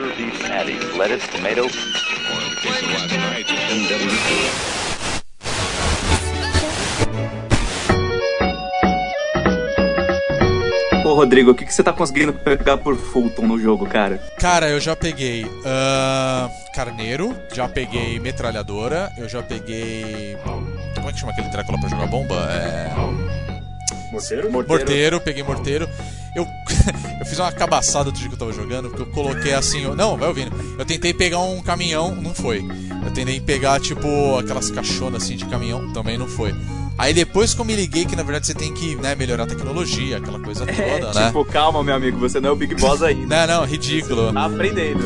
pure beef patties, lettuce, tomato. Ô Rodrigo, o que, que você tá conseguindo pegar por Fulton no jogo, cara? Cara, eu já peguei uh, carneiro, já peguei metralhadora, eu já peguei. Como é que chama aquele treco lá pra jogar bomba? É. Morteiro? Morteiro, peguei morteiro. Eu, eu fiz uma cabaçada do dia que eu tava jogando, porque eu coloquei assim. eu- Não, vai ouvindo. Eu tentei pegar um caminhão, não foi. Eu tentei pegar, tipo, aquelas caixonas assim de caminhão, também não foi. Aí depois que eu me liguei que na verdade você tem que né, melhorar a tecnologia, aquela coisa toda, É, né? tipo, calma, meu amigo, você não é o Big Boss ainda. Não, não, ridículo. Tá aprendendo.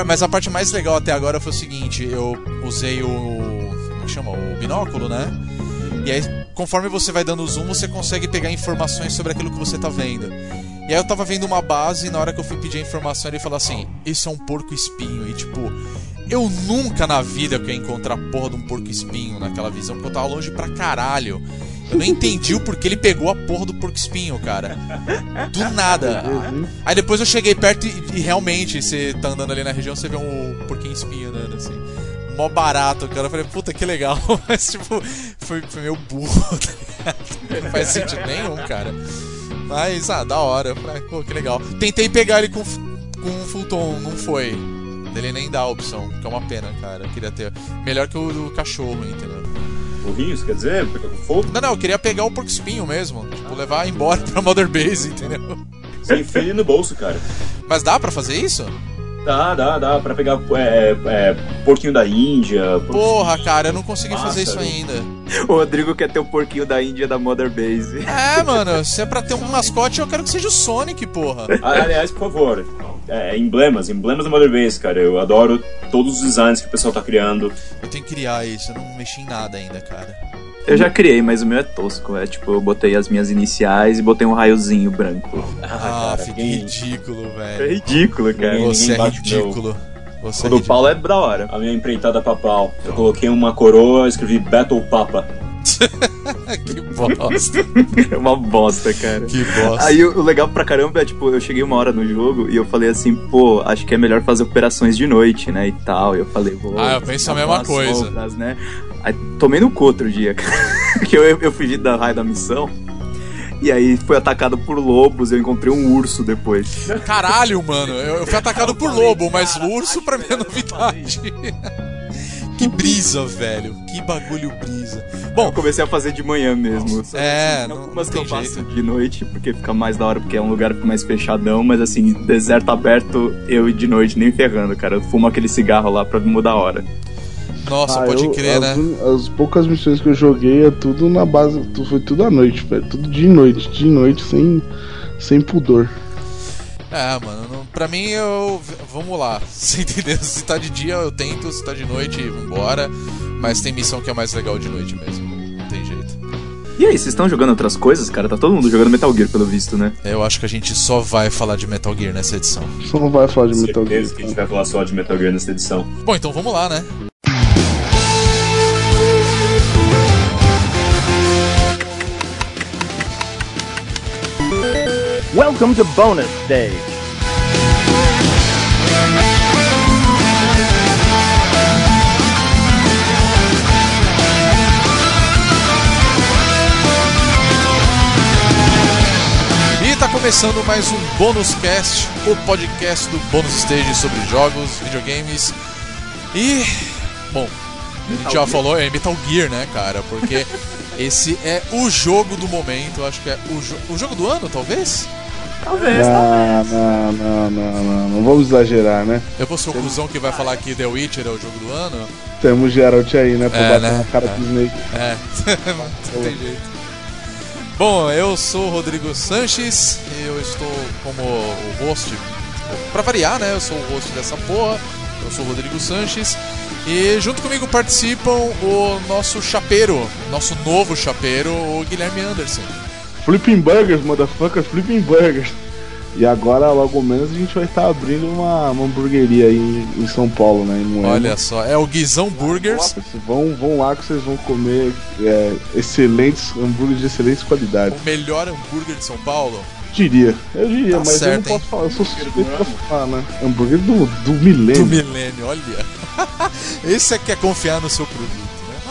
A mas a parte mais legal até agora foi o seguinte: eu usei o. Como é que chama? O binóculo, né? E aí, conforme você vai dando zoom, você consegue pegar informações sobre aquilo que você tá vendo. E aí eu tava vendo uma base e na hora que eu fui pedir a informação ele falou assim: Isso é um porco espinho. E tipo, eu nunca na vida que ia encontrar a porra de um porco espinho naquela visão, porque eu tava longe pra caralho. Eu não entendi o porquê ele pegou a porra do porco espinho, cara. Do nada. Aí depois eu cheguei perto e, e realmente, você tá andando ali na região, você vê um porquinho espinho andando assim. Mó barato, cara. Eu falei, puta que legal. Mas, tipo, foi, foi meio burro, tá? Não faz sentido nenhum, cara. Mas, ah, da hora. Pô, que legal. Tentei pegar ele com, com um full tom, não foi. Ele nem dá a opção, que é uma pena, cara. Eu queria ter. Melhor que o do cachorro, entendeu? Burrinhos, quer dizer? Fica com fogo? Não, não, eu queria pegar o porco espinho mesmo. Tipo, levar embora pra Mother Base, entendeu? Você enfia ele no bolso, cara. Mas dá pra fazer isso? Dá, dá, dá. Pra pegar é, é, porquinho da Índia. Porra, cara, eu não consegui fazer isso Pássaro. ainda. O Rodrigo quer ter o porquinho da Índia da Mother Base. É, mano, se é pra ter um mascote, eu quero que seja o Sonic, porra. Ah, Aliás, por favor, é, emblemas, emblemas da Mother Base, cara. Eu adoro todos os designs que o pessoal tá criando. Eu tenho que criar isso, eu não mexi em nada ainda, cara. Eu já criei, mas o meu é tosco. É tipo, eu botei as minhas iniciais e botei um raiozinho branco. Ah, cara, fica ninguém- ridículo, É velho. ridículo, cara. Ninguém- Você é ridículo. Você O é do ridículo. Paulo é da hora. A minha empreitada papal. Eu coloquei uma coroa, escrevi Battle Papa. que bosta. É uma bosta, cara. Que bosta. Aí o legal pra caramba é, tipo, eu cheguei uma hora no jogo e eu falei assim, pô, acho que é melhor fazer operações de noite, né, e tal. E eu falei, vou... Ah, eu penso a mesma coisa. sombras, né? Aí tomei no cu outro dia, cara. que eu, eu fugi da raio da missão. E aí fui atacado por lobos, eu encontrei um urso depois. Caralho, mano. Eu, eu fui atacado por lobo, mas o urso pra mim é novidade. que brisa, velho. Que bagulho brisa. Bom, Eu comecei a fazer de manhã mesmo. Só que, É, assim, não- algumas não que eu faço jeito. de noite, porque fica mais da hora, porque é um lugar mais fechadão, mas assim, deserto aberto, eu e de noite nem ferrando, cara. Eu fumo aquele cigarro lá pra mudar a hora. Nossa, Ah, pode eu- crer, as, né? As poucas missões que eu joguei é tudo na base. Foi tudo à noite, velho. Tudo de noite, de noite, sem, sem pudor. É, mano, não, pra mim eu. Vamos lá. Você entendeu? Se tá de dia eu tento, se tá de noite, vambora. Mas tem missão que é mais legal de noite mesmo. Não tem jeito. E aí, vocês estão jogando outras coisas, cara? Tá todo mundo jogando Metal Gear, pelo visto, né? Eu acho que a gente só vai falar de Metal Gear nessa edição. Só não vai falar de Metal Gear. Que a gente vai falar só de Metal Gear nessa edição. Bom, então vamos lá, né? Welcome to bonus stage. E tá começando mais um Bônus Cast, o podcast do Bônus Stage sobre jogos, videogames. E. Bom, a gente já falou, é Metal Gear, né, cara? Porque esse é o jogo do momento, acho que é o, jo- o jogo do ano, talvez? Talvez, Não, não, não, não, não, não vamos exagerar, né? Eu vou ser o cuzão que vai falar que The Witcher é o jogo do ano? Temos Geralt aí, né? Pra É, bater né? na cara É. do Snake. É, não tem jeito. Bom, eu sou o Rodrigo Sanches e eu estou como o host. Pra variar, né? Eu sou o host dessa porra. Eu sou o Rodrigo Sanches. E junto comigo participam o nosso chapeiro, nosso novo chapeiro, o Guilherme Anderson. Flipping Burgers, motherfucker, Flipping Burgers. E agora, logo menos, a gente vai estar abrindo uma, uma hamburgueria aí em, em São Paulo, né? Em Moema. Olha só, é o Guizão Burgers. Vão, vão lá que vocês vão comer é, excelentes hambúrgueres de excelentes qualidades. O melhor hambúrguer de São Paulo. diria. Eu diria, Tá mas eu certo, não hein? posso falar. Eu sou suspeito pra falar, né? Hambúrguer do, do milênio. Do milênio, olha. Esse é que é confiar no seu produto,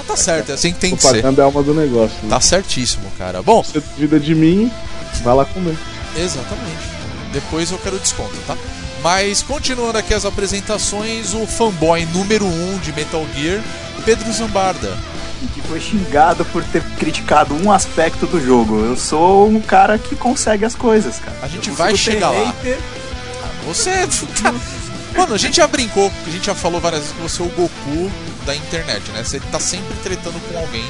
tá certo, é assim que tem que ser. Propaganda é alma do negócio. Né? Tá certíssimo, cara. Bom, Você duvida de mim, vai lá comer. exatamente. Depois eu quero desconto, tá? Mas continuando aqui as apresentações, o fanboy número 1 um de Metal Gear, Pedro Zambarda. E que foi xingado por ter criticado um aspecto do jogo. Eu sou um cara que consegue as coisas, cara. A gente vai chegar lá. hater, Você. tá- Mano, a gente já brincou, a gente já falou várias vezes que você é o Goku da internet, né? Você tá sempre tretando com alguém,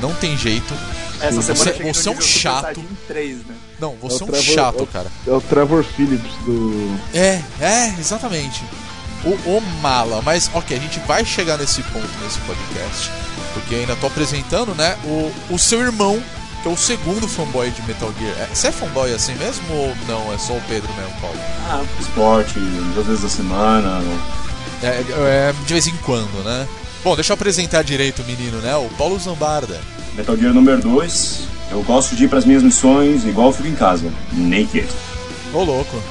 não tem jeito. Essa Você- no você é um chato. Saiyajin 3, né? Não, você é É um Trevor- chato, é cara. É o Trevor Phillips do. É, é, exatamente. O, o mala, mas ok, a gente vai chegar nesse ponto nesse podcast, porque eu ainda tô apresentando, né, o, o seu irmão, que é o segundo fanboy de Metal Gear. É, você é fanboy assim mesmo ou não? É só o Pedro mesmo, Paulo? Ah, esporte, duas vezes a semana. É, é, de vez em quando, né? Bom, deixa eu apresentar direito o menino, né? O Paulo Zambarda. Metal Gear número 2. Eu gosto de ir pras minhas missões igual eu fico em casa. Naked. Ô, louco.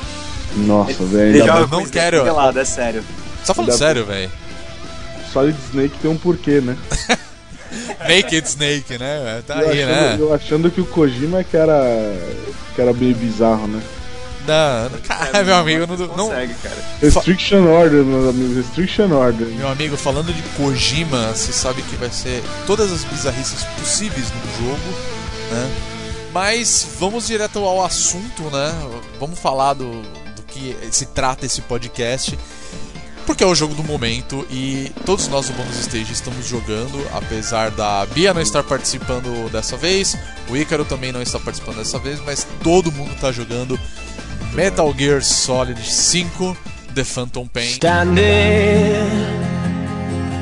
Nossa, velho. Joga não isso quero. pelado, é sério. Tá falando Ainda- sério, velho? Solid Snake tem um porquê, né? Naked Snake, né? Tá eu, aí, achando, né? eu achando que o Kojima é que era. que era meio bizarro, né? Não- cara, meu amigo, não, não, consegue, cara. Restriction Order, meus amigos, Restriction Order. Meu amigo, falando de Kojima, você sabe que vai ser todas as bizarrices possíveis no jogo, né? Mas vamos direto ao assunto, né? Vamos falar do, do que se trata esse podcast. Porque é o jogo do momento e todos nós do Bônus Stage estamos jogando, apesar da Bia não estar participando dessa vez, o Ícaro também não está participando dessa vez, mas todo mundo está jogando Metal Gear Solid 5 The Phantom Pain. Standing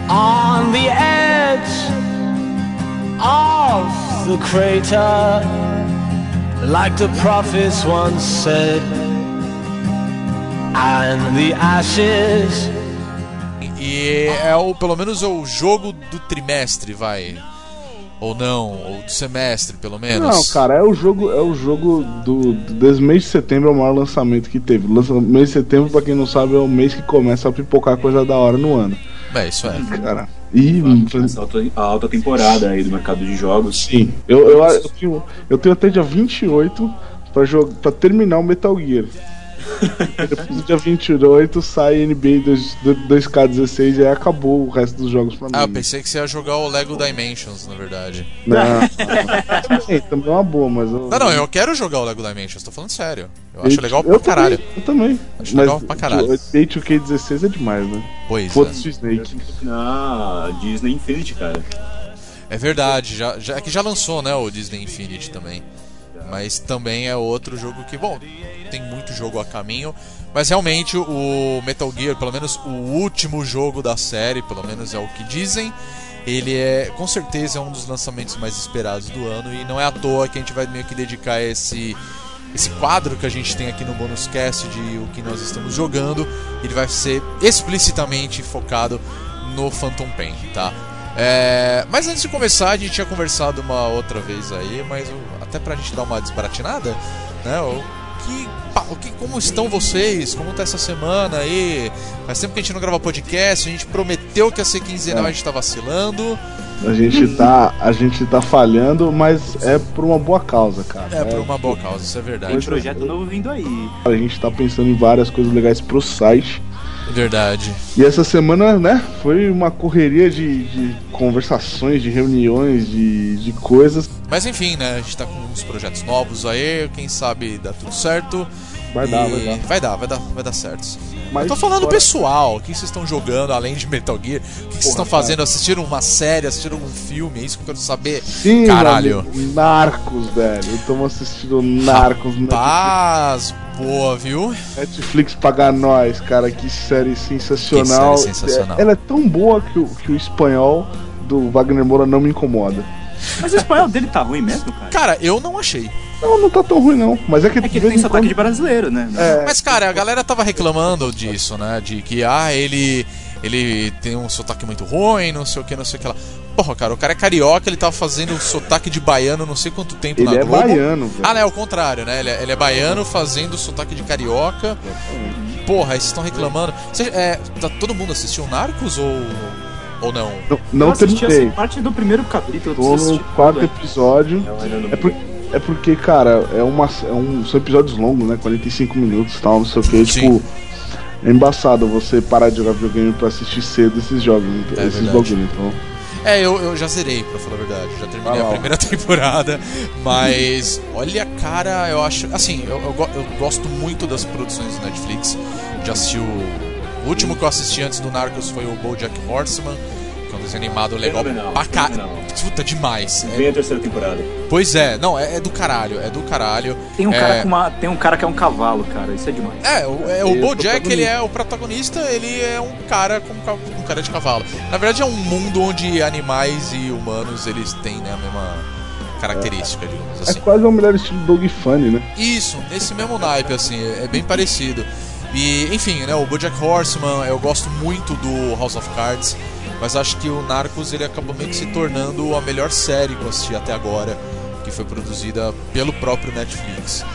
on the edge of the crater, like the prophets once said, and the ashes. E é o, pelo menos é o jogo do trimestre, vai. Ou não, ou do semestre, pelo menos. Não, cara, é o jogo, é o jogo do, do desse mês de setembro é o maior lançamento que teve. Lança, mês de setembro, pra quem não sabe, é o mês que começa a pipocar coisa da hora no ano. É, isso é. Cara. E a alta temporada aí do mercado de jogos. sim, eu, eu, eu, tenho, eu tenho até dia 28 pra, jogar, pra terminar o Metal Gear. Depois do dia 28 sai NBA 2, 2K16 e aí acabou o resto dos jogos pra mim. Ah, eu pensei que você ia jogar o Lego Dimensions, na verdade. Não, também, também é uma boa, mas eu. Não, não, eu quero jogar o Lego Dimensions, tô falando sério. Eu acho Eu- legal eu pra caralho. Também, eu também. Acho mas legal pra caralho. o 2K16 é demais, né? Pois Foda-se o é. Snake. Na Disney Infinity, cara. É verdade, já, já, é que já lançou, né, o Disney Infinity também. Mas também é outro jogo que, bom, tem muito jogo a caminho. Mas realmente o Metal Gear, pelo menos o último jogo da série, pelo menos é o que dizem, ele é, com certeza, é um dos lançamentos mais esperados do ano. E não é à toa que a gente vai meio que dedicar esse, esse quadro que a gente tem aqui no Bonus Cast de o que nós estamos jogando. Ele vai ser explicitamente focado no Phantom Pain, tá? É, mas antes de começar, a gente tinha conversado uma outra vez aí, mas até pra gente dar uma desbaratinada, né? O que, o que, como estão vocês? Como tá essa semana aí? Faz tempo que a gente não grava podcast, a gente prometeu que ia ser quinzenal, a gente tá vacilando. A gente tá, a gente tá falhando, mas é por uma boa causa, cara. É, por uma boa causa, isso é Tem verdade. projeto novo vindo aí. A gente tá pensando em várias coisas legais pro site. Verdade. E essa semana, né, foi uma correria de, de conversações, de reuniões, de, de coisas. Mas enfim, né? A gente tá com uns projetos novos aí, quem sabe dá tudo certo. Vai dar, vai dar. Vai dar, vai dar, vai dar certo. Mas Eu tô falando fora- pessoal, o que vocês estão jogando além de Metal Gear? O que vocês estão fazendo? Assistiram uma série, assistiram um filme? É isso que eu quero saber. Sim, Caralho. amigo, Narcos, velho. Estamos assistindo Narcos no Paz, boa, viu? Netflix pagar nós, cara. Que série sensacional. Que série sensacional. É- Ela é tão boa que o, que o espanhol do Wagner Moura não me incomoda. Mas o espanhol dele tá ruim mesmo, cara? Cara, eu não achei. Não, não tá tão ruim, não. Mas é que, É que ele tem sotaque de brasileiro, né? É, Mas, cara, a galera tava reclamando disso, né? De que, ah, ele. Ele tem um sotaque muito ruim, não sei o que, não sei o que lá. Porra, cara, o cara é carioca, ele tava fazendo sotaque de baiano não sei quanto tempo na Ele é Globo. baiano, velho. Ah, não, é o contrário, né? Ele é, ele é baiano fazendo sotaque de carioca. Porra, aí vocês estão reclamando. Cê, é, tá, todo mundo assistiu Narcos ou, ou não? Não, não eu terminei. assim, parte do primeiro capítulo. Tô no quarto episódio. É, por- é porque, cara, é uma, é um, são episódios longos, né? 45 minutos e tal, não sei o que. Tipo, é embaçado você parar de jogar videogame pra assistir cedo esses jogos, É esses bagulho. Então, É, eu, eu já zerei, pra falar a verdade. Já terminei Ah a primeira temporada. Mas, olha, cara, eu acho. Assim, eu, eu, eu gosto muito das produções do Netflix. Já assisti o. O último que eu assisti antes do Narcos foi o Bojack Horseman, que é um desenho animado legal Fenomenal, pra fenomenal. Puta, demais. É- Vem a terceira temporada. pois é, não, é, é do caralho, é do caralho. Tem um, É. cara com uma, tem um cara que é um cavalo, cara. Isso é demais. É, o, é, o é Bojack, ele é o protagonista, ele é um cara com um cara de cavalo. Na verdade é um mundo onde animais e humanos eles têm né, a mesma característica, digamos é assim. quase o melhor estilo Dog Funny, né? Isso, nesse mesmo naipe, assim, é é bem parecido. E, enfim, né, o Bojack Horseman, eu gosto muito do House of Cards, mas acho que o Narcos ele acabou meio que se tornando a melhor série que eu assisti até agora, que foi produzida pelo próprio Netflix.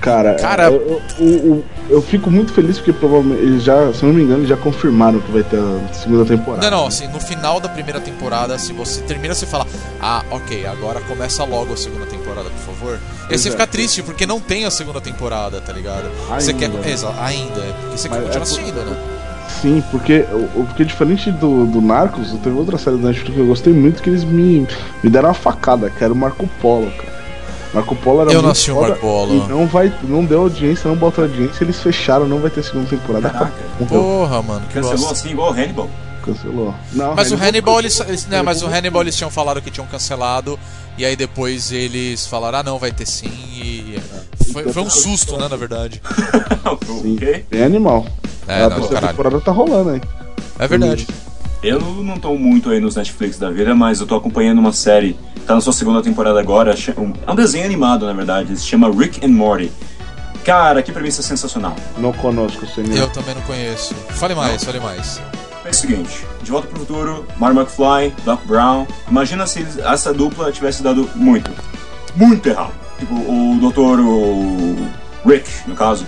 Cara, Cara- eu, eu, eu- eu fico muito feliz porque provavelmente eles já, se não me engano, eles já confirmaram que vai ter a segunda temporada. Não, não, assim, no final da primeira temporada, se você termina, você fala, ah, ok, agora começa logo a segunda temporada, por favor. E aí você Exato. fica triste, porque não tem a segunda temporada, tá ligado? Você quer. Ainda, né? Exa, ainda, é porque você Mas quer continuar é por- assistindo, né? Sim, porque, porque diferente do, do Narcos, teve outra série da Netflix que eu gostei muito que eles me, me deram uma facada, que era o Marco Polo, cara. Marco Polo era Eu não muito assisti o foda Marco Polo. E não vai, não deu audiência, não botou audiência, eles fecharam, não vai ter segunda temporada. Caraca. Porra, mano, que Cancelou bosta. assim igual o Hannibal. Cancelou. Não, Mas o Hannibal, eles, Hannibal- eles, né, mas o Hannibal eles tinham falado que tinham cancelado, e aí depois eles falaram, ah não, vai ter sim, e. Foi, foi um susto, né, na verdade. Sim, bem animal. É, a não, do terceira caralho. temporada tá rolando aí. É verdade. Eu não tô muito aí nos Netflix da vida, mas eu tô acompanhando uma série, tá na sua segunda temporada agora, é um desenho animado, na verdade, se chama Rick and Morty. Cara, que premissa sensacional. Não conosco, senhor. Eu também não conheço. Fale mais, fale mais. É o seguinte, De Volta pro Futuro, Marty McFly, Doc Brown. Imagina se essa dupla tivesse dado muito, muito errado. Tipo, o Dr. o Rick, no caso,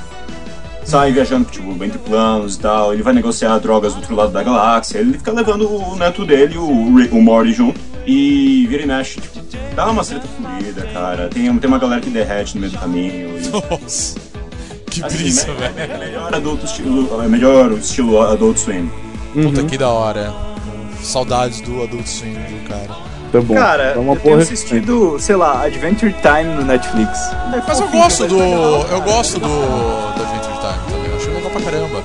sai viajando tipo, entre planos e tal. Ele vai negociar drogas do outro lado da galáxia. Ele fica levando o neto dele, o, Rick, o Morty, junto. E vira e mexe, tipo, dá uma treta fluida, cara. Tem, tem uma galera que derrete no meio do caminho. E, Nossa. Que assim, brisa, velho. é melhor adulto estilo, é melhor o estilo Adult Swim. Puta que da hora. Saudades do Adult Swim, viu, cara? Tá bom. Cara, uma eu tenho assistido, sei lá, Adventure Time no Netflix. Mas eu gosto do. Eu gosto do, legal pra caramba.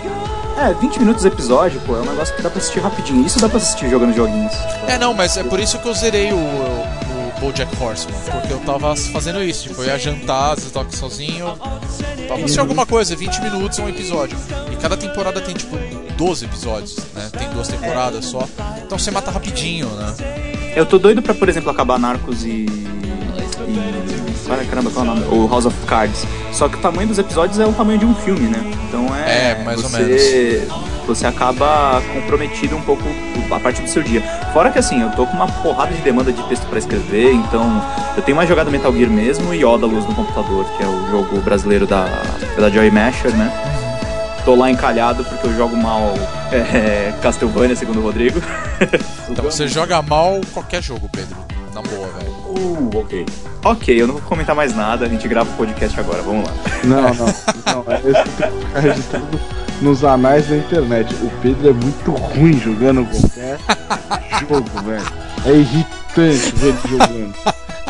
É, 20 minutos episódio, pô, é um negócio que dá pra assistir rapidinho. Isso dá pra assistir jogando joguinhos. É, não, mas é por isso que eu zerei o, o Bojack Horseman. Porque eu tava fazendo isso. Tipo, eu ia jantar, eu tava sozinho. Tava assistindo alguma coisa, 20 minutos é um episódio. E cada temporada tem, tipo, 12 episódios, né? Tem duas temporadas só. Então você mata rapidinho, né? Eu tô doido pra, por exemplo, acabar Narcos e. e... Cara, caramba, qual é o nome? O House of Cards. Só que o tamanho dos episódios é o tamanho de um filme, né? Então é. É, mais ou você, Você acaba comprometido um pouco a parte do seu dia. Fora que assim, eu tô com uma porrada de demanda de texto pra escrever, então eu tenho mais jogado Metal Gear mesmo e Odalus no computador, que é o jogo brasileiro da, da Joy Masher, né? Tô lá encalhado porque eu jogo mal é, Castlevania, segundo o Rodrigo. Então você joga mal qualquer jogo, Pedro. Uh, ok. Ok, eu não vou comentar mais nada, a gente grava o podcast agora, vamos lá. Não, não. não é isso que tem que ficar registrado nos anais da internet. O Pedro é muito ruim jogando qualquer jogo, velho. É irritante ver ele jogando.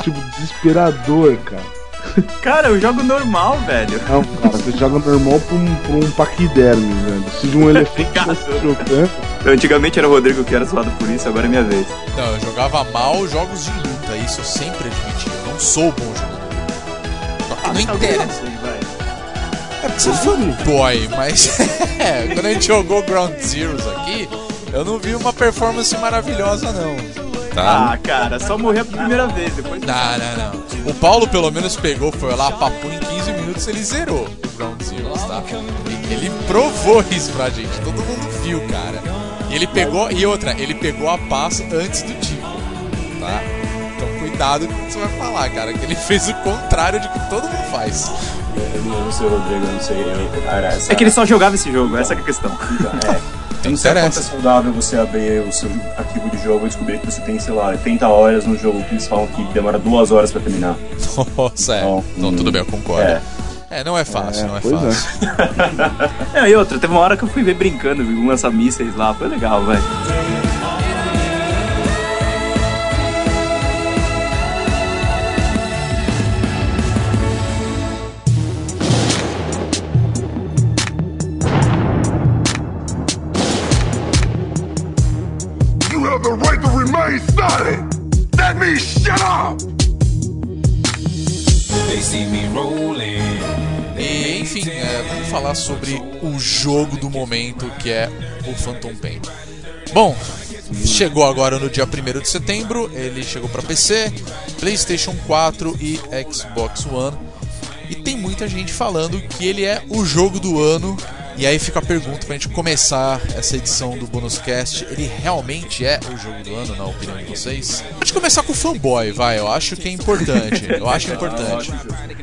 Tipo, desesperador, cara. Cara, eu jogo normal, velho. Não, cara, você joga normal pra um, pra um paquiderme, velho. Se de um elefante estivesse jogando. Antigamente era o Rodrigo que era zoado por isso, agora é minha vez. Não, eu jogava mal jogos de luta, isso eu sempre admiti. Eu não sou bom jogador. Só que não interessa. É porque você é fanboy, mas é, quando a gente jogou Ground Zeroes aqui, eu não vi uma performance maravilhosa, não. Tá? Ah, cara, só morrer a primeira vez, depois. Não, não, não. O Paulo pelo menos pegou, foi lá, papo em 15 minutos, ele zerou o Ground Zeroes, tá? Ele provou isso pra gente, todo mundo viu, cara. E ele pegou, e outra, ele pegou a paz antes do Tico. tá? Então cuidado com o que você vai falar, cara, que ele fez o contrário de que todo mundo faz. Eu não sei, Rodrigo, eu não sei. Eu, cara, essa, É que ele só jogava esse jogo, essa que é a questão. É. Eu não sei quanto é saudável você abrir o seu arquivo de jogo e descobrir que você tem, sei lá, 80 horas no jogo que eles falam que demora duas horas pra terminar. Nossa, é. Então hum, tudo bem, eu concordo. é. É, não é fácil, É, não é é. fácil. Não, e outra, teve uma hora que eu fui ver brincando, vi um lança-mísseis lá, foi legal, velho. Falar sobre o jogo do momento que é o Phantom Pain. Bom, chegou agora no dia 1 de setembro, ele chegou para PC, PlayStation 4 e Xbox One. E tem muita gente falando que ele é o jogo do ano. E aí fica a pergunta pra gente começar essa edição do Bonus Cast. Ele realmente é o jogo do ano, na opinião de vocês? Pode começar com o fanboy, vai. Eu acho que é importante. Eu acho importante.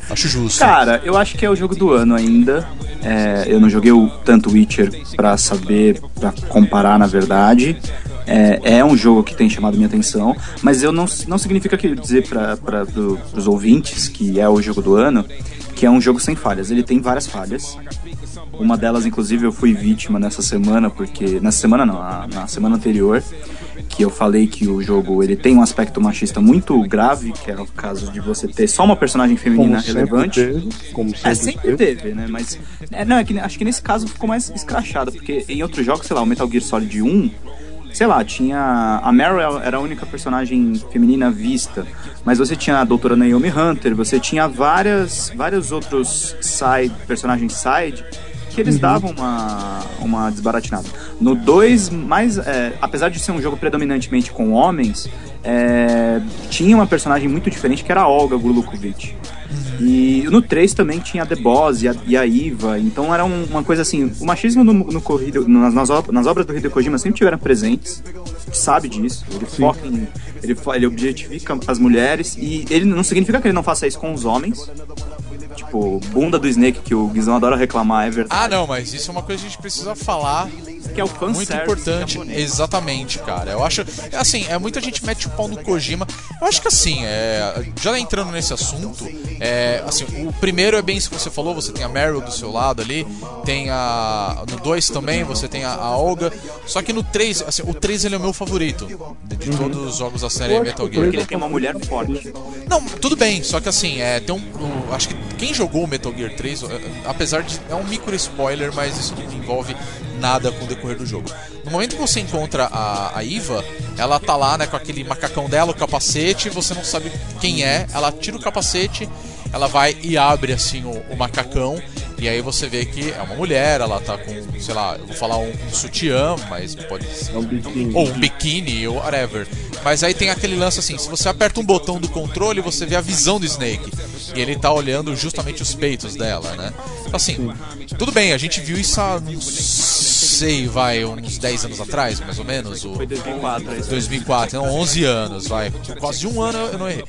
Acho justo. Cara, eu acho que é o jogo do ano ainda. É, eu não joguei o tanto Witcher pra saber, pra comparar na verdade. É, é um jogo que tem chamado minha atenção, mas eu não, não significa que dizer para pro, os ouvintes que é o jogo do ano que é um jogo sem falhas. Ele tem várias falhas. Uma delas, inclusive, eu fui vítima nessa semana, porque. Nessa semana não, na, na semana anterior, que eu falei que o jogo ele tem um aspecto machista muito grave, que é o caso de você ter só uma personagem feminina Como relevante. teve, como É, sempre sempre teve. teve, né? Mas. É, não, é que, acho que nesse caso ficou mais escrachado, porque em outros jogos, sei lá, o Metal Gear Solid 1, sei lá, tinha. A Meryl era a única personagem feminina vista. Mas você tinha a Doutora Naomi Hunter, você tinha várias, vários outros side, personagens side que eles davam uma, uma desbaratinada. No 2, mais, é, apesar de ser um jogo predominantemente com homens, é, tinha uma personagem muito diferente que era a Olga Gurlukovic. E no 3 também tinha a The Boss e a, e a Iva, então era um- uma coisa assim, o machismo no, no corrido, nas, nas, ob- nas obras do Hideo Kojima sempre tiveram presentes, sabe disso, ele foca em, ele, ele objetifica as mulheres e ele não significa que ele não faça isso com os homens, tipo, bunda do Snake que o Guizão adora reclamar, é verdade, Ah, não, mas isso é uma coisa que a gente precisa falar que é o fanservice muito importante. japonês. Exatamente, cara. Eu acho. Assim, é, muita gente mete o pau no Kojima. Eu acho que assim, é, já entrando nesse assunto, é, assim, o primeiro é bem isso que você falou, você tem a Meryl do seu lado ali, tem a. No 2 também, você tem a, a Olga. Só que no 3, assim, o 3 ele é o meu favorito de, de todos os jogos da série Metal Gear. Porque ele tem uma mulher forte. Não, tudo bem, só que assim, é, tem um, o- acho que quem jogou o Metal Gear 3, é, apesar de. É um micro spoiler, mas isso não envolve nada com o decorrer do jogo. No momento que você encontra a, a Iva, ela tá lá, né, com aquele macacão dela, o capacete, você não sabe quem é, ela tira o capacete, ela vai e abre assim o, o macacão, e aí você vê que é uma mulher, ela tá com, sei lá, eu vou falar um, um sutiã, mas pode ser É um biquíni. ou um biquíni, ou whatever. Mas aí tem aquele lance assim, se você aperta um botão do controle, você vê a visão do Snake. E ele tá olhando justamente os peitos dela, né? Então, Assim, tudo bem, a gente viu isso há, não sei, vai, uns 10 anos atrás, mais ou menos. O, Foi 2004, isso. 2004, não, 11 anos, vai. Quase um ano eu não errei.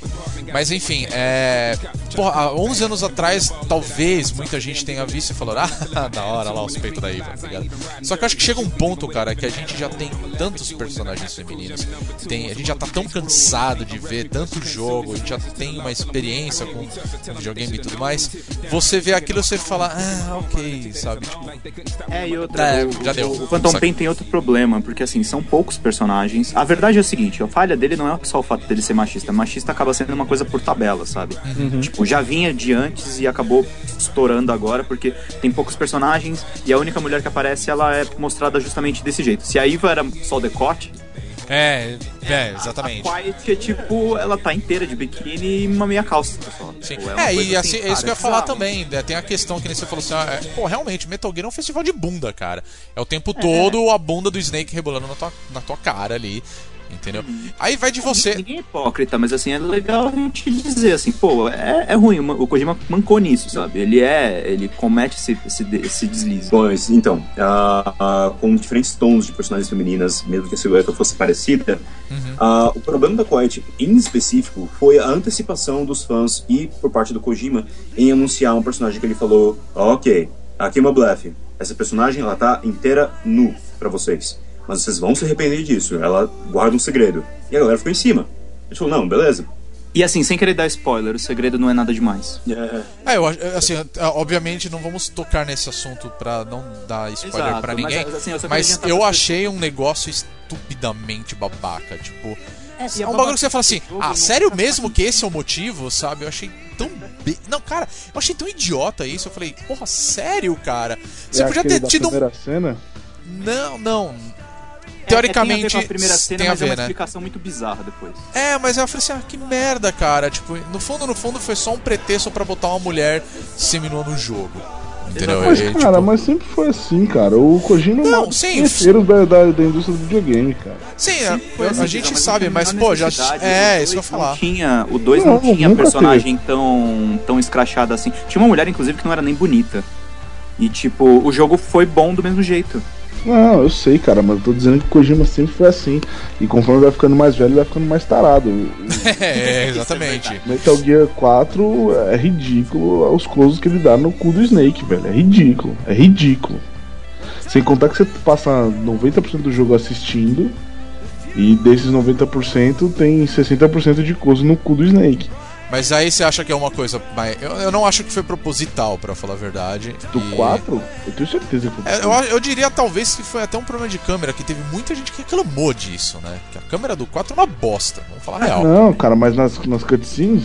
Mas enfim, é. Porra, há 11 anos atrás, talvez muita gente tenha visto e falou: ah, da hora lá os peitos da Iva, tá ligado? Só que eu acho que chega um ponto, cara, que a gente já tem tantos personagens femininos, tem, a gente já tá tão cansado de ver tanto jogo, a gente já tem uma experiência com, videogame e tudo mais. Você vê aquilo e você fala: ah, ok, sabe? Tipo, É, e outra, É, o, já deu. o Phantom. Pain tem outro problema, porque assim, são poucos personagens. A verdade é o seguinte, a falha dele não é só o fato dele ser machista. Machista acaba sendo uma coisa por tabela, sabe? Tipo, já vinha de antes e acabou estourando agora, porque tem poucos personagens e a única mulher que aparece, ela é mostrada justamente desse jeito. Se a Iva era só o decote, é, é, a exatamente. Quiet é tipo, ela tá inteira de biquíni e uma meia calça. Só. Sim. Tipo, É, coisa e assim, é isso que eu ia falar bizarro. também. né? Tem a questão que nem você falou assim: ah, é, pô, realmente, Metal Gear é um festival de bunda, cara. É o tempo todo a bunda do Snake rebolando na tua, na tua cara ali. Entendeu? Aí vai de você. Ninguém é hipócrita, mas assim, é legal a gente dizer assim, pô, é, é ruim, o Kojima mancou nisso, sabe? Ele é. Ele comete esse, esse, esse deslize. Pois, então, ah, ah, com diferentes tons de personagens femininas, mesmo que a silhueta fosse parecida, ah, o problema da Quiet, em específico, foi a antecipação dos fãs e por parte do Kojima em anunciar um personagem que ele falou: ok, aqui é meu blefe, essa personagem ela tá inteira nu pra vocês, mas vocês vão se arrepender disso, ela guarda um segredo. E a galera ficou em cima. Ele falou: não, beleza. E assim, sem querer dar spoiler, o segredo não é nada demais. É, eu acho, assim, é, obviamente não vamos tocar nesse assunto pra não dar spoiler Exato, pra mas, ninguém, assim, eu mas eu achei um negócio estupidamente babaca, tipo, É, é a um bagulho que você fala assim, ah, não sério mesmo que esse é o motivo, sabe? Eu achei tão. Be... Não, cara, eu achei tão idiota isso. Eu falei, porra, sério, cara? Você É podia ter da tido um. primeira cena? Não, não. É, Teoricamente, é, tem a ver com a primeira cena, tem a mas é ver, uma né? explicação muito bizarra depois. É, mas eu falei assim, ah, que merda, cara. Tipo, no fundo, no fundo, foi só um pretexto pra botar uma mulher seminua no jogo. Entendeu? Mas, E, cara, tipo, mas sempre foi assim, cara. O Kojima Não, é um sim. terceiro da, da, da indústria do videogame, cara. Sim, a, Foi a assim, gente mas sabe, mas pô, já. É, isso que eu ia falar. Tinha, o 2 não, Não, tinha personagem tão, tão escrachado assim. Tinha uma mulher, inclusive, que não era nem bonita. E, tipo, o jogo foi bom do mesmo jeito. Não, eu sei, cara, mas eu tô dizendo que o Kojima sempre foi assim. E conforme vai ficando mais velho, vai ficando mais tarado. É, exatamente. Metal Gear 4 é ridículo os closes que ele dá no cu do Snake, velho. É ridículo, é ridículo. Sem contar que você passa 90% do jogo assistindo. E desses 90% tem 60% de close no cu do Snake. Mas aí você acha que é uma coisa. mais- Eu, eu não acho que foi proposital, pra falar a verdade. Do E- 4, eu tenho certeza que foi. É, eu, eu diria talvez que foi até um problema de câmera, que teve muita gente que reclamou disso, né? Que a câmera do 4 é uma bosta, vamos falar a real. Não, cara, mas nas, nas cutscenes.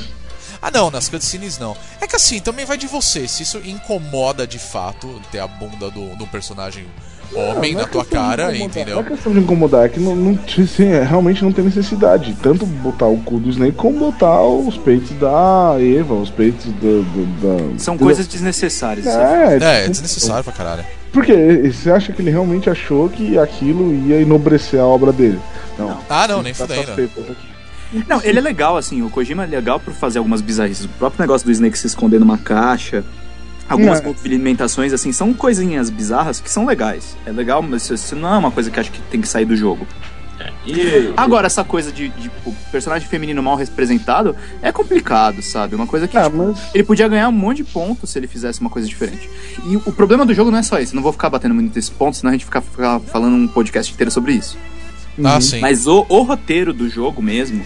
Ah não, nas cutscenes não. É que assim, também vai de você. Se isso incomoda de fato ter a bunda do, do personagem homem não é na tua questão de cara, incomodar, entendeu? Não é questão de incomodar, é que não, não, assim, é, realmente não tem necessidade. Tanto botar o cu do Snake como botar os peitos da Eva, os peitos do, do- da. São coisas desnecessárias. É, É, é desnecessário pra caralho. Porque você acha que ele realmente achou que aquilo ia enobrecer a obra dele? Não. Ah, não, nem Tá fudendo. só tetas aqui. Não, ele é legal, assim, o Kojima é legal por fazer algumas bizarrices. O próprio negócio do Snake se esconder numa caixa, algumas Não. movimentações, assim, são coisinhas bizarras que são legais. É legal, mas isso não é uma coisa que acho que tem que sair do jogo. E Agora, essa coisa de, de tipo, personagem feminino mal representado é complicado, sabe? Uma coisa que Ah, tipo, mas. ele podia ganhar um monte de pontos se ele fizesse uma coisa diferente. E o problema do jogo não é só esse. Não vou ficar batendo muito nesse ponto, senão a gente fica, fica falando um podcast inteiro sobre isso. Ah, sim. Mas o, o roteiro do jogo mesmo,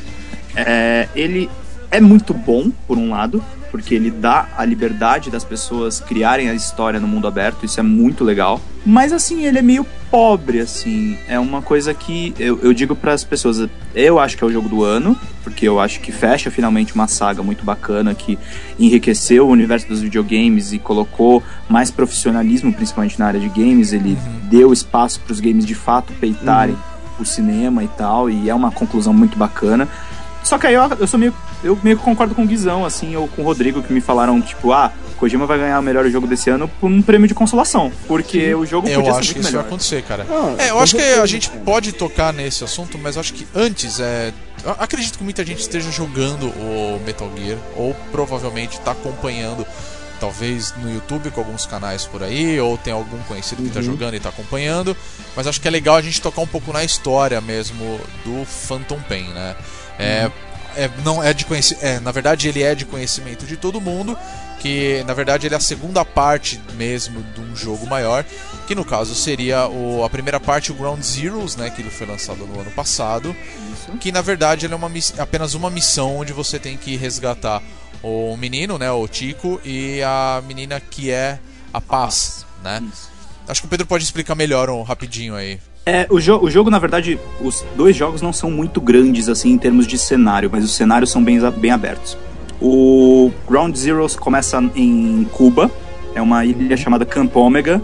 é, ele é muito bom, por um lado, porque ele dá a liberdade das pessoas criarem a história no mundo aberto, isso é muito legal. Mas assim, ele é meio pobre, assim. É uma coisa que eu, eu digo para as pessoas, eu acho que é o jogo do ano, porque eu acho que fecha finalmente uma saga muito bacana que enriqueceu o universo dos videogames e colocou mais profissionalismo, principalmente na área de games. Ele deu espaço para os games de fato peitarem o cinema e tal, e é uma conclusão muito bacana. Só que aí eu, eu sou meio. Eu meio que concordo com o Guizão, assim, ou com o Rodrigo, que me falaram, tipo, ah, Kojima vai ganhar o melhor jogo desse ano por um prêmio de consolação. Porque o jogo Eu podia acho ser que muito isso vai acontecer, cara. Ah, É, eu acho que a gente pode tocar nesse assunto, mas eu acho que antes é. eu Acredito que muita gente esteja jogando o Metal Gear, ou provavelmente está acompanhando, talvez no YouTube com alguns canais por aí, ou tem algum conhecido que está jogando e está acompanhando. Mas acho que é legal a gente tocar um pouco na história mesmo do Phantom Pain, né? É, é, não é de conheci é, na verdade ele é de conhecimento de todo mundo que na verdade ele é a segunda parte mesmo de um jogo maior que no caso seria o, a primeira parte o Ground Zeroes né que ele foi lançado no ano passado que na verdade ele é uma apenas uma missão onde você tem que resgatar o menino né o Tico e a menina que é a Paz. né? Isso. acho que o Pedro pode explicar melhor um, rapidinho aí É, o, jo o jogo, na verdade, os dois jogos não são muito grandes, assim, em termos de cenário, mas os cenários são bem, bem abertos. O Ground Zeroes começa em Cuba, é uma ilha chamada Camp Omega,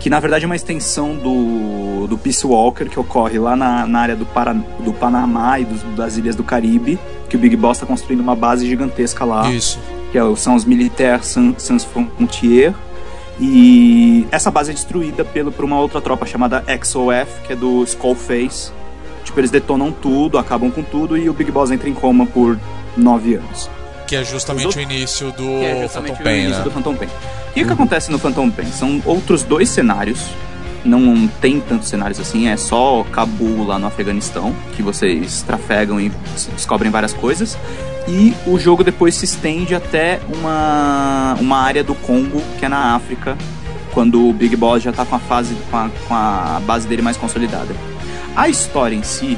que na verdade é uma extensão do, do Peace Walker, que ocorre lá na, na área do, Para, do Panamá e dos, das ilhas do Caribe, que o Big Boss está construindo uma base gigantesca lá isso que é são os Militaires Sans, Sans Frontières. E essa base é destruída pelo, por uma outra tropa chamada XOF, que é do Skullface. Tipo, eles detonam tudo, acabam com tudo e o Big Boss entra em coma por nove anos. Que é justamente Os o início do Que é Phantom o Pain, início né? do Phantom Pain. O que, que acontece no Phantom Pain? São outros dois cenários. Não tem tantos cenários assim, é só Cabul lá no Afeganistão, que vocês trafegam e descobrem várias coisas. E o jogo depois se estende até uma, uma área do Congo, que é na África, quando o Big Boss já tá com a fase com a, com a base dele mais consolidada. A história em si,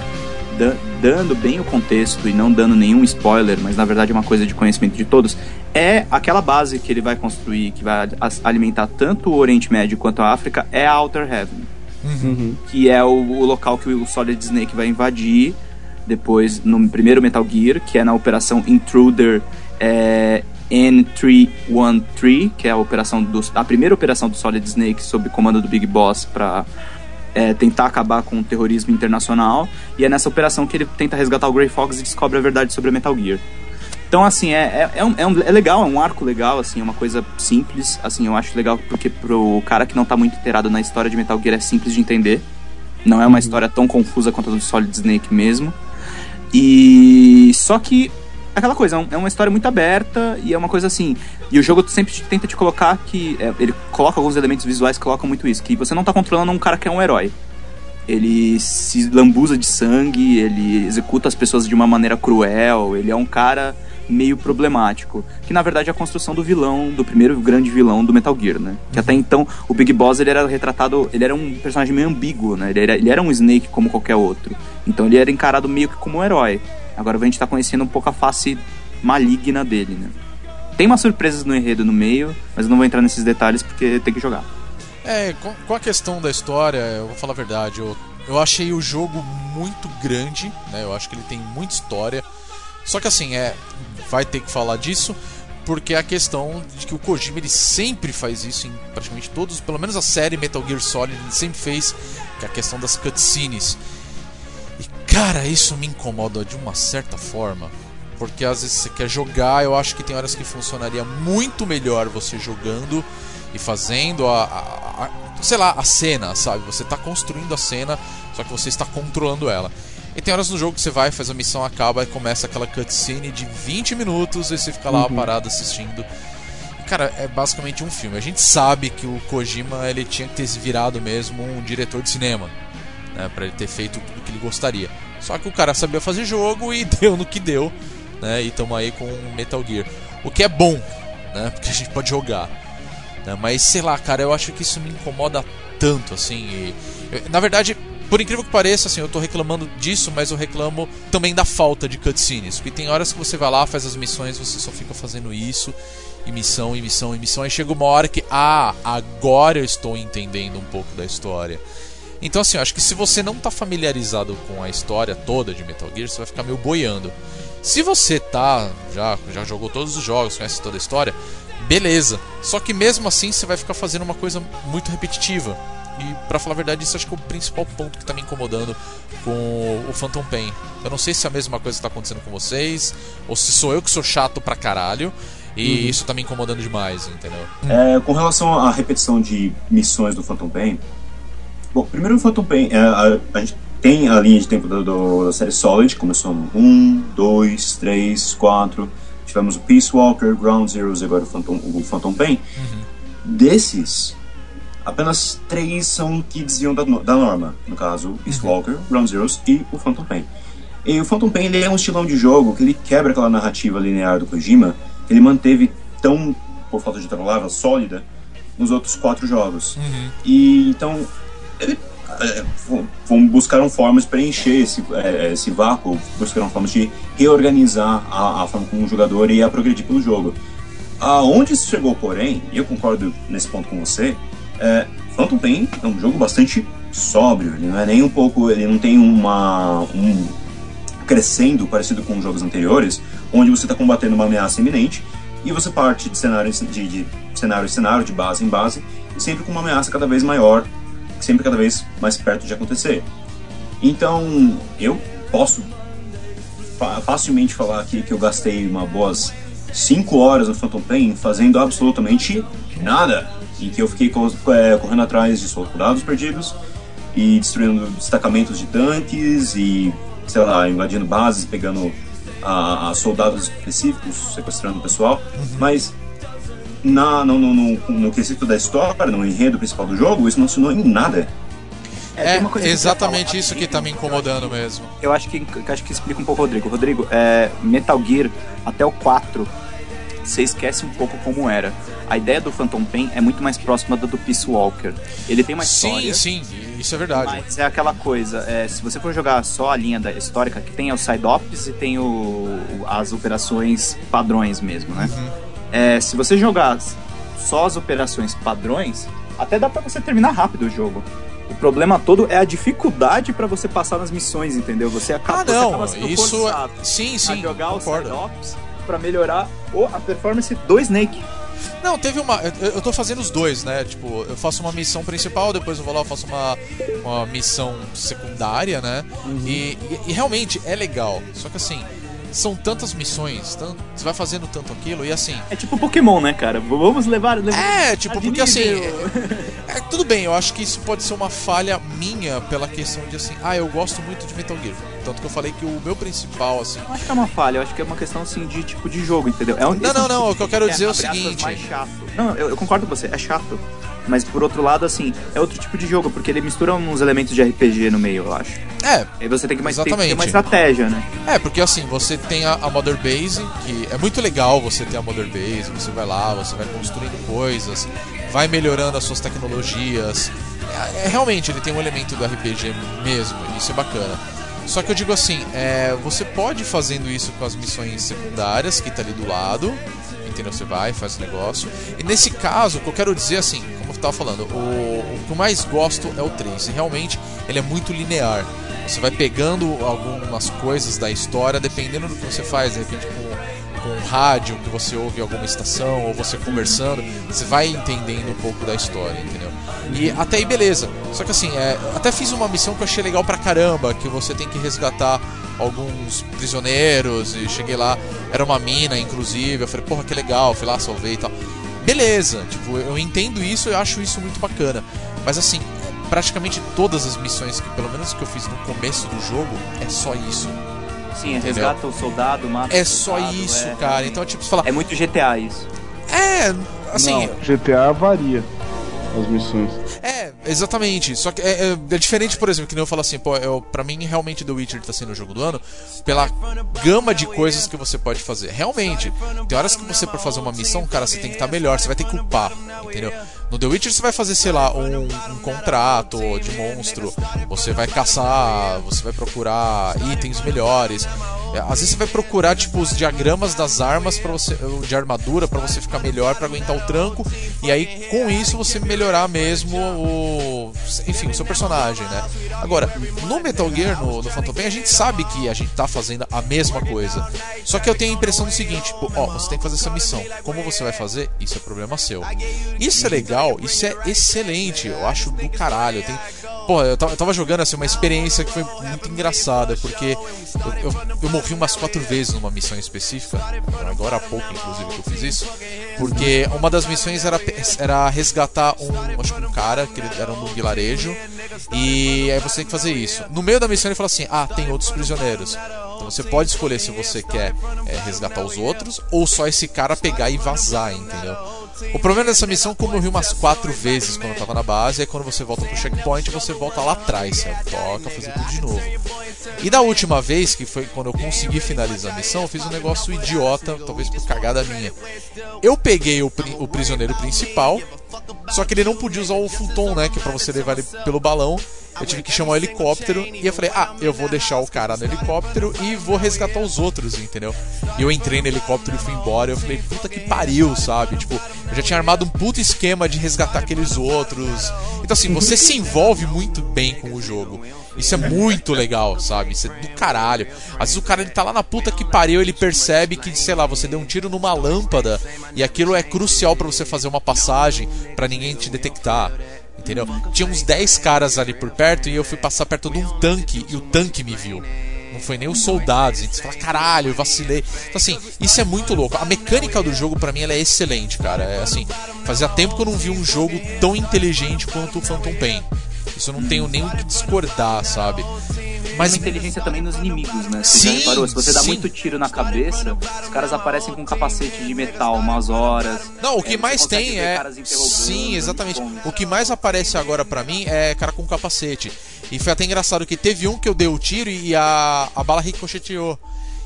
da- dando bem o contexto e não dando nenhum spoiler, mas na verdade é uma coisa de conhecimento de todos, é aquela base que ele vai construir, que vai alimentar tanto o Oriente Médio quanto a África, é a Outer Heaven. Que é o, o local que o Solid Snake vai invadir depois no primeiro Metal Gear, que é na Operação Intruder é, N313, que é a operação do, a primeira operação do Solid Snake sob comando do Big Boss para é, tentar acabar com o terrorismo internacional. E é nessa operação que ele tenta resgatar o Grey Fox e descobre a verdade sobre a Metal Gear. Então, assim, é, é, é, um- é, um- é legal, é um arco legal, assim, é uma coisa simples, assim, eu acho legal porque pro cara que não tá muito inteirado na história de Metal Gear é simples de entender. Não é uma história tão confusa quanto a do Solid Snake mesmo. E só que aquela coisa, é é uma história muito aberta e é uma coisa assim. E o jogo sempre te- tenta te colocar que. é, ele coloca alguns elementos visuais que colocam muito isso, que você não tá controlando um cara que é um herói. Ele se lambuza de sangue, ele executa as pessoas de uma maneira cruel, ele é um cara meio problemático. Que na verdade é a construção do vilão, do primeiro grande vilão do Metal Gear, né? Que até então o Big Boss ele era retratado, ele era um personagem meio ambíguo, né? Ele era, ele era um Snake como qualquer outro. Então ele era encarado meio que como um herói. Agora a gente tá conhecendo um pouco a face maligna dele, né? Tem umas surpresas no enredo no meio, mas eu não vou entrar nesses detalhes porque tem que jogar. É, com, a questão da história, eu vou falar a verdade, eu, eu achei o jogo muito grande, né? Eu acho que ele tem muita história. Só que assim, é, vai ter que falar disso, porque é a questão de que o Kojima ele sempre faz isso em praticamente todos, pelo menos a série Metal Gear Solid, ele sempre fez, que é a questão das cutscenes. Cara, isso me incomoda de uma certa forma. Porque às vezes você quer jogar, eu acho que tem horas que funcionaria muito melhor você jogando e fazendo a, a- a- sei lá, a cena, sabe? Você está construindo a cena, só que você está controlando ela. E tem horas no jogo que você vai, faz a missão, acaba e começa aquela cutscene de 20 minutos e você fica lá parado assistindo. Cara, é basicamente um filme. A gente sabe que o Kojima ele tinha que ter se virado mesmo um diretor de cinema, né, para ele ter feito tudo que ele gostaria. Só que o cara sabia fazer jogo e deu no que deu, né? E tamo aí com Metal Gear. O que é bom, né? Porque a gente pode jogar. né? Mas sei lá, cara, eu acho que isso me incomoda tanto, assim. e- eu- na verdade, por incrível que pareça, assim, eu tô reclamando disso, mas eu reclamo também da falta de cutscenes. Porque tem horas que você vai lá, faz as missões, você só fica fazendo isso, e missão, e missão, e missão, aí chega uma hora que, ah, agora eu estou entendendo um pouco da história. Então, assim, eu acho que se você não tá familiarizado com a história toda de Metal Gear, você vai ficar meio boiando. Se você tá, já, já jogou todos os jogos, conhece toda a história, beleza. Só que mesmo assim você vai ficar fazendo uma coisa muito repetitiva. E pra falar a verdade, isso acho que é o principal ponto que tá me incomodando com o Phantom Pain. Eu não sei se é a mesma coisa que tá acontecendo com vocês, ou se sou eu que sou chato pra caralho, e isso tá me incomodando demais, entendeu? É, com relação à repetição de missões do Phantom Pain, bom, primeiro o Phantom Pain, é, a, a gente tem a linha de tempo do, do- da série Solid, começou no 1, 2, 3, 4, tivemos o Peace Walker, Ground Zeroes e agora o Phantom, o Phantom Pain. Desses, apenas três são que desviam da, da norma, no caso, Peace Walker, Ground Zeroes e o Phantom Pain. E o Phantom Pain ele é um estilão de jogo que ele quebra aquela narrativa linear do Kojima, que ele manteve tão, por falta de outra palavra, sólida nos outros quatro jogos. E então, é, buscaram formas de preencher esse, é, esse vácuo, buscaram formas de reorganizar a, a forma como o jogador ia progredir pelo jogo. Aonde isso chegou, porém, e eu concordo nesse ponto com você, é, Phantom Pain é um jogo bastante sóbrio, ele não é nem um pouco, ele não tem uma um crescendo parecido com os jogos anteriores, onde você está combatendo uma ameaça iminente e você parte de cenário de, de cenário em cenário, de base em base, sempre com uma ameaça cada vez maior, sempre cada vez mais perto de acontecer. Então, eu posso fa- facilmente falar aqui que eu gastei uma boas 5 horas no Phantom Pain fazendo absolutamente nada. E que eu fiquei co- é, correndo atrás de soldados perdidos, e destruindo destacamentos de tanques e, sei lá, invadindo bases, pegando a, a soldados específicos, sequestrando o pessoal. Mas na, no, no, no, no quesito da história, no enredo principal do jogo, isso não funcionou em nada. É, eu exatamente isso que tá me incomodando mesmo. Eu acho que, que acho que explica um pouco o Rodrigo. Rodrigo, é, Metal Gear até o 4, você esquece um pouco como era. A ideia do Phantom Pain é muito mais próxima da do Peace Walker. Ele tem uma história. Sim, sim, isso é verdade. Mas é aquela coisa, é, se você for jogar só a linha da histórica, que tem os side-ops e tem o, o- as operações padrões mesmo, né? É, se você jogar só as operações padrões, até dá pra você terminar rápido o jogo. O problema todo é a dificuldade pra você passar nas missões, entendeu? Você acaba, Ah, você não, acaba sendo isso é- forçado sim, a sim, jogar os concordo. side-ops pra melhorar o, a performance do Snake. Não, teve uma. Eu, eu tô fazendo os dois, né? Tipo, eu faço uma missão principal, depois eu vou lá, eu faço uma, uma missão secundária, né? E, e- e realmente é legal. Só que assim, são tantas missões, tan- você vai fazendo tanto aquilo, e assim. É tipo Pokémon, né, cara? Vamos levar. levar É, tipo, porque assim. nível. É, tudo bem, eu acho que isso pode ser uma falha minha pela questão de assim, ah, eu gosto muito de Metal Gear. Tanto que eu falei que o meu principal, assim. Não acho que é uma falha, eu acho que é uma questão assim de tipo de jogo, entendeu? É um, Não, é não, não, o que eu quero jogo dizer é o seguinte. Não, eu, eu concordo com você, é chato. Mas por outro lado, assim, é outro tipo de jogo, porque ele mistura uns elementos de RPG no meio, eu acho. É, Aí você tem que mais, ter Exatamente. uma estratégia, né? É, porque assim, você tem a, a Mother Base, que é muito legal você ter a Mother Base, você vai lá, você vai construindo coisas, vai melhorando as suas tecnologias. É, é, realmente, ele tem um elemento do RPG mesmo, isso é bacana. Só que eu digo assim, é, você pode ir fazendo isso com as missões secundárias, que tá ali do lado, entendeu? Você vai, faz o negócio. E nesse caso, o que eu quero dizer assim, como eu tava falando, o, o que eu mais gosto é o 3. E realmente ele é muito linear. Você vai pegando algumas coisas da história, dependendo do que você faz, de repente com, com rádio que você ouve alguma estação, ou você conversando, você vai entendendo um pouco da história, entendeu? E até aí beleza. Só que assim, é, até fiz uma missão que eu achei legal pra caramba, que você tem que resgatar alguns prisioneiros, e cheguei lá, era uma mina, inclusive, eu falei, porra, que legal, fui lá, salvei e tal. Beleza, tipo, eu entendo isso, eu acho isso muito bacana. Mas assim, praticamente todas as missões que, pelo menos que eu fiz no começo do jogo, é só isso. Sim, Entendeu? resgata o soldado, mata É o só soldado, isso, é- cara. Então, tipo, você fala, É muito GTA isso. é, assim, Não, GTA varia as missões. É, exatamente. Só que é, é- é diferente, por exemplo, que nem eu falo assim, pô, eu, pra mim realmente The Witcher tá sendo o jogo do ano pela gama de coisas que você pode fazer. Realmente, tem horas que você, pra fazer uma missão, cara, você tem que estar melhor, você vai ter que upar, entendeu? No The Witcher você vai fazer, sei lá, um, um contrato de monstro, você vai caçar, você vai procurar itens melhores. Às vezes você vai procurar tipo os diagramas das armas para você de armadura para você ficar melhor para aguentar o tranco e aí com isso você melhorar mesmo o enfim, o seu personagem, né? Agora, no Metal Gear, no, no Phantom Pain, a gente sabe que a gente tá fazendo a mesma coisa. Só que eu tenho a impressão do seguinte, tipo, ó, você tem que fazer essa missão. Como você vai fazer? Isso é problema seu. Isso é legal, isso é excelente, eu acho do caralho. Tem, Eu tava, jogando assim uma experiência que foi muito engraçada, porque eu, eu, eu morri umas quatro vezes numa missão específica, agora há pouco, inclusive, que eu fiz isso, porque uma das missões era, era resgatar um, acho que um cara, que era um vilarejo, e aí você tem que fazer isso. No meio da missão ele fala assim: ah, tem outros prisioneiros. Então você pode escolher se você quer é, resgatar os outros ou só esse cara pegar e vazar, entendeu? O problema dessa missão, como eu morri umas quatro vezes quando eu tava na base, é quando você volta pro checkpoint, você volta lá atrás, certo? Toca, fazer tudo de novo. E da última vez, que foi quando eu consegui finalizar a missão, eu fiz um negócio idiota, talvez por cagada minha. Eu peguei o, pri- o prisioneiro principal, só que ele não podia usar o futon, né? Que é pra você levar ele pelo balão. Eu tive que chamar o helicóptero e eu falei, ah, eu vou deixar o cara no helicóptero e vou resgatar os outros, entendeu? E eu entrei no helicóptero e fui embora. Eu falei, puta que pariu, sabe? Tipo, eu já tinha armado um puto esquema de resgatar aqueles outros. Então, assim, você se envolve muito bem com o jogo. Isso é muito legal, sabe? Isso é do caralho. Às vezes o cara ele tá lá na puta que pariu, ele percebe que, sei lá, você deu um tiro numa lâmpada e aquilo é crucial pra você fazer uma passagem pra ninguém te detectar. Entendeu? Tinha uns 10 caras ali por perto e eu fui passar perto de um tanque e o tanque me viu. Não foi nem os soldados. Você fala, caralho, eu vacilei. Então, assim, isso é muito louco. A mecânica do jogo, pra mim, ela é excelente, cara. É assim, fazia tempo que eu não vi um jogo tão inteligente quanto o Phantom Pain. Isso eu não tenho nem o que discordar, sabe? Mas Mas inteligência também nos inimigos, né? Você já Sim, reparou? Se você dá sim. muito tiro na cabeça, os caras aparecem com capacete de metal umas horas. Não, o É, que você mais tem é. Sim, exatamente. O que mais aparece agora pra mim é cara com capacete. E foi até engraçado que teve um que eu dei o tiro e a, a bala ricocheteou.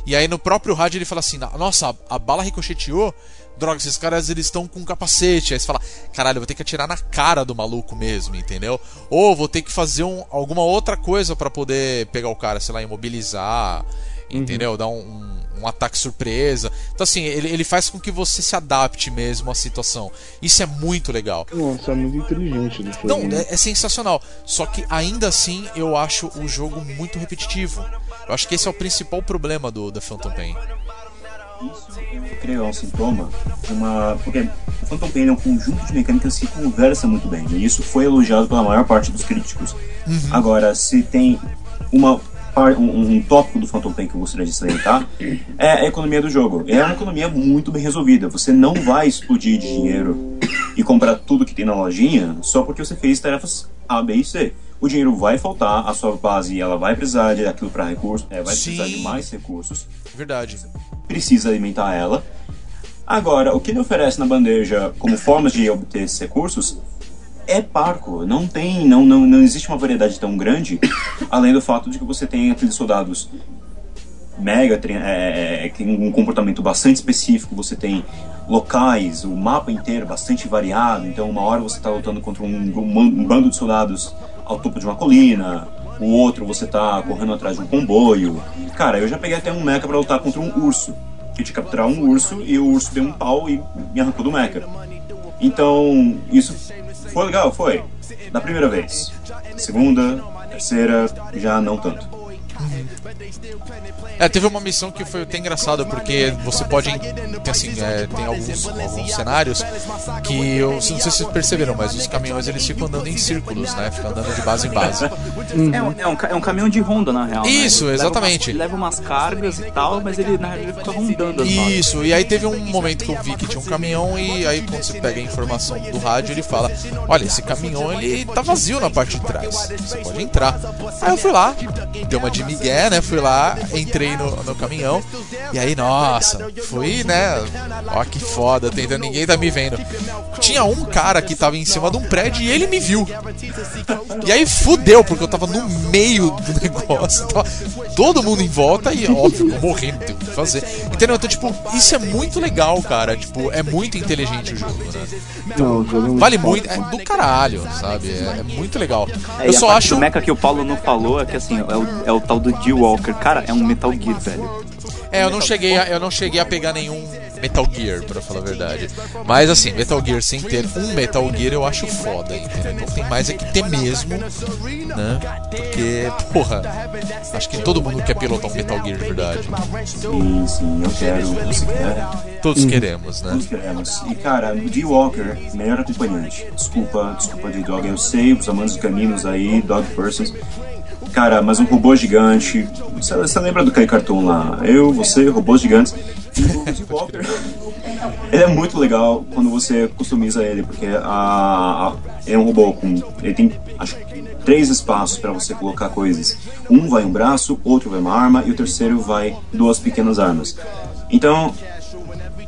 E aí no próprio rádio ele fala assim: Nossa, a, a bala ricocheteou. Droga, esses caras eles estão com capacete. Aí você fala: Caralho, eu vou ter que atirar na cara do maluco mesmo, entendeu? Ou vou ter que fazer um- alguma outra coisa pra poder pegar o cara, sei lá, imobilizar, entendeu? Dar um, um- um ataque surpresa. Então, assim, ele, ele faz com que você se adapte mesmo à situação. Isso é muito legal. Nossa, é muito inteligente do jogo. Não, né? é, é sensacional. Só que ainda assim eu acho o jogo muito repetitivo. Eu acho que esse é o principal problema do da Phantom Pain. Isso, eu creio, é um sintoma, uma... porque o Phantom Pain é um conjunto de mecânicas que conversa muito bem, e isso foi elogiado pela maior parte dos críticos. Agora, se tem uma um, um tópico do Phantom Pain que eu gostaria de salientar, é a economia do jogo. É uma economia muito bem resolvida. Você não vai explodir de dinheiro e comprar tudo que tem na lojinha só porque você fez tarefas A, B e C. O dinheiro vai faltar, a sua base ela vai precisar de aquilo para recursos, é, vai precisar de Sim. mais recursos Verdade. precisa alimentar ela. Agora, o que ele oferece na bandeja como formas de obter esses recursos é parco. Não tem, não, não, não existe uma variedade tão grande, além do fato de que você tem aqueles soldados mega é, é, que tem um comportamento bastante específico. Você tem locais, o mapa inteiro bastante variado. Então, uma hora você está lutando contra um, um, um bando de soldados ao topo de uma colina. O outro você tá correndo atrás de um comboio. Cara, eu já peguei até um mecha pra lutar contra um urso. Que que capturar um urso e o urso deu um pau e me arrancou do mecha. Então, isso foi legal, foi. Da primeira vez. Segunda, terceira, já não tanto. É, teve uma missão que foi até engraçada, porque você pode. Tem, assim, é, tem alguns, alguns cenários que eu não sei se vocês perceberam, mas os caminhões eles ficam andando em círculos, né? Ficam andando de base em base. É, um, é, um, é um caminhão de Honda, na real. né? Isso, Ele leva exatamente. umas- Ele leva umas cargas e tal, mas ele, na ele fica rondando. Isso, e aí teve um momento que eu vi que tinha um caminhão e aí quando você pega a informação do rádio, ele fala: "Olha, esse caminhão ele tá vazio na parte de trás. Você pode entrar". Aí eu fui lá, deu uma de migué, né? Fui lá, entrei no, no caminhão. E aí, nossa, fui, né? Ó que foda, tentando ninguém tá me vendo. Tinha um cara que tava em cima de um prédio e ele me viu. E aí fudeu, porque eu tava no meio do negócio. Tava todo mundo em volta e, óbvio, morrendo, o fazer. Entendeu? Então, tipo, isso é muito legal, cara. Tipo, é muito inteligente o jogo, né? Não, o jogo é Vale foda. muito, é do caralho, sabe? É, é muito legal. É, Eu só acho. do mecha que o Paulo não falou é que assim, é o, é o tal do D-Walker. Cara, é um Metal Gear, velho. É, eu não cheguei a, eu não cheguei a pegar nenhum Metal Gear, pra falar a verdade. Mas assim, Metal Gear sem ter um Metal Gear eu acho foda, entendeu? Então tem mais é que ter mesmo, né? Porque, porra, acho que todo mundo quer pilotar um Metal Gear de verdade. Sim, sim, eu quero, você quer. Todos queremos, né? Todos queremos. E cara, D. Walker, melhor acompanhante. Desculpa, desculpa, D-Dog. Eu sei, os amantes dos caninos aí, Dog Persons. Cara, mas um robô gigante. Você, você lembra do Kai Cartoon lá? Eu, você, robôs gigantes. Ele é muito legal quando você customiza ele, porque a, a- é um robô com. Ele tem, acho três espaços para você colocar coisas. Um vai um braço, outro vai uma arma e o terceiro vai duas pequenas armas. Então,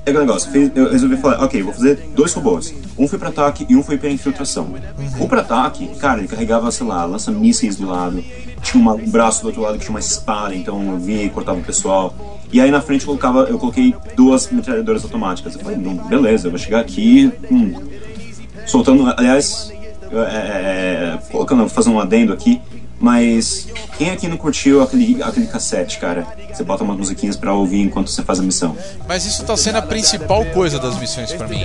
é negócio, eu resolvi falar, ok, vou fazer dois robôs. Um foi para ataque e um foi para infiltração. O para ataque, cara, ele carregava, sei lá, lança mísseis do lado, tinha uma- um braço do outro lado que tinha uma espada, então eu vinha e cortava o pessoal. E aí na frente eu colocava, eu coloquei duas metralhadoras automáticas. Eu falei, beleza, eu vou chegar aqui, hum, soltando, aliás, eu, é, é, colocando, fazendo um adendo aqui, mas quem aqui não curtiu aquele, aquele cassete, cara? Você bota umas musiquinhas pra ouvir enquanto você faz a missão. Mas isso tá sendo a principal coisa das missões pra mim.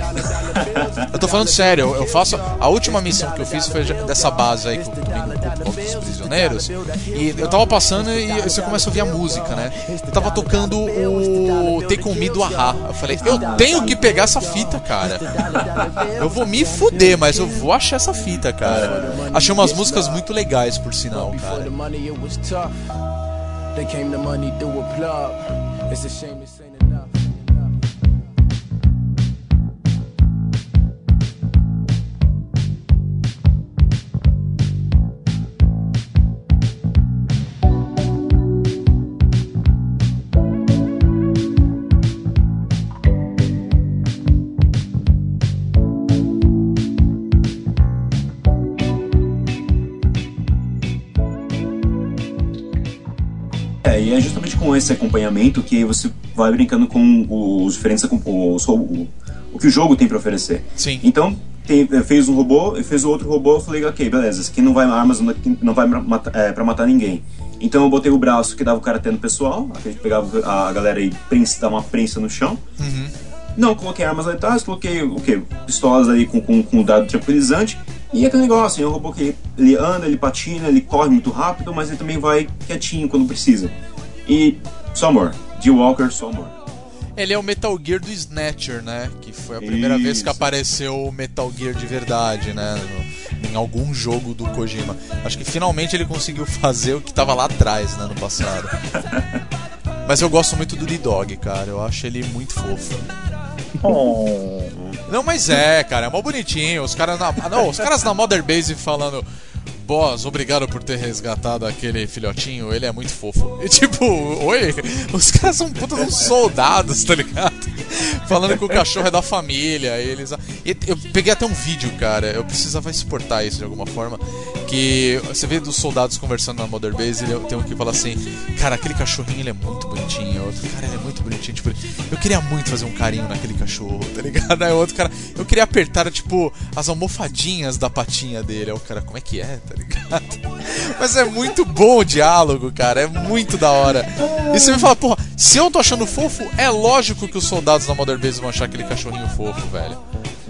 Eu tô falando sério, eu- faço. A última missão que eu fiz foi dessa base aí que eu tomei corpo dos prisioneiros. E eu tava passando e você começa a ouvir a música, né? Eu tava tocando o Take On Me do Ahá. Eu falei, eu tenho que pegar essa fita, cara. Eu vou me fuder, mas eu vou achar essa fita, cara. Achei umas músicas muito legais, por sinal, Before the money, it was tough. They came the money through a plug. It's a shame this ain't com esse acompanhamento que você vai brincando com os diferentes os, o, o que o jogo tem pra oferecer. Sim. Então, tem- fez um robô, fez o outro robô, eu falei, ok, beleza, esse aqui não vai armas, não vai matar, é, pra matar ninguém. Então eu botei o braço que dava o karatê no pessoal, a gente pegava a galera e prensa, dava uma prensa no chão. Não, coloquei armas letais, coloquei o quê? Pistolas ali com, com, com dado tranquilizante. E aquele negócio, é um robô que ele anda, ele patina, ele corre muito rápido, mas ele também vai quietinho quando precisa. E amor. De Walker, amor. Ele é o Metal Gear do Snatcher, né? Que foi a primeira vez que Isso. apareceu o Metal Gear de verdade, né? Em algum jogo do Kojima. Acho que finalmente ele conseguiu fazer o que tava lá atrás, né? No passado. Mas eu gosto muito do D-Dog, cara. Eu acho ele muito fofo. Oh. Não, mas é, cara, é mó bonitinho. Os caras na, não, os caras na Mother Base falando. Boss, obrigado por ter resgatado aquele filhotinho, ele é muito fofo. E tipo, oi? Os caras são puta uns soldados, tá ligado? Falando que o cachorro é da família. Eles. eu peguei até um vídeo, cara. Eu precisava exportar isso de alguma forma. Que você vê dos soldados conversando na Mother Base, ele tem um que fala assim: Cara, aquele cachorrinho ele é muito bonitinho. Outro, cara, ele é muito bonitinho. Tipo, eu queria muito fazer um carinho naquele cachorro, tá ligado? Aí outro cara, eu queria apertar, tipo, as almofadinhas da patinha dele. Aí o cara, como é que é, tá ligado? Mas é muito bom o diálogo, cara. É muito da hora. E você me fala, porra, se eu tô achando fofo, é lógico que os soldados da Mother Base vão achar aquele cachorrinho fofo, velho.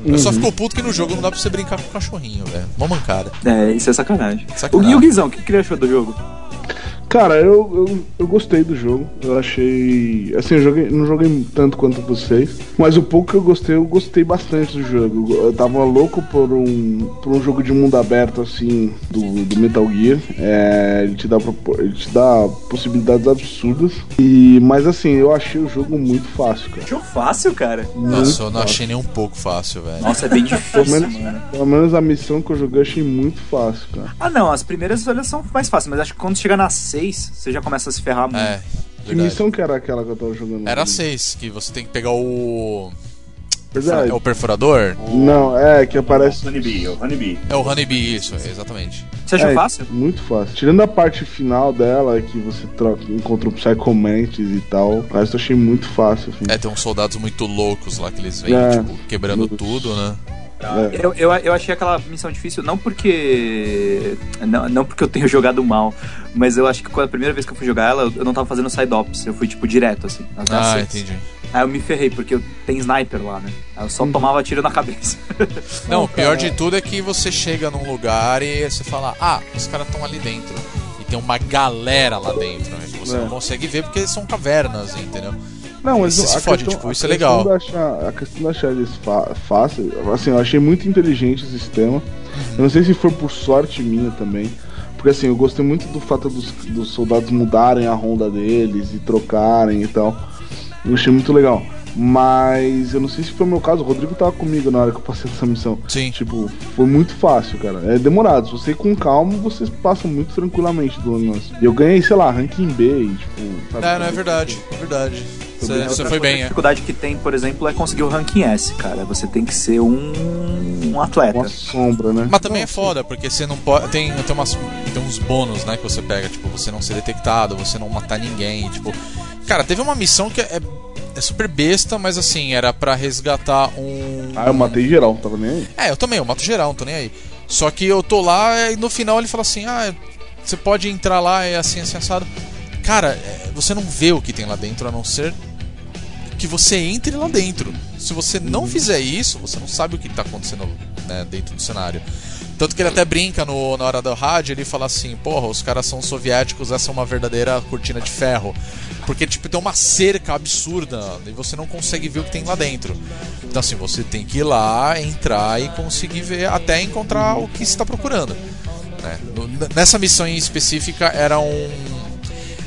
Eu só fico puto que no jogo não dá pra você brincar com o cachorrinho, velho. Uma mancada. É, isso é sacanagem. Sacanagem. O, e o Guizão, o que, que ele achou do jogo? Cara, eu, eu, eu gostei do jogo. Eu achei. Assim, eu joguei, não joguei tanto quanto vocês. Mas o pouco que eu gostei, eu gostei bastante do jogo. Eu tava louco por um, por um jogo de mundo aberto, assim, do, do Metal Gear. É, ele, te dá, ele te dá possibilidades absurdas. E, mas assim, eu achei o jogo muito fácil, cara. Achou fácil, cara. Nossa, eu não achei nem um pouco fácil, velho. Nossa, é bem Pelo difícil, menos, mano. pelo menos a missão que eu joguei eu achei muito fácil, cara. Ah, não, as primeiras olhas são mais fáceis, mas acho que quando chega na 6, você já começa a se ferrar muito. É, Que missão que era aquela que eu tava jogando? Era seis, que você tem que pegar o. Verdade. É o perfurador? Não, é que aparece. Honeybee, o Honeybee. É o Honeybee, isso, exatamente. Você achou É, fácil? Muito fácil. Tirando a parte final dela, que você troca, encontra o Psycho Mantis e tal, o resto eu achei muito fácil, assim. É, tem uns soldados muito loucos lá que eles vêm, É. tipo, quebrando tudo, né? É. Eu, eu, eu achei aquela missão difícil, não porque. Não, não porque eu tenho jogado mal, mas eu acho que quando a primeira vez que eu fui jogar ela, eu não tava fazendo side-ops, eu fui tipo direto, assim. Ah, entendi. Aí eu me ferrei, porque eu- tem sniper lá, né? Aí eu só tomava tiro na cabeça. Não, o pior de tudo é que você chega num lugar e você fala, ah, os caras estão ali dentro. E tem uma galera lá dentro, né? Que você É. não consegue ver porque são cavernas, entendeu? Não, mas Você se a fode, questão- tipo, isso é legal. achar- a questão de achar eles fácil, assim, eu achei muito inteligente o sistema. Uhum. Eu não sei se foi por sorte minha também. Porque assim, eu gostei muito do fato dos, dos soldados mudarem a ronda deles e trocarem e tal. Eu achei muito legal. Mas eu não sei se foi o meu caso, o Rodrigo tava comigo na hora que eu passei essa missão. Sim. Tipo, foi muito fácil, cara. É demorado. Se você ir com calma, vocês passam muito tranquilamente do negócio. E eu ganhei, sei lá, ranking B e, tipo. sabe? É, não, é verdade, é verdade. Você, você Outra foi bem, A é. dificuldade que tem, por exemplo, é conseguir o ranking S, cara. Você tem que ser um, um atleta. Uma sombra, né? Mas também é foda, porque você não pode. Tem, tem, umas, tem uns bônus, né, que você pega, tipo, você não ser detectado, você não matar ninguém, tipo. Cara, teve uma missão que é, é super besta, mas assim, era pra resgatar um. Ah, eu matei geral, tava nem aí. É, eu também, eu mato geral, não tô nem aí. Só que eu tô lá e no final ele fala assim: ah, você pode entrar lá, é assim, assim, assado. Cara, é, você não vê o que tem lá dentro, a não ser que você entre lá dentro. Se você não fizer isso, você não sabe o que tá acontecendo né, dentro do cenário. Tanto que ele até brinca no, na hora do rádio, ele fala assim, porra, os caras são soviéticos, essa é uma verdadeira cortina de ferro. Porque, tipo, tem uma cerca absurda e você não consegue ver o que tem lá dentro. Então, assim, você tem que ir lá, entrar e conseguir ver até encontrar o que está procurando. né? Nessa missão em específica era um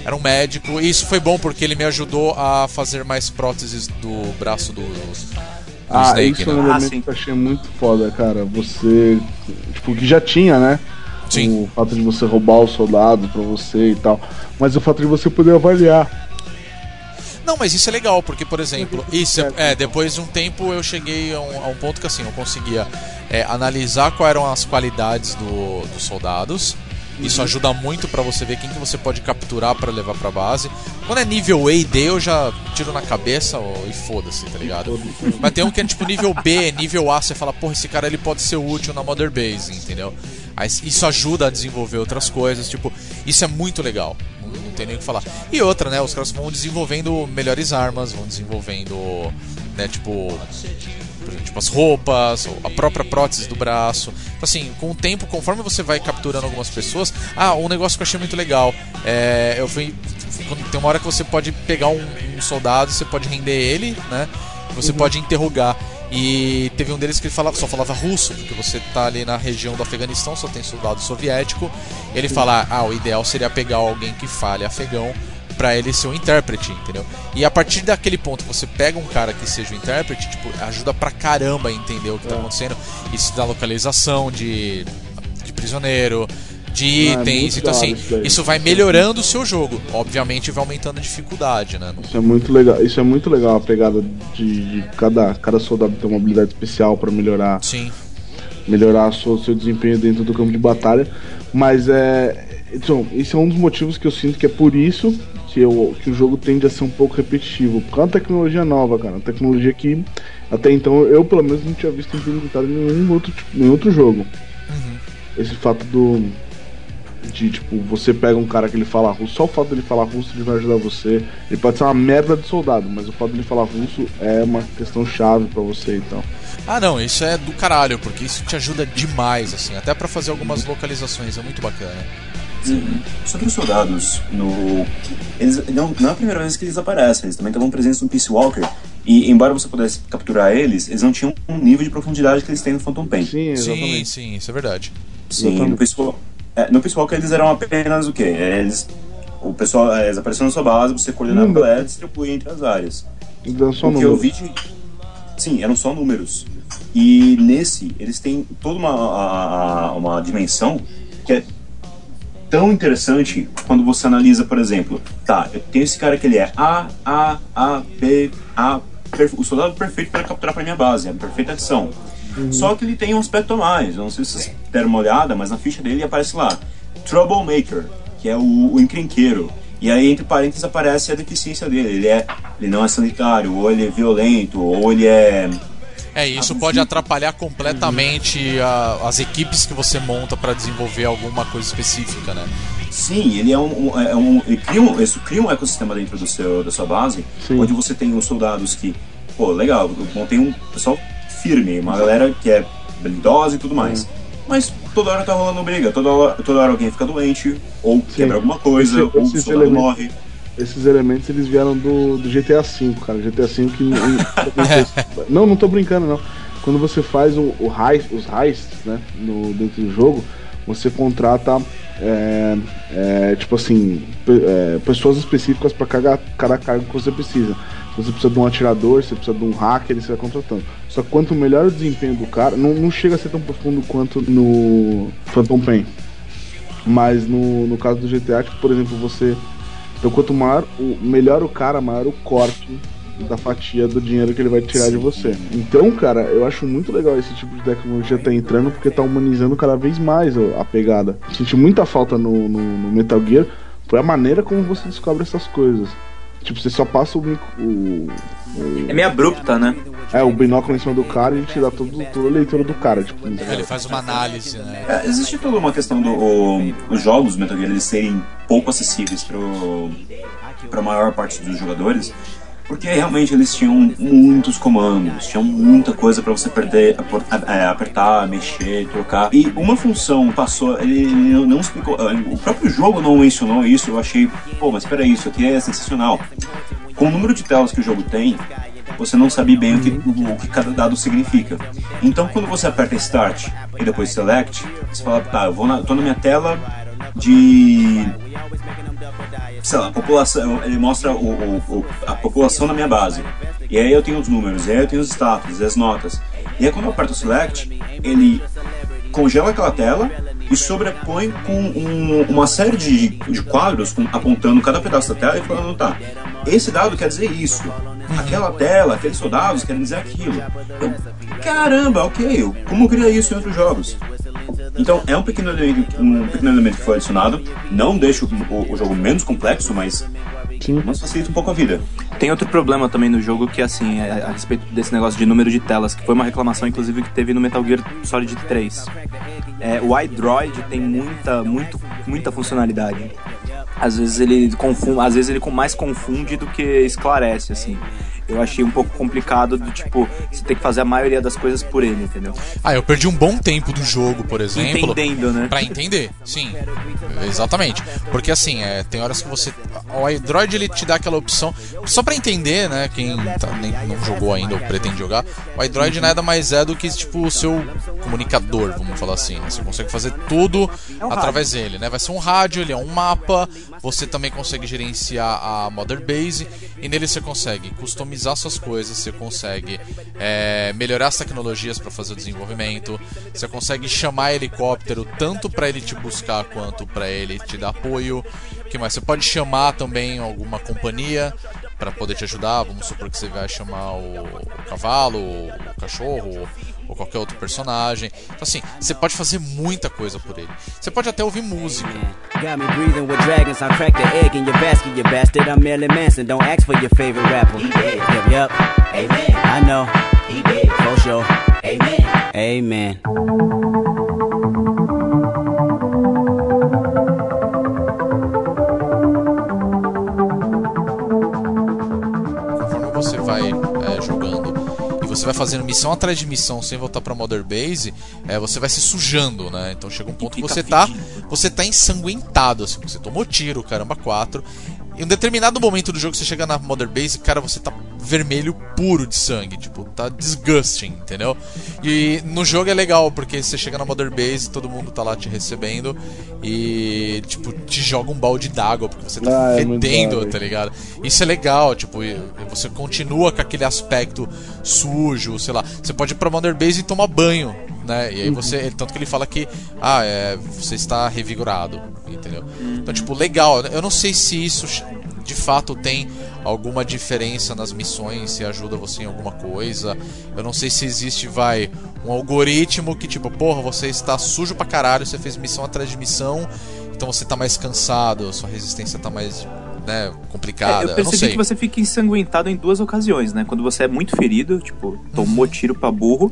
era um médico e isso foi bom porque ele me ajudou a fazer mais próteses do braço do, do Ah, Snake, isso é um né? Ah, elemento sim. que eu achei muito foda, cara. Você. Tipo, que já tinha, né? Sim. O fato de você roubar o soldado pra você e tal. Mas o fato de você poder avaliar. Não, mas isso é legal, porque, por exemplo, isso é, então. depois de um tempo eu cheguei a um, a um ponto que assim, eu conseguia é, analisar quais eram as qualidades do- dos soldados Isso ajuda muito pra você ver quem que você pode capturar pra levar pra base. Quando é nível A e D, eu já tiro na cabeça ó, e foda-se, tá ligado? Mas tem um que é tipo nível B, nível A, você fala, porra, esse cara ele pode ser útil na Mother Base, entendeu? Aí isso ajuda a desenvolver outras coisas, tipo, isso é muito legal. Não, não tem nem o que falar. E outra, né? Os caras vão desenvolvendo melhores armas, vão desenvolvendo, né, tipo, tipo as roupas, ou a própria prótese do braço. Então, assim, com o tempo, conforme você vai capturando algumas pessoas, ah, um negócio que eu achei muito legal, é, eu fui, tem uma hora que você pode pegar um, um soldado, você pode render ele, né? Você pode interrogar. E teve um deles que ele falava, só falava russo, porque você tá ali na região do Afeganistão, só tem soldado soviético. Ele fala, ah, o ideal seria pegar alguém que fale afegão pra ele ser um intérprete, entendeu? E a partir daquele ponto que você pega um cara que seja um intérprete, tipo, ajuda pra caramba a entender o que tá acontecendo. Isso dá localização de, de prisioneiro, de Ah, é itens. muito então, assim, isso isso vai melhorando o seu jogo. Obviamente vai aumentando a dificuldade, né? Isso é muito legal. Isso é muito legal a pegada de, de cada, cada soldado ter uma habilidade especial pra melhorar Sim. melhorar o seu, seu desempenho dentro do campo de batalha. Mas é. Então, esse é um dos motivos que eu sinto que é por isso que, eu, que o jogo tende a ser um pouco repetitivo. Porque é uma tecnologia nova, cara. Uma tecnologia que até então eu, pelo menos, não tinha visto implementada em nenhum outro, tipo- nenhum outro jogo. Esse fato do. De tipo, você pega um cara que ele fala russo, só o fato dele falar russo ele vai ajudar você. Ele pode ser uma merda de soldado, mas o fato dele falar russo é uma questão chave pra você então. Ah, não, isso é do caralho, porque isso te ajuda demais, assim, até pra fazer algumas localizações, é muito bacana. Sobre os soldados, no... eles, não, não é a primeira vez que eles aparecem, eles também estavam presentes no Peace Walker. E embora você pudesse capturar eles, eles não tinham um nível de profundidade que eles têm no Phantom Pain. Sim, Sim, exatamente. sim, isso é verdade. Sim, no Peace, Walker, é, no Peace Walker eles eram apenas o quê? Eles, o pessoal, eles apareciam na sua base, você coordenava a Número. galera e distribuía entre as áreas. Então, só o que número. eu vi de. Sim, eram só números. E nesse, eles têm toda uma, a- a- uma dimensão que é tão interessante quando você analisa, por exemplo, tá, eu tenho esse cara que ele é A, A, A, B, A, o soldado perfeito para capturar para minha base, é a perfeita adição. Só que ele tem um aspecto a mais, eu não sei se vocês deram uma olhada, mas na ficha dele aparece lá, Troublemaker, que é o, o encrenqueiro. E aí, entre parênteses, aparece a deficiência dele. Ele, é, ele não é sanitário, ou ele é violento, ou ele é. É, e isso pode atrapalhar completamente a- as equipes que você monta pra desenvolver alguma coisa específica, né? Sim, ele é um. um- é um ele cria um, isso cria um ecossistema dentro do seu, da sua base, Sim. onde você tem os soldados que. Pô, legal, eu montei um pessoal firme, uma galera que é habilidosa e tudo mais. Mas toda hora tá rolando briga, toda hora, toda hora alguém fica doente, ou quebra alguma coisa, Esse- ou o soldado elementos- morre. Esses elementos eles vieram do, do GTA V, cara. GTA V que. não, não tô brincando, não. Quando você faz o, o heist, os heists, né, no, dentro do jogo, você contrata, é, é, tipo assim, é, pessoas específicas para cada, cada cargo que você precisa. Se você precisa de um atirador, se você precisa de um hacker, você vai contratando. Só que quanto melhor o desempenho do cara, não, não chega a ser tão profundo quanto no Phantom Pain. Mas no, no caso do GTA, tipo, por exemplo, você. Então quanto maior, o melhor o cara, maior o corte da fatia do dinheiro que ele vai tirar de você. Então, cara, eu acho muito legal esse tipo de tecnologia tá entrando porque tá humanizando cada vez mais a pegada. Senti muita falta no, no, no Metal Gear foi a maneira como você descobre essas coisas. Tipo, você só passa o, o É meio abrupta, né? é, o binóculo em cima do cara e ele te dá todo, toda a leitura do cara. Tipo, Ele faz uma análise, né? É, existe toda uma questão do o- os jogos Metal Gear eles serem pouco acessíveis para a maior parte dos jogadores, porque realmente eles tinham muitos comandos, tinham muita coisa para você perder, é, apertar, mexer, trocar. E uma função passou, ele não explicou, é, o próprio jogo não mencionou isso. Eu achei, pô, mas espera aí, isso aqui é sensacional. Com o número de telas que o jogo tem, você não sabe bem o que, o que cada dado significa. Então, quando você aperta Start e depois Select, você fala, tá, eu vou na, tô na minha tela de. Sei lá, população, ele mostra o, o- a população na minha base. E aí eu tenho os números, e aí eu tenho os status, as notas. E aí quando eu aperto Select, ele congela aquela tela e sobrepõe com um- uma série de, de quadros com- apontando cada pedaço da tela e falando, tá, esse dado quer dizer isso, aquela tela, aqueles soldados querem dizer aquilo. Eu, caramba, ok, eu- como eu queria isso em outros jogos? Então é um pequeno elemento, um pequeno elemento que foi adicionado. Não deixa o, o jogo menos complexo, mas, Sim. mas facilita um pouco a vida. Tem outro problema também no jogo que, assim, é a respeito desse negócio de número de telas, que foi uma reclamação, inclusive, que teve no Metal Gear Solid 3. É, o iDroid tem muita, muito, muita funcionalidade. Às vezes ele confunde, às vezes ele com- mais confunde do que esclarece, assim. Eu achei um pouco complicado do tipo, você tem que fazer a maioria das coisas por ele, entendeu? Ah, eu perdi um bom tempo do jogo, por exemplo. Entendendo, né? Pra entender, sim. Exatamente. Porque assim, é, tem horas que você. O Android ele te dá aquela opção. Só pra entender, né? Quem tá- nem, não jogou ainda ou pretende jogar, o Android nada mais é do que tipo o seu comunicador, vamos falar assim. né? Você consegue fazer tudo um através dele, né? Vai ser um rádio, ele é um mapa. Você também consegue gerenciar a Mother Base. E nele você consegue customizar suas coisas, você consegue é, melhorar as tecnologias para fazer o desenvolvimento. Você consegue chamar helicóptero tanto para ele te buscar quanto para ele te dar apoio. que mais? Você pode chamar também alguma companhia para poder te ajudar. Vamos supor que você vai chamar o, o cavalo, o cachorro ou qualquer outro personagem. Então assim, você pode fazer muita coisa por ele. Você pode até ouvir música. Got você vai fazendo missão atrás de missão sem voltar pra Mother Base, é, você vai se sujando, né? Então chega um ponto que você tá, você tá ensanguentado, assim, você tomou tiro, caramba, 4. Em um determinado momento do jogo você chega na Mother Base, cara, você tá vermelho puro de sangue, tipo, tá disgusting, entendeu? E no jogo é legal porque você chega na Mother Base, todo mundo tá lá te recebendo e tipo te joga um balde d'água porque você tá Ah, é fedendo, hora. tá ligado? Isso é legal, tipo, e- e você continua com aquele aspecto sujo, sei lá. Você pode ir pra Mother Base e tomar banho, né? E aí você. Tanto que ele fala que, ah, é, você está revigorado, entendeu? Então, tipo, legal. Eu não sei se isso de fato tem alguma diferença nas missões, se ajuda você em alguma coisa. Eu não sei se existe, vai, um algoritmo que, tipo, porra, você está sujo pra caralho, você fez missão atrás de missão, então você tá mais cansado, sua resistência tá mais, né, complicada. É, eu não percebi sei. que você fica ensanguentado em duas ocasiões, né? Quando você é muito ferido, tipo, tomou tiro pra burro,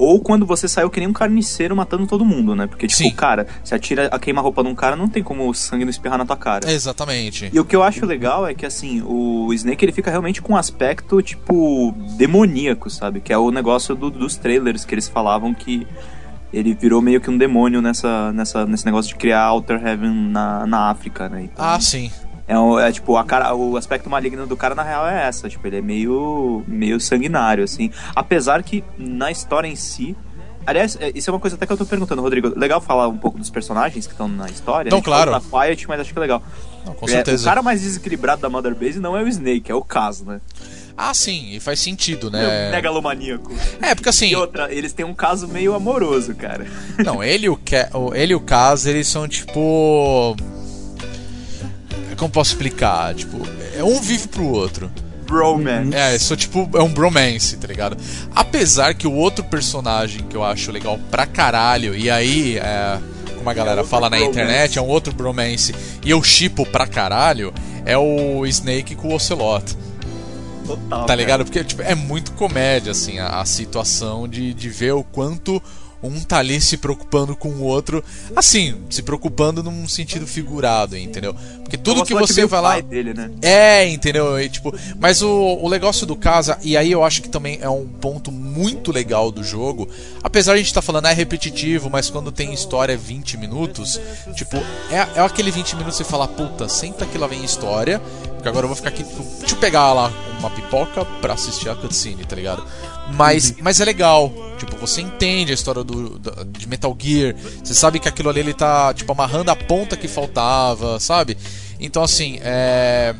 ou quando você saiu que nem um carniceiro matando todo mundo, né? Porque, tipo, Sim. cara, se atira a queima-roupa num cara, não tem como o sangue não espirrar na tua cara. Exatamente. E o que eu acho legal é que, assim, o Snake ele fica realmente com um aspecto, tipo, demoníaco, sabe? Que é o negócio do- dos trailers que eles falavam que ele virou meio que um demônio nessa, nessa, nesse negócio de criar Outer Heaven na, na África, né? Então, Ah, sim. É, um- é, tipo, a cara, o aspecto maligno do cara na real é essa, tipo, ele é meio, meio sanguinário, assim. Apesar que na história em si. Aliás, é, isso é uma coisa até que eu tô perguntando, Rodrigo. Legal falar um pouco dos personagens que estão na história. Não, falou claro. Da Quiet, mas acho que é legal. Não, com É, certeza. o cara mais desequilibrado da Mother Base não é o Snake, é o Caso, né? Ah, sim, e faz sentido, É né? megalomaníaco. É, porque assim, E outra, eles têm um caso meio amoroso, cara. não, ele e o, o- ele e o Kaz, eles são tipo. Como posso explicar? Tipo, é um vive pro outro. Bromance. É, isso tipo, é um bromance, tá ligado? Apesar que o outro personagem que eu acho legal pra caralho, e aí, é, como a galera outro fala na bromance. internet, é um outro bromance, e eu chipo pra caralho, é o Snake com o Ocelot. Total. Tá cara. ligado? Porque tipo, é muito comédia, assim, a, a situação de, de ver o quanto um tá ali se preocupando com o outro. Assim, se preocupando num sentido figurado, entendeu? Porque tudo O que você vai lá. dele, né? É, entendeu? E, tipo, mas o, o negócio do casa, e aí eu acho que também é um ponto muito legal do jogo, apesar de a gente estar falando, ah, é repetitivo, mas quando tem história 20 minutos, tipo, é, é aquele 20 minutos que você fala, puta, senta que lá vem história, porque agora eu vou ficar aqui, tipo, deixa eu pegar lá uma pipoca pra assistir a cutscene, tá ligado? Mas, mas é legal, tipo, você entende a história do, do- de Metal Gear, você sabe que aquilo ali ele tá, tipo, amarrando a ponta que faltava, sabe? Então, assim, é.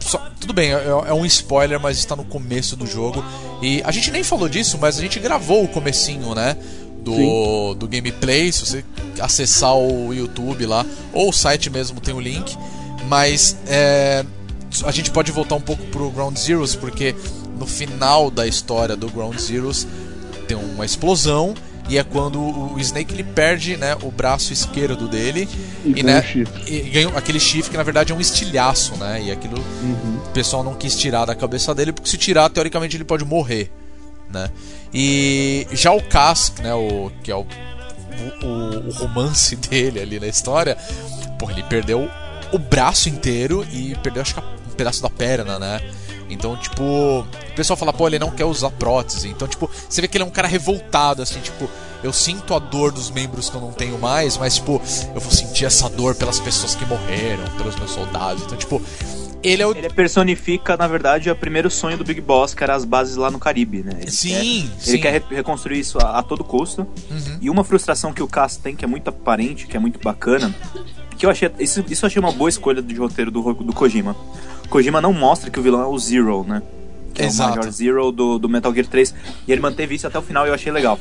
só- tudo bem, é, é um spoiler, mas está no começo do jogo. E a gente nem falou disso, mas a gente gravou o comecinho, né? Do, do gameplay. Se você acessar o YouTube lá, ou o site mesmo tem o link. Mas é, a gente pode voltar um pouco pro Ground Zeroes, porque no final da história do Ground Zeroes tem uma explosão e é quando o Snake ele perde né, o braço esquerdo dele E ganha né, um e ganha aquele chifre que na verdade é um estilhaço, né? E aquilo Uhum. o pessoal não quis tirar da cabeça dele, porque se tirar, teoricamente ele pode morrer, né? E já o Kask, né, o que é o, o, o romance dele ali na história, pô, ele perdeu o braço inteiro e perdeu acho que um pedaço da perna, né? Então, tipo, o pessoal fala, pô, ele não quer usar prótese. Então, tipo, você vê que ele é um cara revoltado, assim, tipo, eu sinto a dor dos membros que eu não tenho mais, mas, tipo, eu vou sentir essa dor pelas pessoas que morreram, pelos meus soldados. Então, tipo, ele é o. Ele personifica, na verdade, o primeiro sonho do Big Boss, que era as bases lá no Caribe, né? Ele Sim, quer, sim. Ele quer re- reconstruir isso a, a todo custo. Uhum. E uma frustração que o Cass tem, que é muito aparente, que é muito bacana, que eu achei. Isso, isso eu achei uma boa escolha de roteiro do, do Kojima. Kojima não mostra que o vilão é o Zero, né? Que Exato. é o Major Zero do, do Metal Gear 3. E ele manteve isso até o final e eu achei legal.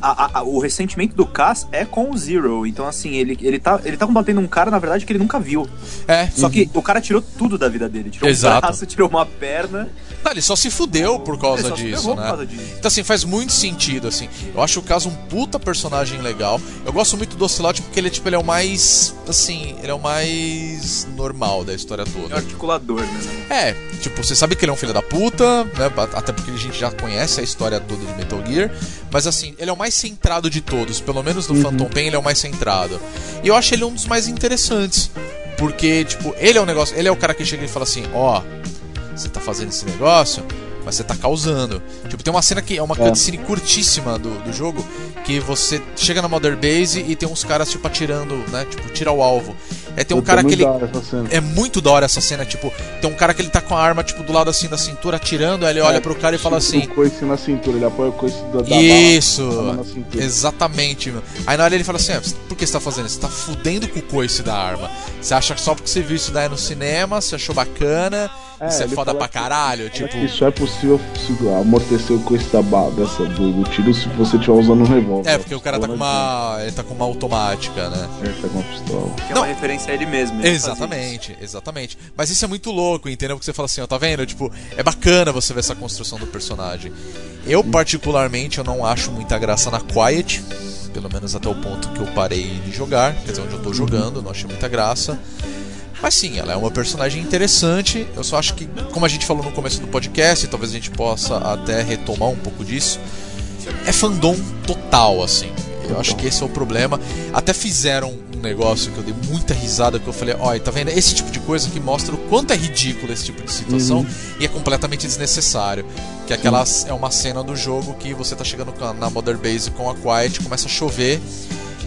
A- a- o ressentimento do Cass é com o Zero. Então, assim, ele, ele, tá, ele tá combatendo um cara, na verdade, que ele nunca viu. É, Só que o cara tirou tudo da vida dele. Tirou Exato. um braço, tirou uma perna. Não, ele só se fudeu por causa disso, né? por causa disso. Então, assim, faz muito sentido, assim. Eu acho o caso um puta personagem legal. Eu gosto muito do Ocelot porque ele, tipo, ele é o mais. Assim, ele é o mais normal da história É o toda. articulador, né? É, tipo, você sabe que ele é um filho da puta, né? Até porque a gente já conhece a história toda de Metal Gear. Mas assim, ele é o mais centrado de todos. Pelo menos no Phantom Pain ele é o mais centrado. E eu acho ele um dos mais interessantes. Porque, tipo, ele é um negócio. Ele é o cara que chega e fala assim, ó, você tá fazendo esse negócio, mas você tá causando. Tipo, tem uma cena que é uma cutscene curtíssima do, do jogo, que você chega na Mother Base e tem uns caras, tipo, atirando, né? Tipo, tira o alvo. Aí tem um Puta, cara que ele. É muito da hora essa cena, tipo, tem um cara que ele tá com a arma, tipo, do lado assim da cintura, atirando, aí ele olha pro cara e fala assim. O coice na cintura, ele apoia o coice da, da Isso, cintura. exatamente, meu. Aí na hora ele fala assim: ah, por que você tá fazendo isso? Você tá fudendo com o coice da arma. Você acha só porque você viu isso daí no cinema, você achou bacana, É, isso é foda pra que- caralho? Tipo, Só é possível amortecer o coice da bala, dessa, do, do tiro se você estiver usando um revólver. É, porque o cara tá com uma. Ele tá com uma automática, né? Ele tá com uma pistola. Que é Não. uma referência a ele mesmo. ele Exatamente, exatamente. Mas isso é muito louco, entendeu? Porque você fala assim, ó, tá vendo? Tipo, é bacana você ver essa construção do personagem. Eu, particularmente, eu não acho muita graça na Quiet. Pelo menos até o ponto que eu parei de jogar. Quer dizer, onde eu tô jogando, não achei muita graça. Mas sim, ela é uma personagem interessante. Eu só acho que, como a gente falou no começo do podcast, talvez a gente possa até retomar um pouco disso. É fandom total, assim. Eu acho que esse é o problema. Até fizeram um negócio que eu dei muita risada, que eu falei, olha, tá vendo? Esse tipo de coisa que mostra o quanto é ridículo esse tipo de situação e é completamente desnecessário. Que é aquela é uma cena do jogo que você tá chegando na Mother Base com a Quiet, começa a chover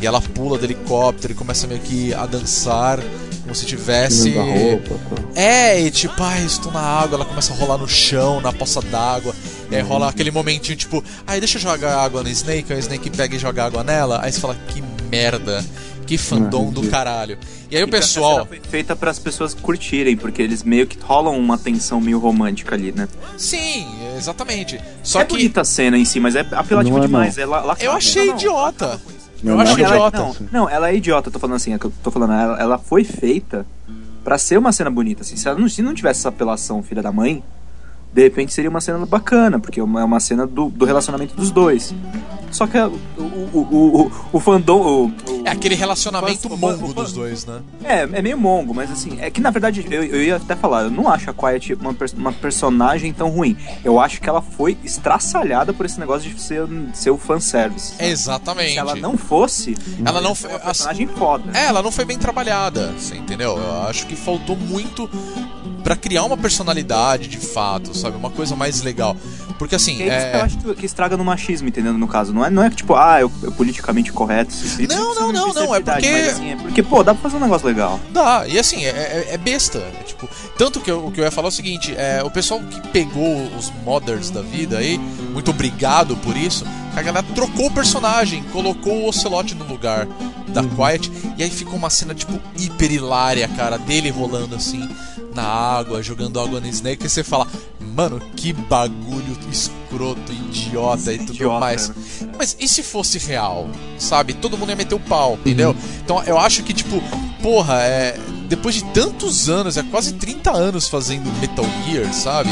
e ela pula do helicóptero e começa meio que a dançar como se tivesse. Roupa, tá. É, e tipo, ai, estou na água, ela começa a rolar no chão, na poça d'água. E aí rola aquele momentinho, tipo, ai, deixa eu jogar água no Snake, aí o Snake pega e joga água nela. Aí você fala, que merda, que fandom do caralho. E aí o E a pessoal. cena Foi feita para as pessoas curtirem, porque eles meio que rolam uma tensão meio romântica ali, né? Sim, exatamente. Só é que bonita a cena em si, mas é apelativo Não é, demais. não. É la- lacrada. eu achei Não, não, idiota. Isso. Eu Não, acho não, ela, idiota. Não, não, ela é idiota, eu tô falando assim, é que eu tô falando, ela, ela foi feita pra ser uma cena bonita, assim. Se ela não, se não tivesse essa apelação filha da mãe, de repente seria uma cena bacana, porque é uma, é uma cena do, do relacionamento dos dois. Só que a- o, o, o, o, fandom. O, o- É aquele relacionamento mongo dos dois, né? é, é meio mongo, mas assim, é que na verdade eu, eu ia até falar, eu não acho a Quiet uma, uma personagem tão ruim. Eu acho que ela foi estraçalhada por esse negócio de ser, ser o fanservice. Exatamente. Se ela não fosse, Ela não é foi. uma personagem foda. É, ela não foi bem trabalhada, você entendeu? Eu acho que faltou muito pra criar uma personalidade de fato, sabe? Uma coisa mais legal. Porque assim, Que é isso que eu acho que- estraga no machismo, entendendo? No caso. Não é, não é que tipo, ah, eu, eu politicamente correto. isso- isso- Não, isso não, não, não, é porque- mas, assim, é porque, pô, dá pra fazer um negócio legal. dá, e assim, é, é- é besta. É, tipo, tanto que eu, o que eu ia falar é o seguinte: é, o pessoal que pegou os modders da vida aí, muito obrigado por isso. A galera trocou o personagem, colocou o Ocelot no lugar da Quiet, e aí ficou uma cena, tipo, hiper hilária, cara, dele rolando assim na água, jogando água no Snake, e você fala, mano, que bagulho escroto, idiota e tudo Idiota, mais. né? Mas e se fosse real? Sabe? Todo mundo ia meter o pau, entendeu? Então eu acho que, tipo, porra, é. Depois de tantos anos, é quase 30 anos fazendo Metal Gear, sabe?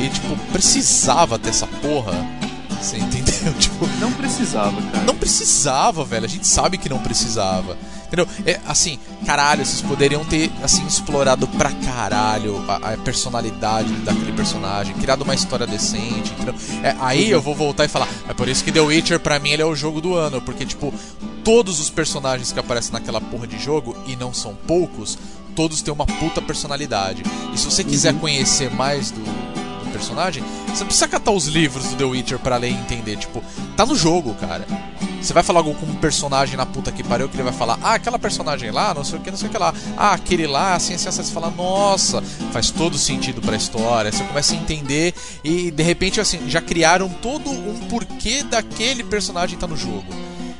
E, tipo, precisava ter essa porra. Você entendeu? Tipo, Não precisava, cara. não precisava, velho. A gente sabe que não precisava. Entendeu? É, assim, caralho, vocês poderiam ter, assim, explorado pra caralho a, a personalidade daquele personagem, criado uma história decente, entendeu? É, aí eu vou voltar e falar, é por isso que The Witcher, pra mim, ele é o jogo do ano, porque, tipo, todos os personagens que aparecem naquela porra de jogo, e não são poucos, todos têm uma puta personalidade. E se você quiser conhecer mais do, do personagem, você não precisa catar os livros do The Witcher pra ler e entender. Tipo, tá no jogo, cara. Você vai falar algo com um personagem na puta que pariu, que ele vai falar, ah, aquela personagem lá, não sei o que, não sei o que lá. Ah, aquele lá, assim, assim, assim. Você fala, nossa, faz todo sentido pra história. Você começa a entender e, de repente, assim, já criaram todo um porquê daquele personagem tá no jogo.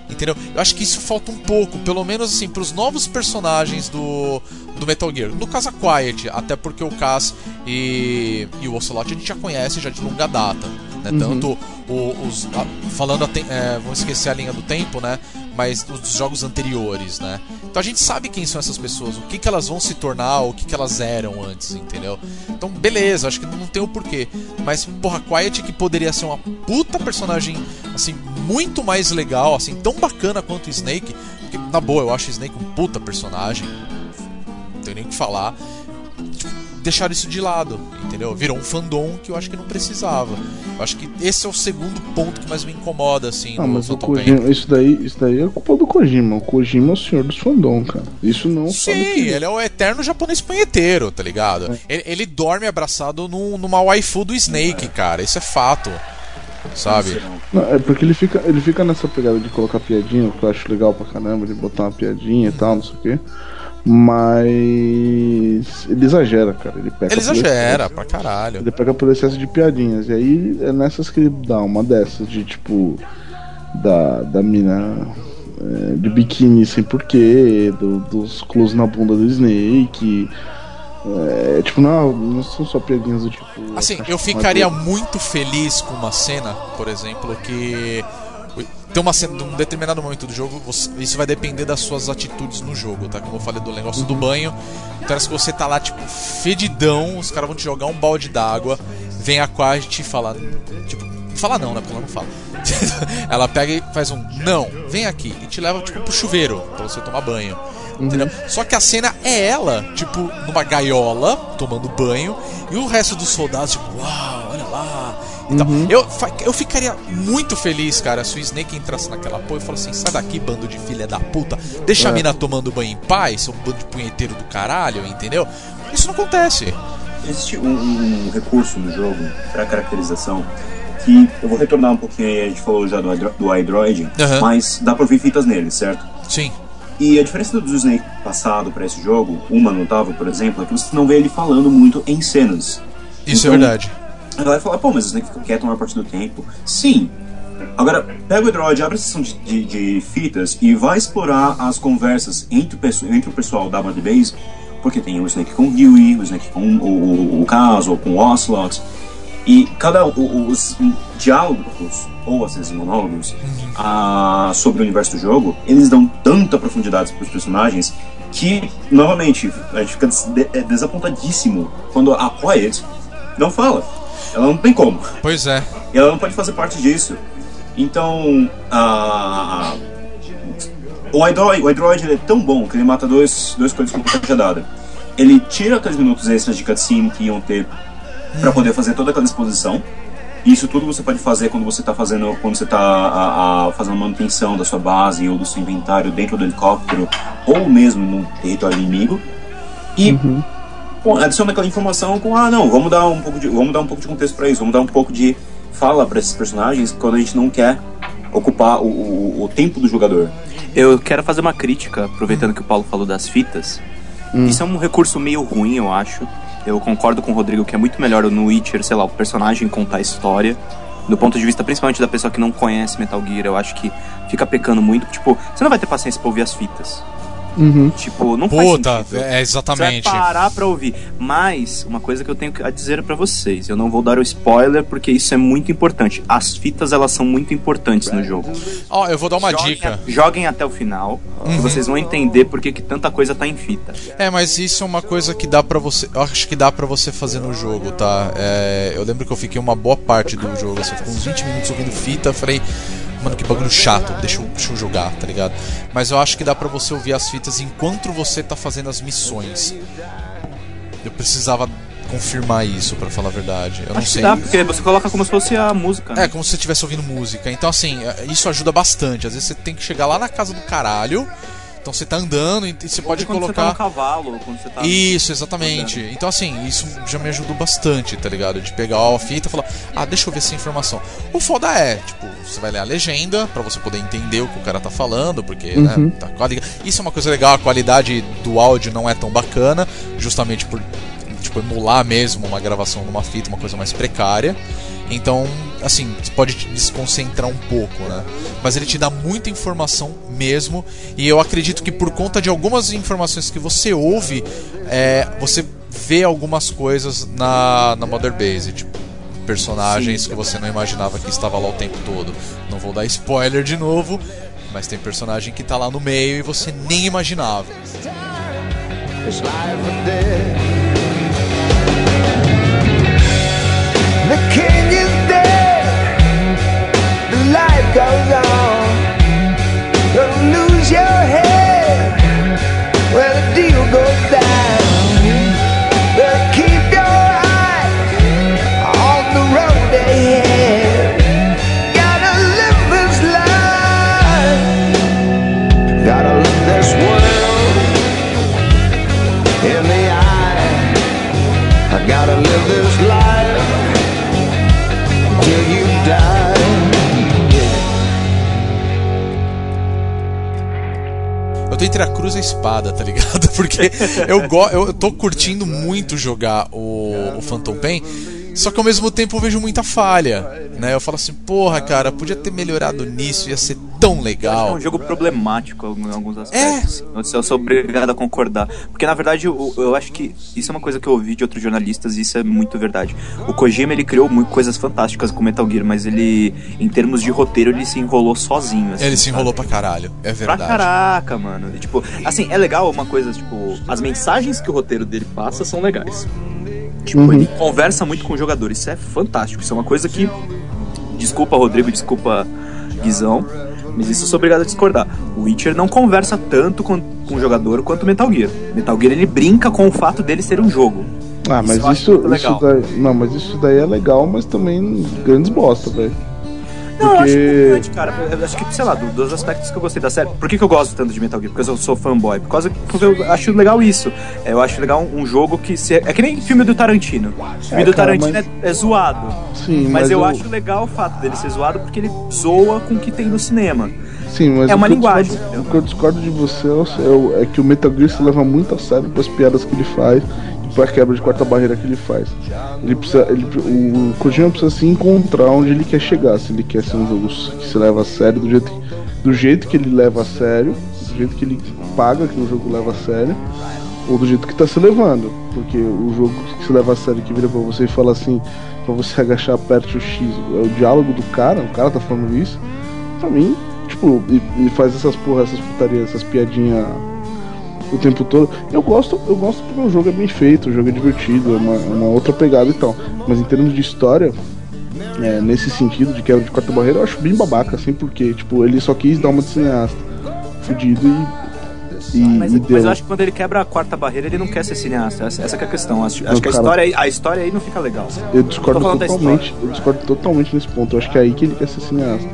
Entendeu? Eu acho que isso falta um pouco, pelo menos assim, pros novos personagens do, do Metal Gear. No caso, a Quiet, até porque o Cass e, e o Ocelot a gente já conhece já de longa data. Né? Tanto o- os. a- falando, a, tem- é, vamos esquecer a linha do tempo, né? Mas os dos jogos anteriores, né? Então a gente sabe quem são essas pessoas, o que, que elas vão se tornar, o que, que elas eram antes, entendeu? Então, beleza, acho que não tem o porquê. Mas, porra, Quiet que poderia ser uma puta personagem, assim, muito mais legal, assim, tão bacana quanto Snake. Porque, na boa, eu acho Snake um puta personagem. Não tenho nem o que falar. Deixaram isso de lado, entendeu? Virou um fandom que eu acho que não precisava. Eu acho que esse é o segundo ponto que mais me incomoda, assim, Ah, no mas o. Kojima, isso daí, isso daí é culpa do Kojima. O Kojima é o senhor dos fandom, cara. Isso não Sim, que- ele é o eterno japonês punheteiro, tá ligado? Ele, ele dorme abraçado num- numa waifu do Snake, cara. Isso é fato. Sabe? Não, é porque ele fica, ele fica nessa pegada de colocar piadinha, que eu acho legal pra caramba, de botar uma piadinha e tal, não sei o quê. Mas ele exagera, cara. Ele, peca Ele exagera excesso. pra caralho. Ele pega por excesso de piadinhas. E aí é nessas que ele dá uma dessas de tipo. Da, da mina é, de biquíni sem porquê, do- dos close na bunda do Snake. É, tipo, não, não são só piadinhas do tipo. Assim, caixa eu ficaria muito feliz com uma cena, por exemplo, que. Tem uma cena, num determinado momento do jogo, você- isso vai depender das suas atitudes no jogo, tá? Como eu falei do negócio do banho. Então, que você tá lá, tipo, fedidão, os caras vão te jogar um balde d'água, vem a Quagit e fala. Tipo, fala não, né? Porque ela não fala. ela pega e faz um não, vem aqui, e te leva, tipo, pro chuveiro, pra você tomar banho. Entendeu? Só que a cena é ela, tipo, numa gaiola, tomando banho, e o resto dos soldados, tipo, uau, olha lá. e tal. Eu, eu ficaria muito feliz, cara, se o Snake entrasse naquela porra e falasse assim: sai daqui, bando de filha da puta, deixa a É. mina tomando banho em paz, seu bando de punheteiro do caralho, entendeu? Isso não acontece. Existe um, um recurso no jogo para caracterização que eu vou retornar um pouquinho aí, a gente falou já do, do iDroid, Aham. mas dá pra ouvir fitas nele, certo? Sim. E a diferença do Snake passado para esse jogo, uma notável, por exemplo, é que você não vê ele falando muito em cenas. Isso Então, é verdade. Aí vai falar, pô, mas o Snake fica quieto a maior parte do tempo. Sim. Agora, pega o Android, abre a sessão de, de- de fitas e vai explorar as conversas entre o, entre o pessoal da Band Base, porque tem o Snake com o Huey, o Snake com o, o, o Caso, ou com o Ocelot. E cada os diálogos, ou às vezes monólogos, ah, sobre o universo do jogo, eles dão tanta profundidade para os personagens que, novamente, a gente fica des- de- é desapontadíssimo quando a Quiet não fala. Ela não tem como. Pois é. E ela não pode fazer parte disso. Então, a. O iDroid, o iDroid ele é tão bom que ele mata dois, dois coisas com uma cajadada. Ele tira aqueles minutos extras de cutscene que iam ter pra poder fazer toda aquela exposição. Isso tudo você pode fazer quando você tá fazendo quando você tá a, a- fazendo manutenção da sua base ou do seu inventário dentro do helicóptero ou mesmo no território inimigo. E Bom, adiciona aquela informação com ah não, vamos dar um pouco de, vamos dar um pouco de contexto pra isso, vamos dar um pouco de fala pra esses personagens quando a gente não quer ocupar o, o, o tempo do jogador. Eu quero fazer uma crítica, aproveitando que o Paulo falou das fitas. Isso é um recurso meio ruim, eu acho. Eu concordo com o Rodrigo que é muito melhor no Witcher, sei lá, o personagem contar a história. Do ponto de vista principalmente da pessoa que não conhece Metal Gear, eu acho que fica pecando muito. Tipo, você não vai ter paciência pra ouvir as fitas. Uhum. Tipo, não faz Puta, sentido. é exatamente. Você vai parar pra ouvir. Mas, uma coisa que eu tenho a dizer pra vocês, eu não vou dar o spoiler porque isso é muito importante. As fitas, elas são muito importantes no jogo. Ó, eu vou dar uma Joguem dica. a- Joguem até o final, que vocês vão entender por que tanta coisa tá em fita. É, mas isso é uma coisa que dá pra você. Eu acho que dá pra você fazer no jogo, tá? É, eu lembro que eu fiquei uma boa parte do jogo, assim, eu fiquei uns 20 minutos ouvindo fita, falei, mano, que bagulho chato, deixa eu, deixa eu jogar, tá ligado? Mas eu acho que dá pra você ouvir as fitas enquanto você tá fazendo as missões. Eu precisava confirmar isso, pra falar a verdade. Eu não Acho que sei. dá, porque você coloca como se fosse a música. né? É, como se você estivesse ouvindo música. Então, assim, é, isso ajuda bastante. Às vezes você tem que chegar lá na casa do caralho. Então você tá andando e você pode quando colocar. Você tá no cavalo, ou quando você tá. Isso, exatamente. Então, assim, isso já me ajudou bastante, tá ligado? De pegar a fita e falar, ah, deixa eu ver essa informação. O foda é, tipo, você vai ler a legenda pra você poder entender o que o cara tá falando, porque, Uhum. né, tá quali- Isso é uma coisa legal, a qualidade do áudio não é tão bacana, justamente por, tipo, emular mesmo uma gravação numa fita, uma coisa mais precária. Então, assim, você pode te desconcentrar um pouco, né? Mas ele te dá muita informação mesmo. E eu acredito que por conta de algumas informações que você ouve, é, você vê algumas coisas na, na Mother Base. Tipo, personagens que você não imaginava que estava lá o tempo todo. Não vou dar spoiler de novo, mas tem personagem que tá lá no meio e você nem imaginava. It's life or death. Goes on. Don't lose your head Eu tô entre a cruz e a espada, tá ligado? Porque eu, go eu tô curtindo muito jogar o, o Phantom Pain, só que ao mesmo tempo eu vejo muita falha, né? Eu falo assim, porra, cara, podia ter melhorado nisso, ia ser tão É legal. um jogo problemático em alguns aspectos. Eu sou obrigado a concordar. Porque, na verdade, eu, eu acho que isso é uma coisa que eu ouvi de outros jornalistas e isso é muito verdade. O Kojima, ele criou muito, coisas fantásticas com Metal Gear, mas ele, em termos de roteiro, ele se enrolou sozinho. assim, Ele se sabe? enrolou pra caralho, é Pra verdade. caraca, mano. E, tipo, assim, é legal uma coisa, tipo, as mensagens que o roteiro dele passa são legais. Tipo, ele conversa muito com o jogador, isso é fantástico. Isso é uma coisa que. Desculpa, Rodrigo, desculpa, Guizão. Mas isso eu sou obrigado a discordar. O Witcher não conversa tanto com, com o jogador quanto o Metal Gear. Metal Gear ele brinca com o fato dele ser um jogo. Ah, mas isso, isso, legal. daí. Não, mas isso daí é legal, mas também grandes bosta, velho. Não, eu acho Porque- importante, cara. Eu acho que, sei lá, do- dos aspectos que eu gostei da série. Por que, que eu gosto tanto de Metal Gear? Porque eu sou fanboy. Por causa porque eu acho legal isso. É, Eu acho legal um, um jogo que. Se, é que nem filme do Tarantino. O filme É, do cara, Tarantino mas- é, é zoado. Sim, mas, mas eu eu- acho legal o fato dele ser zoado porque ele zoa com o que tem no cinema. Sim, mas É uma linguagem, discordo- o que eu discordo de você é é, que o Metal Gear se leva muito a sério pras piadas que ele faz pra quebra de quarta barreira que ele faz. Ele precisa, ele, o Kojima precisa se encontrar onde ele quer chegar. Se ele quer ser um jogo que se leva a sério do jeito, do jeito que ele leva a sério, do jeito que ele paga que o jogo leva a sério, ou do jeito que tá se levando. Porque o jogo que se leva a sério que vira pra você e fala assim, pra você agachar aperte o X, é o diálogo do cara, o cara tá falando isso. Pra mim, tipo, e, e faz essas porra, essas putarias, essas piadinhas o tempo todo. Eu gosto, eu gosto porque o jogo é bem feito, o jogo é divertido, é uma, é uma outra pegada e tal. Mas em termos de história, é, nesse sentido de quebra de quarta barreira, eu acho bem babaca, assim, porque, tipo, ele só quis dar uma de cineasta fudido e. E, Mas, e mas eu acho que quando ele quebra a quarta barreira, ele não quer ser cineasta. Essa, essa é a questão. Acho, acho Não, que a cara. história, aí- a história aí não fica legal. Eu discordo totalmente, eu discordo totalmente nesse ponto. Eu acho que é aí que ele quer ser cineasta.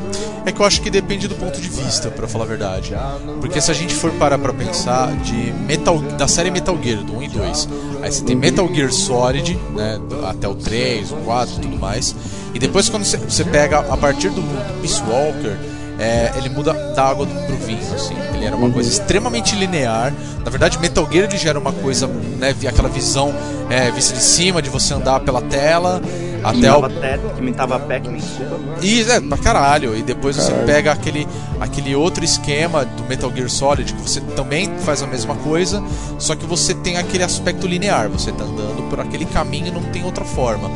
É que eu acho que depende do ponto de vista, pra falar a verdade. Porque se a gente for parar pra pensar de Metal, da série Metal Gear, do 1 e 2, aí você tem Metal Gear Solid, né, até o 3, o 4 e tudo mais, e depois quando você, pega a partir do, do Peace Walker, é, ele muda da água pro vinho, assim. Ele era uma coisa extremamente linear. Na verdade, Metal Gear ele já era uma coisa, né, aquela visão é, vista de cima, de você andar pela tela. Que Até o que imitava Pac-Man, desculpa. E é, pra caralho. E depois você Caralho. pega aquele, aquele outro esquema do Metal Gear Solid, que você também faz a mesma coisa, só que você tem aquele aspecto linear. Você tá andando por aquele caminho e não tem outra forma.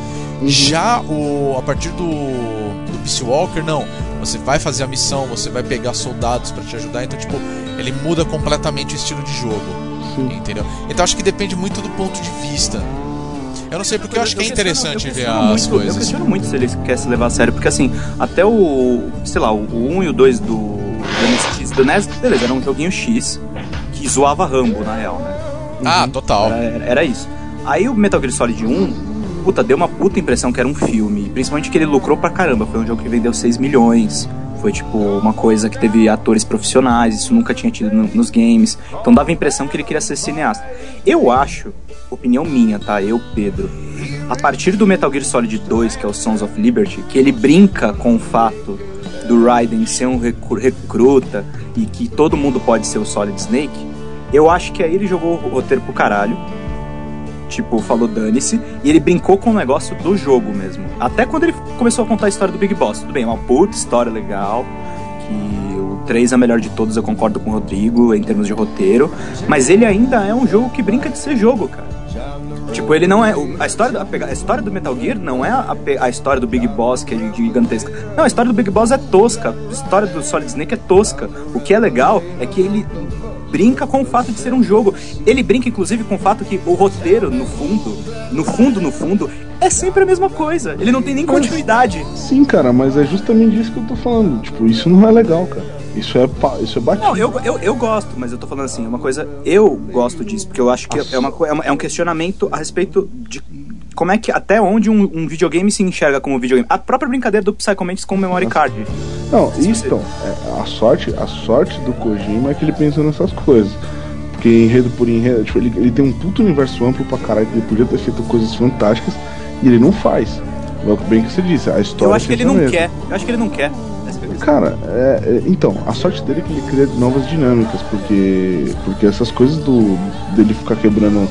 Já o a partir do, do Peace Walker, não. Você vai fazer a missão, você vai pegar soldados pra te ajudar. Então, tipo, ele muda completamente o estilo de jogo. Sim. Entendeu? Então, acho que depende muito do ponto de vista. Eu não sei porque eu acho que é interessante ver as muito- Eu coisas. questiono muito se ele quer se levar a sério, porque assim, até o, sei lá, o 1 e o 2 do, do NES, do NES, beleza, era um joguinho X que zoava Rambo, na real, né? Ah, total. Era, era- era isso. Aí o Metal Gear Solid 1, puta, deu uma puta impressão que era um filme. Principalmente que ele lucrou pra caramba. Foi um jogo que vendeu 6 milhões. Foi tipo uma coisa que teve atores profissionais, isso nunca tinha tido no- nos games. Então dava a impressão que ele queria ser cineasta. Eu acho, opinião minha, tá? Eu, Pedro. A partir do Metal Gear Solid 2, que é o Sons of Liberty, que ele brinca com o fato do Raiden ser um recru- recruta e que todo mundo pode ser o Solid Snake, eu acho que aí ele jogou o roteiro pro caralho. Tipo, falou dane-se. E ele brincou com o negócio do jogo mesmo. Até quando ele começou a contar a história do Big Boss. Tudo bem, é uma puta história legal. Que o 3 é a melhor de todos, eu concordo com o Rodrigo em termos de roteiro. Mas ele ainda é um jogo que brinca de ser jogo, cara. Tipo, ele não é. A história, do- a história do Metal Gear não é a, a história do Big Boss, que é gigantesca. Não, a história do Big Boss é tosca. A história do Solid Snake é tosca. O que é legal é que ele brinca com o fato de ser um jogo. Ele brinca, inclusive, com o fato que o roteiro, no fundo, no fundo, no fundo, é sempre a mesma coisa. Ele não tem nem continuidade. Sim, cara, mas é justamente isso que eu tô falando. Tipo, isso não é legal, cara. Isso é, isso é batido. Não, eu, eu, eu gosto, mas eu tô falando assim, é uma coisa. Eu gosto disso, porque eu acho que é, é uma- é um questionamento a respeito de como é que. Até onde um, um videogame se enxerga como videogame. A própria brincadeira do Psycho Mantis com o Memory Card. Não, isso então, é, a sorte, a sorte do Kojima é que ele pensa nessas coisas. Porque enredo por enredo, tipo, ele, ele tem um puto universo amplo pra caralho, que ele podia ter feito coisas fantásticas e ele não faz. É bem que você disse, a história Eu acho que ele fica não mesmo. quer. Eu acho que ele não quer. Cara, é, é, então, a sorte dele é que ele cria novas dinâmicas, porque porque essas coisas do dele ficar quebrando.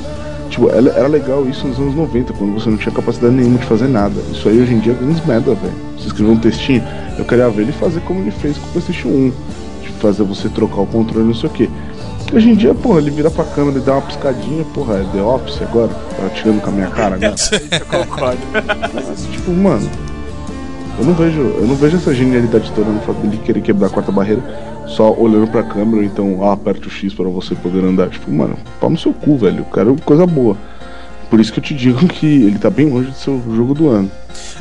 Tipo, era, legal isso nos anos 90, quando você não tinha capacidade nenhuma de fazer nada. Isso aí hoje em dia é grandes merda, velho. Você escreveu um textinho, eu queria ver ele fazer como ele fez com o PlayStation 1. De fazer você trocar o controle, não sei o quê. Hoje em dia, porra, ele vira pra câmera e dá uma piscadinha, porra, é The Office agora? Tá tirando com a minha cara agora? Eu concordo. Mas, tipo, mano, eu não vejo, eu não vejo essa genialidade toda no fato dele querer quebrar a quarta barreira só olhando pra câmera, então ah, aperte o X para você poder andar. Tipo, mano, pau no seu cu, velho. Eu quero coisa boa. Por isso que eu te digo que ele tá bem longe de ser o jogo do ano.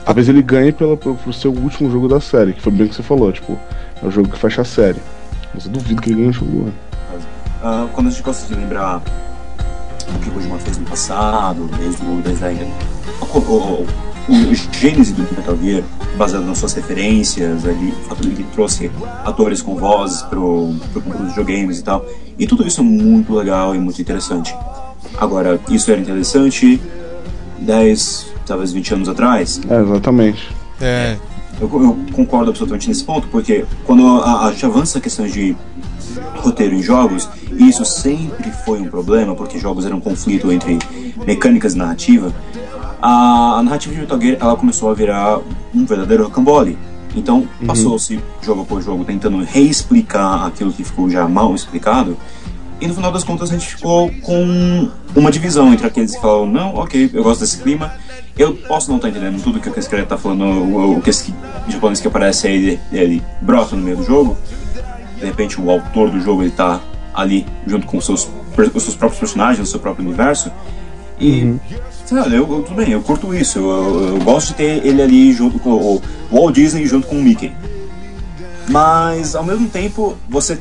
Talvez ele ganhe pela, por, por ser o último jogo da série, que foi bem o que você falou, tipo, é o jogo que fecha a série. Mas eu duvido que ele ganhe o jogo do ano. Ah, quando a gente gosta de lembrar o que o Kojima fez no passado, desde o desde a, o, o, o gênese do Metal Gear, baseado nas suas referências, ali, o fato de que ele trouxe atores com vozes pro, pro dos videogames e tal. E tudo isso é muito legal e muito interessante. Agora, isso era interessante 10, talvez 20 anos atrás. É, exatamente. É, Eu, eu concordo absolutamente nesse ponto, porque quando a, a gente avança questões de roteiro em jogos, e isso sempre foi um problema, porque jogos eram um conflito entre mecânicas e narrativa, a, a narrativa de Metal Gear ela começou a virar um verdadeiro rocambole. Então, passou-se jogo por jogo tentando reexplicar aquilo que ficou já mal explicado, e no final das contas a gente ficou com uma divisão entre aqueles que falavam, não, ok, eu gosto desse clima, eu posso não estar entendendo tudo que esse cara tá falando, o, o que esse japonês que aparece aí, ele, brota no meio do jogo, de repente o autor do jogo ele tá ali junto com os seus, os seus próprios personagens, o seu próprio universo, e sei eu, eu- tudo bem, eu curto isso, eu, eu- gosto de ter ele ali junto com o Walt Disney junto com o Mickey. Mas ao mesmo tempo, você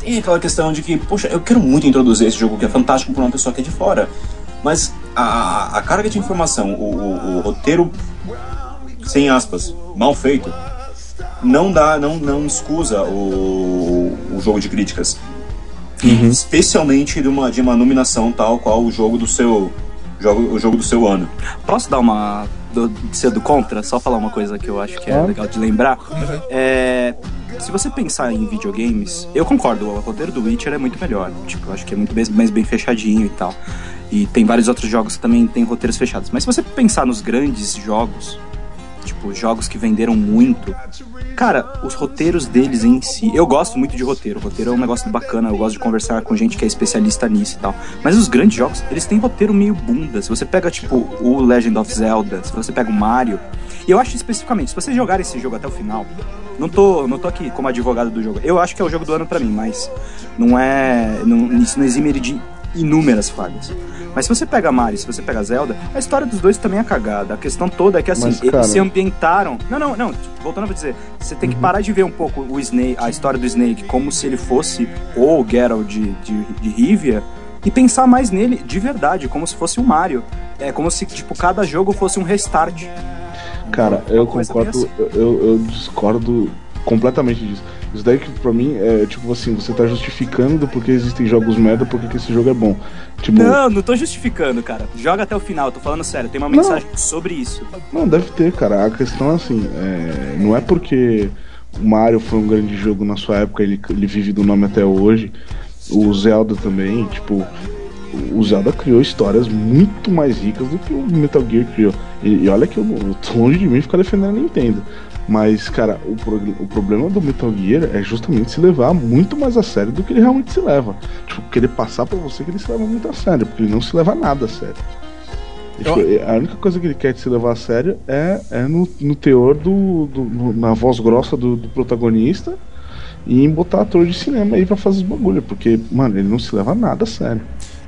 tem aquela questão de que, poxa, eu quero muito introduzir esse jogo que é fantástico para uma pessoa que é de fora, mas a, a carga de informação, o, o- o roteiro, sem aspas, mal feito, não dá, não, não escusa o, o jogo de críticas. Especialmente de uma, de uma nominação tal qual o jogo do seu. Jogo, o jogo do seu ano. Posso dar uma. Do, ser do contra? Só falar uma coisa que eu acho que é Claro. legal de lembrar. É, se você pensar em videogames, eu concordo, o roteiro do Witcher é muito melhor. Tipo, eu acho que é muito mais, mais bem fechadinho e tal. E tem vários outros jogos que também têm roteiros fechados. Mas se você pensar nos grandes jogos, tipo, jogos que venderam muito, cara, os roteiros deles em si. Eu gosto muito de roteiro. Roteiro é um negócio bacana, eu gosto de conversar com gente que é especialista nisso e tal. Mas os grandes jogos, eles têm roteiro meio bunda. Se você pega, tipo, o Legend of Zelda, se você pega o Mario. E eu acho especificamente, se você jogar esse jogo até o final, não tô, não tô aqui como advogado do jogo. Eu acho que é o jogo do ano pra mim, mas não é. Não, isso não exime ele de inúmeras falhas. Mas se você pega Mario, se você pega Zelda, a história dos dois também é cagada. A questão toda é que assim, Mas, eles cara- se ambientaram. Não, não, não. Voltando a dizer, você tem que parar de ver um pouco o Snake, a história do Snake como se ele fosse o Geralt de, de, de Rivia e pensar mais nele de verdade, como se fosse o Mario. É como se tipo cada jogo fosse um restart. Cara, eu concordo, eu, eu discordo completamente disso. Isso daí que pra mim é tipo assim, você tá justificando porque existem jogos merda, porque que esse jogo é bom. Tipo, Não, não tô justificando, cara. Joga até o final, tô falando sério. Tem uma Não. mensagem sobre isso. Não, deve ter, cara. A questão é assim, é, não é porque o Mario foi um grande jogo na sua época, ele, ele vive do nome até hoje. O Zelda também, tipo, o Zelda criou histórias muito mais ricas do que o Metal Gear criou. E, e olha que eu, eu tô longe de mim ficar defendendo a Nintendo. Mas, cara, o, pro- o problema do Metal Gear é justamente se levar muito mais a sério do que ele realmente se leva. Tipo, querer passar pra você que ele se leva muito a sério, porque ele não se leva nada a sério. E, tipo, a única coisa que ele quer se levar a sério é, é no, no teor do, do- no- na voz grossa do, do protagonista e em botar ator de cinema aí pra fazer os bagulho, porque, mano, ele não se leva nada a sério.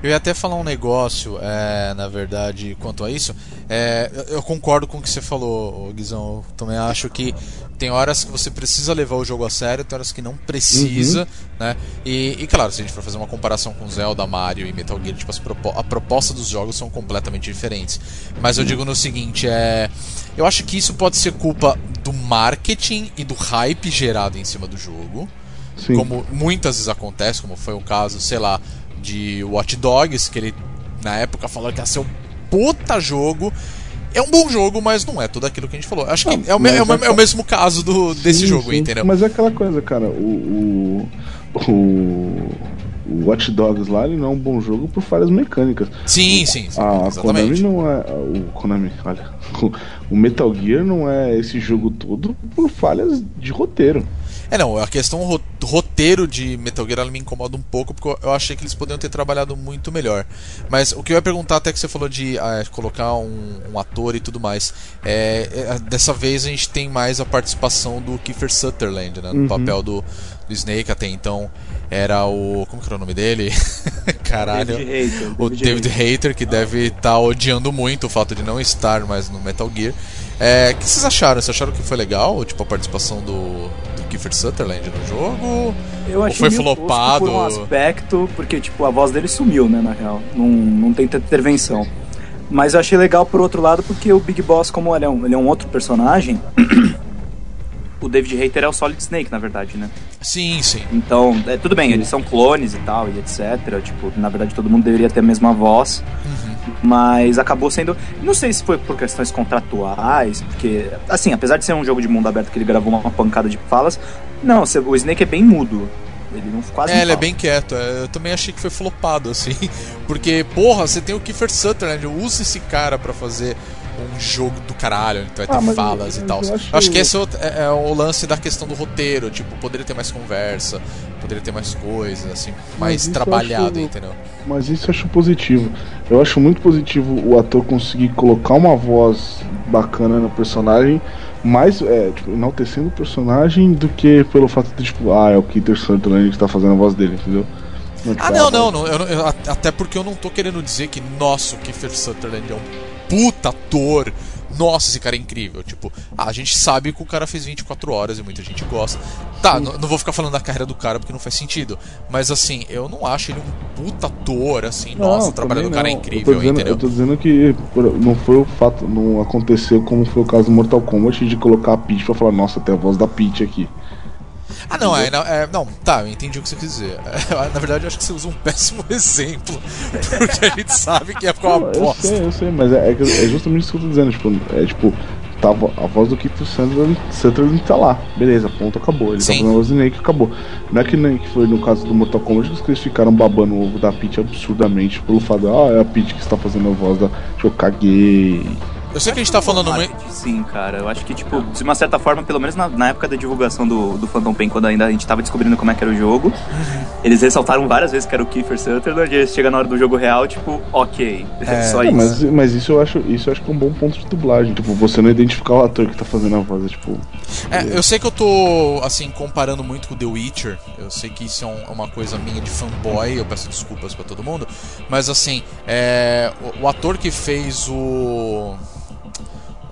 Eu ia até falar um negócio, é, na verdade, quanto a isso. É, eu- eu concordo com o que você falou, Guizão. Eu também acho que tem horas que você precisa levar o jogo a sério, tem horas que não precisa, né? E, e, claro, se a gente for fazer uma comparação com Zelda, Mario e Metal Gear, tipo, as propo- a proposta dos jogos são completamente diferentes. Mas eu digo no seguinte, é. Eu acho que isso pode ser culpa do marketing e do hype gerado em cima do jogo Sim. como muitas vezes acontece, como foi o caso, sei lá, de Watch Dogs, que ele na época falou que ia ser um puta jogo. É um bom jogo, mas não é tudo aquilo que a gente falou. Acho que Não, é o, é o, é- é o mesmo caso do, desse Sim, jogo, sim. entendeu? Mas é aquela coisa, cara, o. O, o, Watch Dogs lá, ele não é um bom jogo por falhas mecânicas. Sim, sim, sim, A Konami exatamente. não é. O Konami, olha. O Metal Gear não é esse jogo todo por falhas de roteiro. É, não, a questão ro- roteiro de Metal Gear ela me incomoda um pouco, porque eu- achei que eles poderiam ter trabalhado muito melhor. Mas o que eu ia perguntar, até que você falou de ah, colocar um, um ator e tudo mais, é, é, dessa vez a gente tem mais a participação do Kiefer Sutherland, né, no Uhum. papel do, do Snake, até então era o. Como que era o nome dele? Caralho. David Hayter, o David David Hater, que deve estar odiando muito o fato de não estar mais no Metal Gear. É, o que vocês acharam? Vocês acharam que foi legal, tipo, a participação do, do Kiefer Sutherland no jogo? Eu Ou achei foi meio flopado? por um aspecto, porque tipo, a voz dele sumiu, né, na real. Não, não tem tanta intervenção. Mas eu achei legal por outro lado, porque o Big Boss, como ele é um, ele é um outro personagem, o David Hayter é o Solid Snake, na verdade, né? Sim, sim. Então, é, tudo bem, eles são clones e tal, e etc. Tipo, na verdade todo mundo deveria ter a mesma voz. Mas acabou sendo. Não sei se foi por questões contratuais, porque. Assim, apesar de ser um jogo de mundo aberto que ele gravou uma pancada de falas, não, o Snake é bem mudo. Ele não quase É, não ele é bem quieto. é, Eu também achei que foi flopado, assim. Porque, porra, você tem o Kiefer Sutherland, usa esse cara pra fazer um jogo do caralho, onde vai ter Ah, mas falas eu- e tal. eu Eu acho- acho... que esse é o, é- é o lance da questão do roteiro, tipo, poderia ter mais conversa, poderia ter mais coisas, assim, mais trabalhado, acho- entendeu? Mas isso eu acho positivo. Eu acho muito positivo o ator conseguir colocar uma voz bacana no personagem, mais é, tipo, enaltecendo o personagem do que pelo fato de, tipo, ah, é o Peter Sutherland que tá fazendo a voz dele, entendeu? tipo, Ah, não, não, não, eu eu- até porque eu não tô querendo dizer que, nossa, o Kiefer Sutherland é um puta ator. Nossa, esse cara é incrível. Tipo, ah, a gente sabe que o cara fez 24 horas e muita gente gosta. Tá, não vou ficar falando da carreira do cara porque não faz sentido. Mas assim, eu não acho ele um puta ator, assim, nossa, o trabalho do cara é não. incrível, eu tô dizendo, entendeu? Eu tô dizendo que não foi o fato, não aconteceu como foi o caso do Mortal Kombat de colocar a Peach pra falar, nossa, tem a voz da Peach aqui. Ah, não, é, não, é, não, tá, eu entendi o que você quis dizer. Na verdade, eu acho que você usa um péssimo exemplo. Porque a gente sabe que é com Não, uma eu bosta. sei, eu sei, mas é, é é justamente isso que eu tô dizendo, tipo, é tipo, tava a voz do Keith Sutherland, Sutherland tá lá. Beleza, ponto, acabou. Ele tá Sim. fazendo a voz do Snake, acabou. Não é que nem que foi no caso do Mortal Kombat que caras ficaram babando o ovo da Peach absurdamente pelo fato ah, é a Peach que está fazendo a voz da. Eu caguei. Eu sei que a gente tá falando muito. Sim, cara. Eu acho que, tipo, de uma certa forma, pelo menos na, na época da divulgação do, do Phantom Pain, quando ainda a gente tava descobrindo como é que era o jogo, eles ressaltaram várias vezes que era o Kiefer Sutherland, e aí chega na hora do jogo real, tipo, ok, É. só É, isso. mas, mas isso eu acho isso eu acho que é um bom ponto de dublagem. Tipo, você não identificar o ator que tá fazendo a voz, é tipo. É, eu sei que eu tô, assim, comparando muito com The Witcher. Eu sei que isso é um- uma coisa minha de fanboy, eu peço desculpas pra todo mundo. Mas, assim, é, o, o ator que fez o.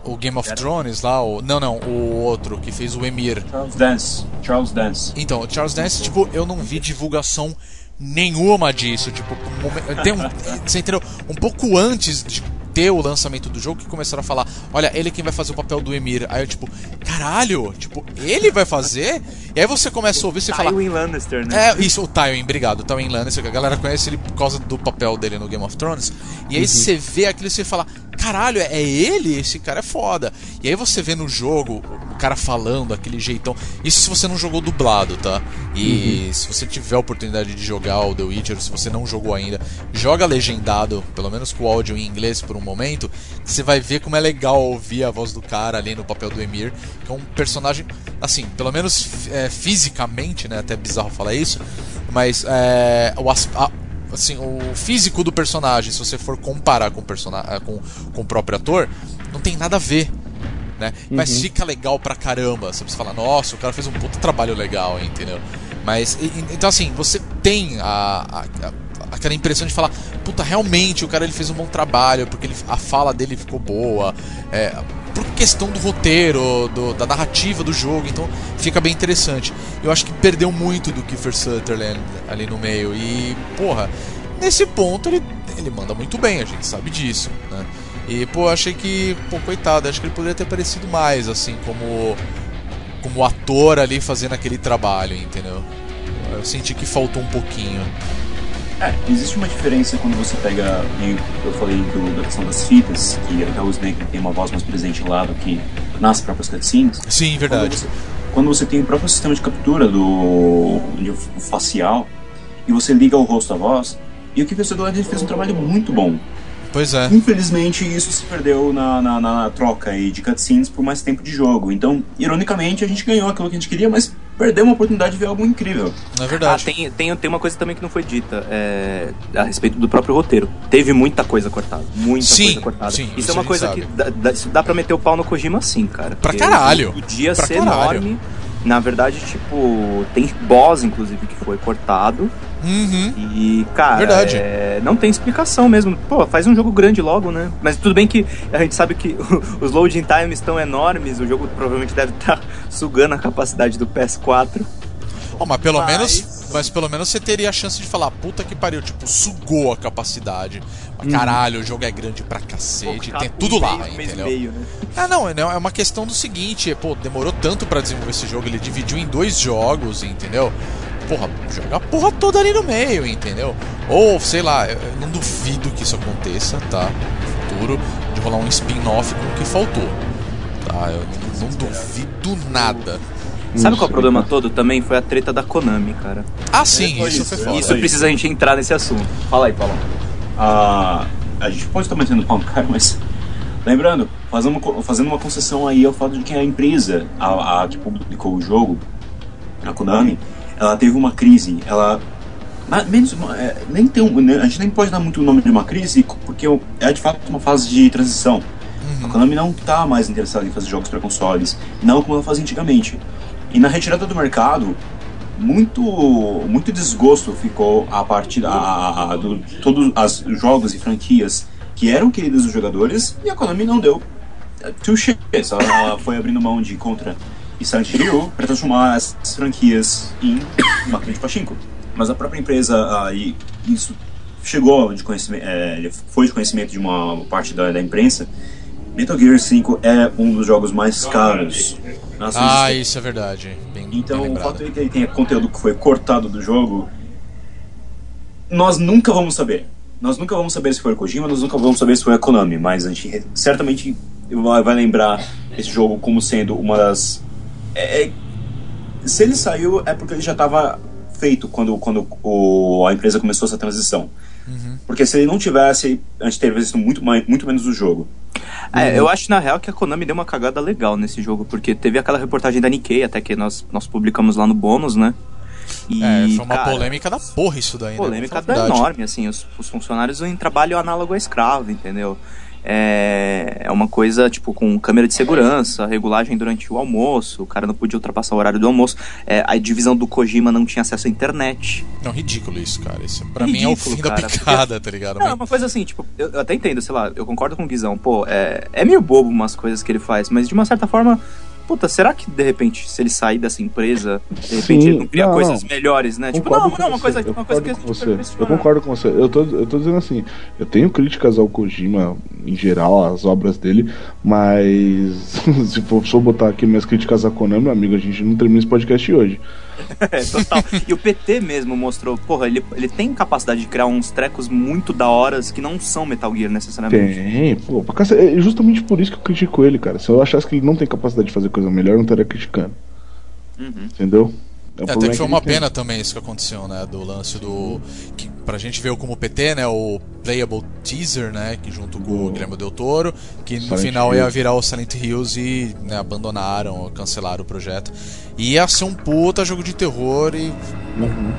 O Game of Thrones lá, o, não, não, o outro que fez o Emir. Charles Dance. Charles Dance. Então, o Charles Dance, tipo, eu não vi divulgação nenhuma disso. Tipo, um tem um, você entendeu? Um pouco antes de ter o lançamento do jogo que começaram a falar, olha, ele é quem vai fazer o papel do Emir. Aí eu, tipo, caralho, tipo, ele vai fazer? E aí você começa a ouvir e fala. Tywin Lannister, né? É, isso, o Tywin, obrigado, o Tywin Lannister, que a galera conhece ele por causa do papel dele no Game of Thrones. E aí você vê aquilo e você fala, caralho, é ele? Esse cara é foda. E aí você vê no jogo o cara falando, aquele jeitão. Isso se você não jogou dublado, tá? E se você tiver a oportunidade de jogar o The Witcher, se você não jogou ainda, joga legendado, pelo menos com o áudio em inglês por um momento, você vai ver como é legal ouvir a voz do cara ali no papel do Emir, que é um personagem, assim, pelo menos é, fisicamente, né? Até é bizarro falar isso, mas é, o, as- a- assim, o físico do personagem, se você for comparar com o, persona- eh, com, com o próprio ator, não tem nada a ver. Né? Mas fica legal pra caramba. Você fala, nossa, o cara fez um puta trabalho legal, entendeu? Mas, e- então assim, você tem a, a- a- aquela impressão de falar, puta, realmente o cara ele fez um bom trabalho, porque ele- a fala dele ficou boa, é, por questão do roteiro, do- da narrativa do jogo, então fica bem interessante. Eu acho que perdeu muito do Kiefer Sutherland ali no meio, e, porra, nesse ponto ele, ele manda muito bem, a gente sabe disso, né? E, pô, achei que, pô, coitado, acho que ele poderia ter aparecido mais, assim, como como ator ali fazendo aquele trabalho, entendeu? Eu senti que faltou um pouquinho. É, existe uma diferença quando você pega, e eu falei do, da questão das fitas, que até o Snake tem uma voz mais presente lá do que nas próprias cutscenes. Sim, Quando verdade. você, quando você tem o próprio sistema de captura do de facial e você liga o rosto à voz, e o que fez ele fez um trabalho muito bom. Pois é. Infelizmente, isso se perdeu na, na, na troca aí de cutscenes por mais tempo de jogo. Então, ironicamente, a gente ganhou aquilo que a gente queria, mas perdeu uma oportunidade de ver algo incrível. É Ah, verdade. tem, tem, tem uma coisa também que não foi dita é, a respeito do próprio roteiro. Teve muita coisa cortada. Muita Sim, coisa cortada. sim, isso é uma coisa sabe. que dá, dá, isso dá pra meter o pau no Kojima sim, cara. Pra caralho. Podia Pra ser caralho. enorme. Na verdade, tipo, tem boss, inclusive, que foi cortado. Uhum. E, cara, Verdade. é, não tem explicação mesmo. Pô, faz um jogo grande logo, né? Mas tudo bem que a gente sabe que os loading times estão enormes, o jogo provavelmente deve estar sugando a capacidade do PS4. Ó, mas pelo Mas- menos. Mas pelo menos você teria a chance de falar, puta que pariu, tipo, sugou a capacidade. Pra Caralho, o jogo é grande pra cacete, tem Um tudo lá, e entendeu? meio, né? Ah, não, é é uma questão do seguinte, pô, demorou tanto pra desenvolver esse jogo, ele dividiu em dois jogos, entendeu? Porra, joga a porra toda ali no meio, entendeu? Ou, sei lá, eu não duvido que isso aconteça, tá? No futuro, de rolar um spin-off com o que faltou. Tá? Eu não, não duvido nada. Sabe qual é o problema todo também? Foi a treta da Konami, cara. Ah, sim, foi isso isso, foi é foda. Isso precisa a gente entrar nesse assunto. Fala aí, Paulo. a, a gente pode estar metendo pau no cara, mas lembrando, fazendo fazendo uma concessão aí ao fato de que a empresa a, a que publicou o jogo, a Konami, ela teve uma crise, ela menos é, nem tem um, né, a gente nem pode dar muito o nome de uma crise porque é de fato uma fase de transição. A Konami não está mais interessada em fazer jogos para consoles, não como ela fazia antigamente. E na retirada do mercado, muito muito desgosto ficou a partir da a- a- do todos os jogos e franquias que eram queridas dos jogadores e a Konami não deu shits. Ela foi abrindo mão de Contra e Silent Hill para transformar as franquias em máquina de pachinko. Mas a própria empresa ah, e isso chegou de conhecimento, eh, foi de conhecimento de uma parte da, da imprensa. Metal Gear 5 é um dos jogos mais caros. Ah, isso é verdade. Bem, bem Então, o lembrado. fato de que ele tenha conteúdo que foi cortado do jogo, nós nunca vamos saber. Nós nunca vamos saber se foi a Kojima, nós nunca vamos saber se foi a Konami, mas a gente certamente vai, vai lembrar esse jogo como sendo uma das. É- é- se ele saiu, é porque ele já estava feito quando, quando o, a empresa começou essa transição. Porque se ele não tivesse, a gente teria visto muito, mais, muito menos o jogo. É, eu acho na real que a Konami deu uma cagada legal nesse jogo, porque teve aquela reportagem da Nikkei, até que nós, nós publicamos lá no bônus, né? E, É, foi uma cara, polêmica da porra isso daí, né? polêmica Vamos falar a da enorme, assim, os, os funcionários em trabalho análogo a escravo, entendeu? É, é uma coisa, tipo, com câmera de segurança, regulagem durante o almoço, o cara não podia ultrapassar o horário do almoço, é, a divisão do Kojima não tinha acesso à internet. Não, ridículo isso, cara. Isso pra É mim é o ridículo, fim cara, da picada, tá ligado? Não, é uma coisa assim, tipo, eu, eu até entendo, sei lá, eu concordo com o Guizão, pô, é, é meio bobo umas coisas que ele faz, mas de uma certa forma, puta, será que de repente, se ele sair dessa empresa, de repente Sim, ele não cria não, coisas melhores, né? Tipo, não, não, uma você, coisa, eu uma coisa que a gente você. Eu concordo com você. Eu tô, eu tô dizendo assim, eu tenho críticas ao Kojima em geral, às obras dele, mas se for só botar aqui minhas críticas à Konami, meu amigo, a gente não termina esse podcast hoje. É, total. E o PT mesmo mostrou, porra, ele, ele tem capacidade de criar uns trecos muito da horas que não são Metal Gear necessariamente. Tem, pô, é justamente por isso que eu critico ele, cara. Se eu achasse que ele não tem capacidade de fazer coisa melhor, eu não estaria criticando. Uhum. Entendeu? É, o É, até que foi ele uma tem. pena também isso que aconteceu, né? Do lance do. Que pra gente ver como PT, né? O Playable Teaser, né? Que junto com o Guilherme Del Toro, que no Silent final Hill. ia virar o Silent Hills e né, abandonaram, cancelaram o projeto. E ia ser um puta jogo de terror e. Uhum.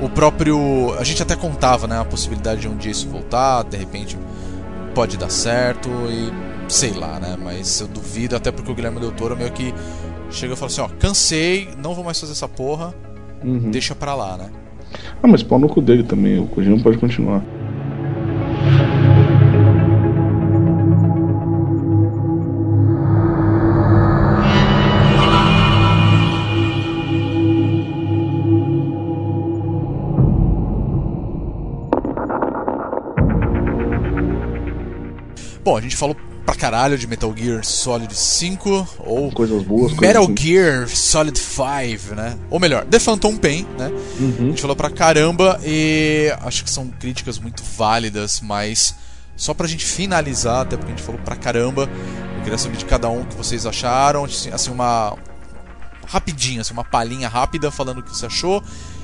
O próprio. A gente até contava, né? A possibilidade de um dia isso voltar, de repente pode dar certo e. sei lá, né? Mas eu duvido, até porque o Guilherme Del Toro meio que chega e fala assim: ó, cansei, não vou mais fazer essa porra, Uhum. deixa pra lá, né? Ah, mas pau no cu dele também. O Kojima pode continuar. Bom, a gente falou pra caralho de Metal Gear Solid 5 ou Coisas boas, coisas Metal ruins. Gear Solid 5, né? Ou melhor, The Phantom Pain, né? Uhum. A gente falou pra caramba e acho que são críticas muito válidas, mas só pra gente finalizar, até porque a gente falou pra caramba, eu queria saber de cada um o que vocês acharam, assim, assim, uma rapidinha, assim, uma palhinha rápida falando o que você achou.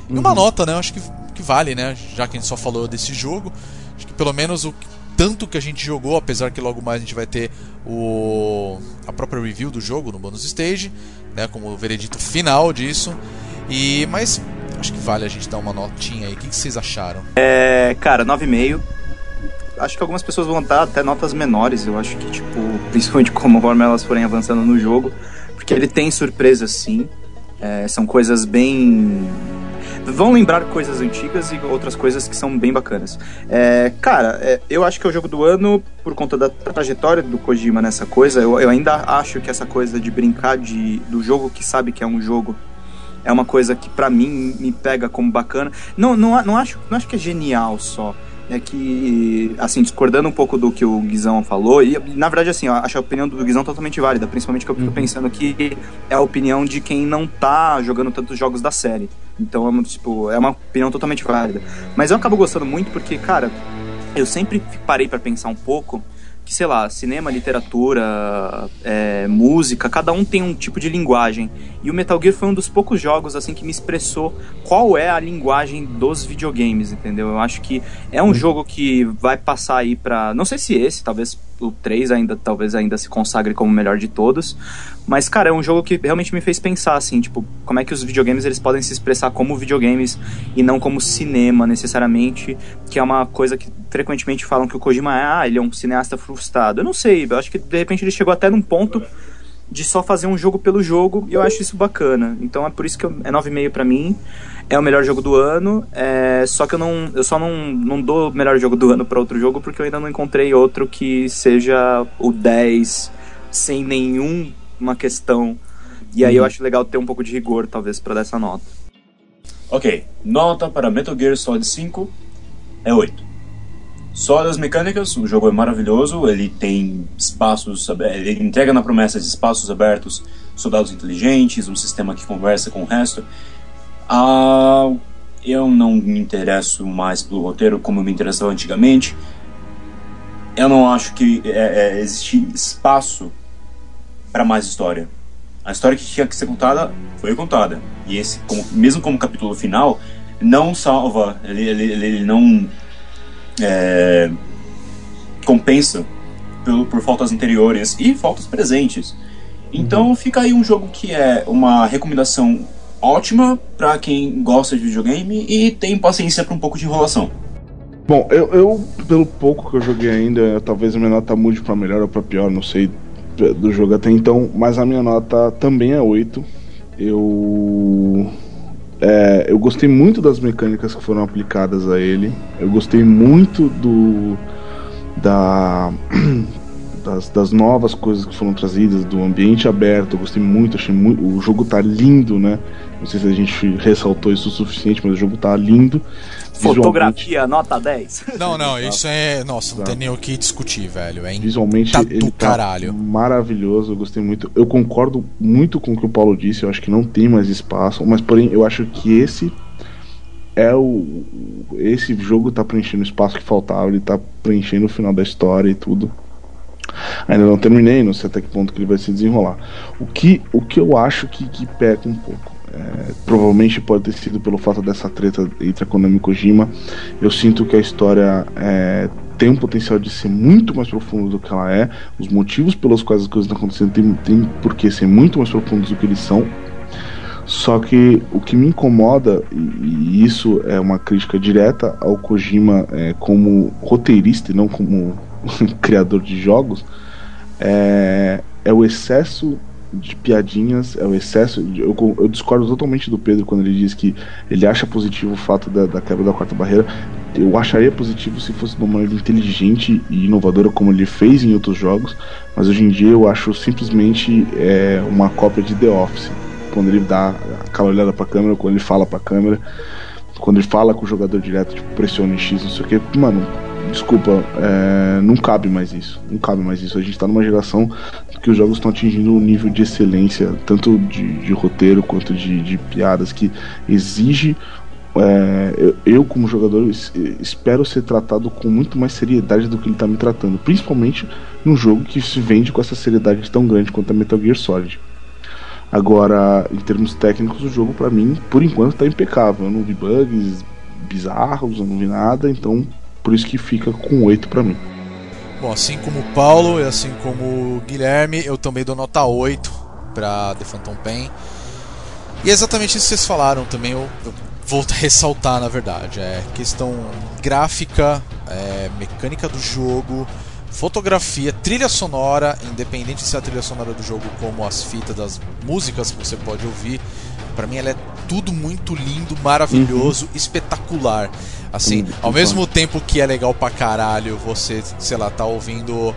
E uma Uhum. nota, né? Acho que, que vale, né? Já que a gente só falou desse jogo. Acho que pelo menos o tanto que a gente jogou, apesar que logo mais a gente vai ter o a própria review do jogo no bonus stage, né, como o veredito final disso. E mas acho que vale a gente dar uma notinha aí. O que, que vocês acharam? É, cara, 9,5. Acho que algumas pessoas vão dar até notas menores, eu acho que, tipo, principalmente conforme elas forem avançando no jogo. Porque ele tem surpresas sim. É, são coisas bem. Vão lembrar coisas antigas e outras coisas que são bem bacanas. É, cara, é, eu acho que é o jogo do ano por conta da trajetória do Kojima nessa coisa. Eu, eu ainda acho que essa coisa de brincar de, do jogo que sabe que é um jogo é uma coisa que pra mim me pega como bacana. Não, não, não, acho, não acho que é genial só. É que, assim, discordando um pouco do que o Guizão falou, e na verdade, assim, eu acho a opinião do Guizão totalmente válida, principalmente que eu fico pensando que é a opinião de quem não tá jogando tantos jogos da série. Então, é uma, tipo, é uma opinião totalmente válida. Mas eu acabo gostando muito porque, cara, eu sempre parei pra pensar um pouco que, sei lá, cinema, literatura, é, música, cada um tem um tipo de linguagem. E o Metal Gear foi um dos poucos jogos, assim, que me expressou qual é a linguagem dos videogames, entendeu? Eu acho que é um jogo que vai passar aí pra... Não sei se esse, talvez o 3 ainda, talvez ainda se consagre como o melhor de todos. Mas, cara, é um jogo que realmente me fez pensar, assim, tipo, como é que os videogames eles podem se expressar como videogames e não como cinema, necessariamente, que é uma coisa que frequentemente falam que o Kojima é, ah, ele é um cineasta frustrado. Eu não sei, eu acho que de repente ele chegou até num ponto de só fazer um jogo pelo jogo e eu acho isso bacana. Então é por isso que eu, é 9,5 pra mim. É o melhor jogo do ano, é, só que eu não eu só não, não dou o melhor jogo do ano pra outro jogo porque eu ainda não encontrei outro que seja o 10 sem nenhuma questão. E aí eu acho legal ter um pouco de rigor, talvez, pra dar essa nota. Ok, nota para Metal Gear Solid 5 é 8. Só das mecânicas, o jogo é maravilhoso, ele tem espaços, abe- ele entrega na promessa de espaços abertos, soldados inteligentes, um sistema que conversa com o resto. Ah, eu não me interesso mais pelo roteiro como eu me interessava antigamente. eu não acho que é, é, existe espaço para mais história. A história que tinha que ser contada foi contada. E esse, como, mesmo como capítulo final, não salva, ele, ele, ele não é, compensa pelo, por faltas anteriores e faltas presentes. Então fica aí um jogo que é uma recomendação ótima para quem gosta de videogame e tem paciência para um pouco de enrolação. Bom, eu, eu, pelo pouco que eu joguei ainda, talvez a minha nota mude para melhor ou para pior, não sei do jogo até então, mas a minha nota também é 8. Eu é, eu gostei muito das mecânicas que foram aplicadas a ele. Eu gostei muito do da das, das, novas coisas que foram trazidas, do ambiente aberto, eu gostei muito, achei muito. O jogo tá lindo, né? Não sei se a gente ressaltou isso o suficiente, mas o jogo tá lindo. Fotografia, nota 10. Não, não, isso é. Nossa, não tem nem o que discutir, velho. É Visualmente tá ele tá caralho. maravilhoso, eu gostei muito. Eu concordo muito com o que o Paulo disse, eu acho que não tem mais espaço, mas porém eu acho que esse é o. Esse jogo tá preenchendo o espaço que faltava, ele tá preenchendo o final da história e tudo. Ainda não terminei, não sei até que ponto que ele vai se desenrolar. O que, o que eu acho que, que peca um pouco. É, provavelmente pode ter sido pelo fato dessa treta entre a Konami e Kojima. Eu sinto que a história é, tem um potencial de ser muito mais profundo do que ela é. Os motivos pelos quais as coisas estão acontecendo tem, tem por que ser muito mais profundos do que eles são. Só que o que me incomoda, e isso é uma crítica direta ao Kojima é, como roteirista e não como criador de jogos, é, é o excesso de piadinhas, é o excesso. Eu, eu, discordo totalmente do Pedro quando ele diz que ele acha positivo o fato da, da, quebra da quarta barreira. Eu acharia positivo se fosse de uma maneira inteligente e inovadora, como ele fez em outros jogos, mas hoje em dia eu acho simplesmente é, uma cópia de The Office. Quando ele dá aquela olhada pra câmera, quando ele fala pra câmera, quando ele fala com o jogador direto, tipo, pressiona em X, não sei o que, mano, desculpa, é, não cabe mais isso. Não cabe mais isso. A gente tá numa geração que os jogos estão atingindo um nível de excelência, tanto de, de roteiro quanto de, de, piadas, que exige. É, eu, eu, como jogador, espero ser tratado com muito mais seriedade do que ele está me tratando, principalmente num jogo que se vende com essa seriedade tão grande quanto a Metal Gear Solid. Agora, em termos técnicos, o jogo para mim, por enquanto, está impecável. Eu não vi bugs bizarros, eu não vi nada, então por isso que fica com 8 para mim. Bom, assim como o Paulo e assim como o Guilherme, eu também dou nota 8 para The Phantom Pain. E é exatamente isso que vocês falaram também, eu, eu vou ressaltar na verdade. É questão gráfica, é, mecânica do jogo, fotografia, trilha sonora, independente se é a trilha sonora do jogo como as fitas das músicas que você pode ouvir. Para mim ela é tudo muito lindo, maravilhoso, uhum. espetacular. Assim, ao mesmo tempo que é legal pra caralho você, sei lá, tá ouvindo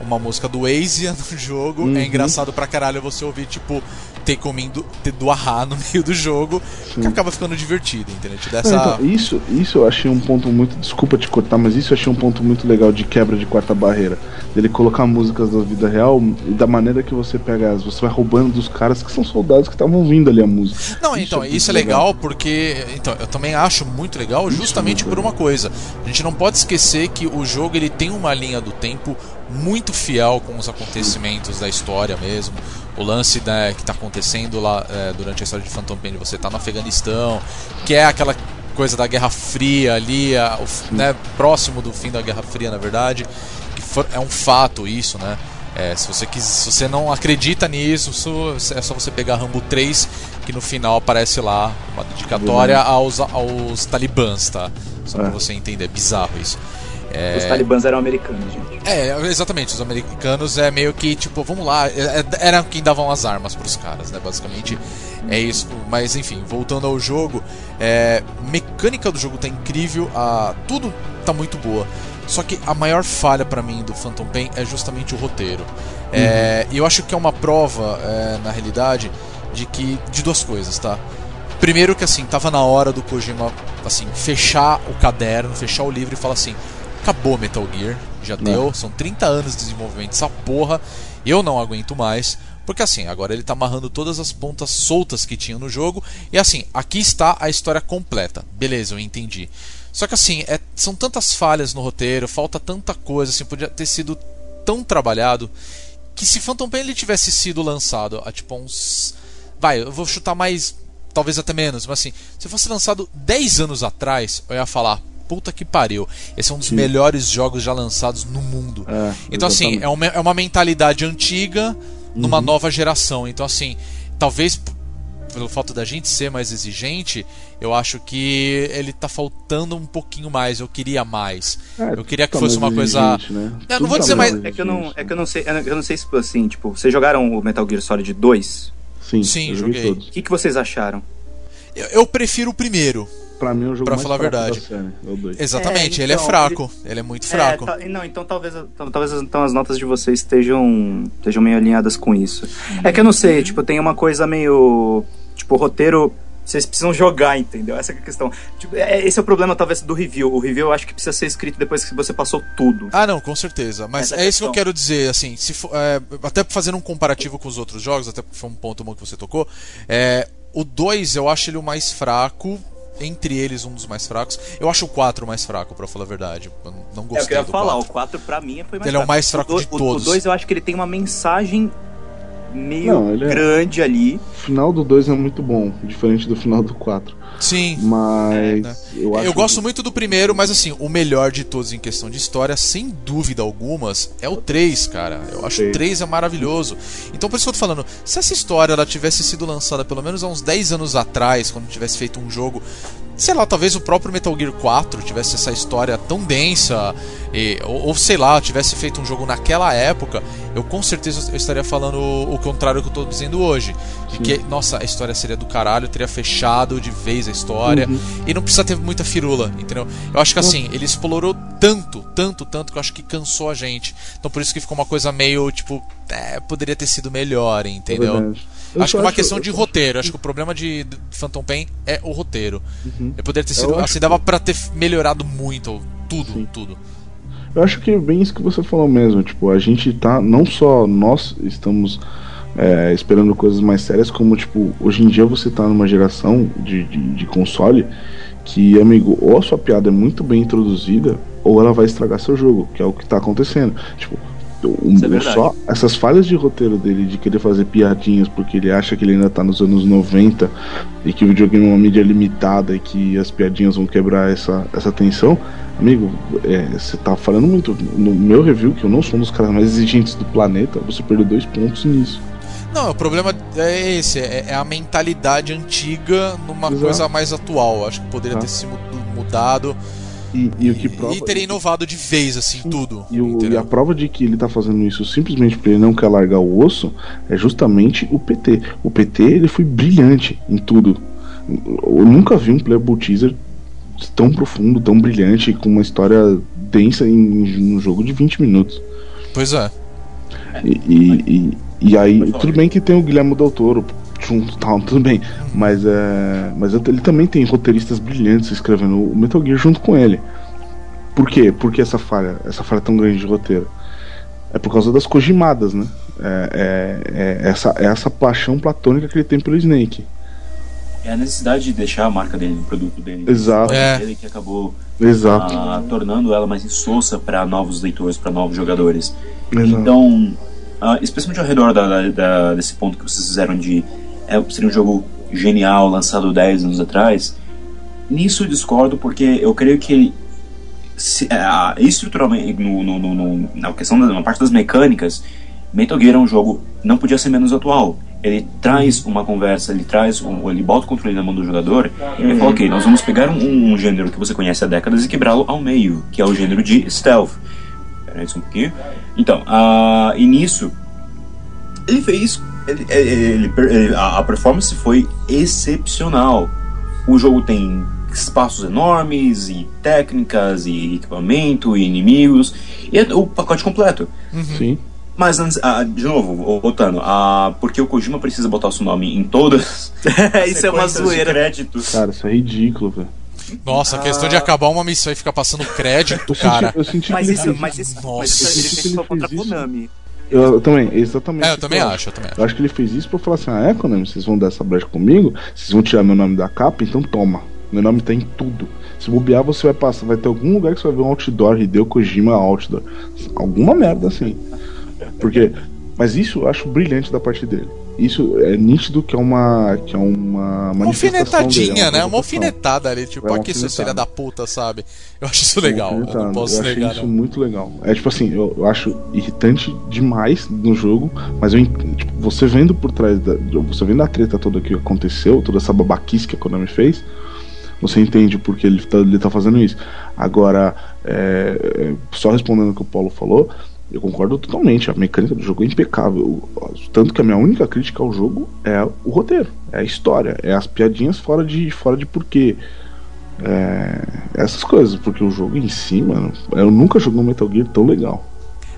uma música do Asia no jogo, é uhum. é engraçado pra caralho você ouvir, tipo, ter comindo do Ahá no meio do jogo, Sim. que acaba ficando divertido, entendeu? Dessa... então, isso, isso eu achei um ponto muito. Desculpa te cortar, mas isso eu achei um ponto muito legal de quebra de quarta barreira. Dele colocar músicas da vida real e da maneira que você pega as. Você vai roubando dos caras que são soldados que estavam ouvindo ali a música. Não, isso então, é isso é legal, legal, porque. Então, eu também acho muito legal justamente por uma coisa. A gente não pode esquecer que o jogo ele tem uma linha do tempo muito fiel com os acontecimentos da história mesmo o lance né, que está acontecendo lá é, durante a história de Phantom Pain, você está no Afeganistão, que é aquela coisa da Guerra Fria ali, a, o, né, próximo do fim da Guerra Fria, na verdade, que for, é um fato isso, né? É, se, você quis, se você não acredita nisso, é só você pegar Rambo 3, que no final aparece lá uma dedicatória aos, aos talibãs, tá? Só é. pra você entender, é bizarro isso. É... Os talibãs eram americanos, gente. É, exatamente. Os americanos é meio que, tipo, vamos lá. É, é, eram quem davam as armas pros caras, né? Basicamente é isso. Mas enfim, voltando ao jogo, é, mecânica do jogo tá incrível, a, tudo tá muito boa. Só que a maior falha para mim do Phantom Pain é justamente o roteiro. É, uhum. E eu acho que é uma prova, é, na realidade, de que de duas coisas, tá? Primeiro que assim, tava na hora do Kojima assim, fechar o caderno, fechar o livro e falar assim: acabou Metal Gear, já não. deu, são 30 anos de desenvolvimento dessa porra, eu não aguento mais. Porque assim, agora ele está amarrando todas as pontas soltas que tinha no jogo. E assim, aqui está a história completa. Beleza, eu entendi. Só que assim, é- são tantas falhas no roteiro, falta tanta coisa, assim, podia ter sido tão trabalhado que se Phantom Pain ele tivesse sido lançado há tipo uns. Vai, eu vou chutar mais. Talvez até menos, mas assim, se fosse lançado 10 anos atrás, eu ia falar. Puta que pariu. Esse é um dos Sim. melhores jogos já lançados no mundo. É, então, assim, é uma, é uma mentalidade antiga numa Uhum. nova geração. Então, assim, talvez pelo fato da gente ser mais exigente, eu acho que ele tá faltando um pouquinho mais. Eu queria mais. É, eu queria que tá fosse mais uma coisa. né? Eu não vou tá dizer mais. mais É que eu não, é que eu não sei, eu não sei se assim, tipo, vocês jogaram o Metal Gear Solid 2? Sim, Sim, eu joguei. O que, que vocês acharam? Eu, eu prefiro o primeiro. Pra mim é o jogo Pra mais falar a verdade. da série, é. Exatamente, É, ele é então, fraco. Ele... é muito fraco. É, tá- não, então talvez, tal- talvez então as notas de vocês estejam, estejam meio alinhadas com isso. É que eu não sei, tipo, tem uma coisa meio. Tipo, o roteiro. Vocês precisam jogar, entendeu? Essa é a questão. Tipo, é- esse é o problema, talvez, do review. O review eu acho que precisa ser escrito depois que você passou tudo. Ah, não, com certeza. Mas Essa é isso que eu quero dizer, assim, se for- é, até fazendo um comparativo com os outros jogos, até porque foi um ponto bom que você tocou. É, o 2 eu acho ele o mais fraco. Entre eles, um dos mais fracos. Eu acho o 4 o mais fraco, pra falar a verdade. Eu não É o gostei que eu ia do falar, 4. o 4 pra mim foi mais Ele é o mais fraco do- de o- todos. O 2 eu acho que ele tem uma mensagem meio Não, ele é- grande ali. O final do 2 é muito bom, diferente do final do 4. Sim. Mas né? eu acho Eu gosto muito do primeiro, mas assim, o melhor de todos em questão de história, sem dúvida algumas, é o 3, cara. Eu acho o Três. 3 é maravilhoso. Então por isso que eu tô falando, se essa história ela tivesse sido lançada pelo menos há uns 10 anos atrás, quando tivesse feito um jogo, sei lá, talvez o próprio Metal Gear 4 tivesse essa história tão densa, e- ou, ou sei lá, tivesse feito um jogo naquela época, eu com certeza eu estaria falando o, o contrário que eu tô dizendo hoje. De que, nossa, a história seria do caralho, teria fechado de vez a história. Uhum. E não precisa ter muita firula, entendeu? Eu acho que assim, ele explorou tanto, tanto, tanto que eu acho que cansou a gente. Então por isso que ficou uma coisa meio, tipo, é, poderia ter sido melhor, entendeu? É. Eu Acho que é uma acho- questão eu de roteiro. Acho que o problema de Phantom Pain é o roteiro. Uhum. Ele poderia ter Eu sido. acho Assim, que- dava pra ter melhorado muito. Tudo, tudo. Eu acho que é bem isso que você falou mesmo. Tipo, a gente tá. Não só nós estamos é, esperando coisas mais sérias, como, tipo, hoje em dia você tá numa geração de, de, de console que, amigo, ou a sua piada é muito bem introduzida, ou ela vai estragar seu jogo, que é o que tá acontecendo. Tipo, Isso é verdade. só essas falhas de roteiro dele de querer fazer piadinhas porque ele acha que ele ainda tá nos anos 90 e que o videogame é uma mídia limitada e que as piadinhas vão quebrar essa, essa tensão, amigo, é, você tá falando muito. No meu review, que eu não sou um dos caras mais exigentes do planeta, você perdeu dois pontos nisso. Não, o problema é esse, é, é a mentalidade antiga numa Exato. coisa mais atual. Acho que poderia Tá. ter se mu- mudado E, e o que prova. e teria inovado de vez, assim, tudo. E, o- e a prova de que ele tá fazendo isso simplesmente porque ele não quer largar o osso é justamente o PT. O PT ele foi brilhante em tudo. Eu nunca vi um playable teaser tão profundo, tão brilhante, com uma história densa em um jogo de 20 minutos. Pois é. E, e, e, e aí, tudo bem que tem o Guilherme Del Toro junto, tal, tudo bem. Mas, é, mas ele também tem roteiristas brilhantes escrevendo o Metal Gear junto com ele. Por quê? Por que essa falha, essa falha tão grande de roteiro? É por causa das Kojimadas, né? É, é, é essa, é essa paixão platônica que ele tem pelo Snake. É a necessidade de deixar a marca dele, o produto dele. Exato. É. Ele que acabou Exato. ah, tornando ela mais insossa para novos leitores, para novos jogadores. Exato. Então, ah, especialmente ao redor da- da- da- desse ponto que vocês fizeram de é, seria um jogo genial lançado 10 anos atrás, nisso discordo porque eu creio que se, ah, estruturalmente no, no- no- na questão da parte das mecânicas, Metal Gear é um jogo não podia ser menos atual. Ele traz uma conversa, ele traz, um, ele bota o controle na mão do jogador e fala, ok, nós vamos pegar um, um gênero que você conhece há décadas e quebrá-lo ao meio, que é o gênero de stealth. Peraí só um pouquinho. Então, ah, e nisso, ele fez. Ele- ele- ele- a a performance foi excepcional. O jogo tem espaços enormes, e técnicas, e equipamento, e inimigos, e é o pacote completo. Sim. Mas, antes- ah, de novo, voltando, ah, porque o Kojima precisa botar o seu nome em todas Isso é uma zoeira. créditos. Cara, isso é ridículo, velho. Nossa, a questão de acabar uma missão e ficar passando crédito, Eu senti, cara. eu senti Mas isso, mas isso, mas Nossa. isso Eu ele fez contra a isso. Konami. Eu, eu também, exatamente. É, eu também que acho, eu também acho. Eu acho que ele fez isso pra falar assim: ah, é, Konami, vocês vão dar essa brecha comigo? Vocês vão tirar meu nome da capa? Então toma. O nome tá em tudo. Se bobear, você vai passar, vai ter algum lugar que você vai ver um outdoor, Hideo Kojima outdoor. Alguma merda assim. Porque. Mas isso eu acho brilhante da parte dele. Isso é nítido que é uma. que é uma. Uma manifestação alfinetadinha, dele, é né? Uma alfinetada ali, tipo, É aqui filha alfinetada. da puta, sabe? Eu acho isso legal, eu não posso eu achei negar, isso não. muito legal. É tipo assim, eu, eu acho irritante demais no jogo, mas eu, tipo, você vendo por trás da. Você vendo a treta toda que aconteceu, toda essa babaquice que a Konami fez, você entende porque ele tá, ele tá fazendo isso. Agora, é, é, só respondendo o que o Paulo falou, eu concordo totalmente. A mecânica do jogo é impecável. Tanto que a minha única crítica ao jogo é o roteiro, é a história, é as piadinhas fora de, fora de porquê. É, essas coisas, porque o jogo em si, mano, eu nunca joguei um Metal Gear tão legal.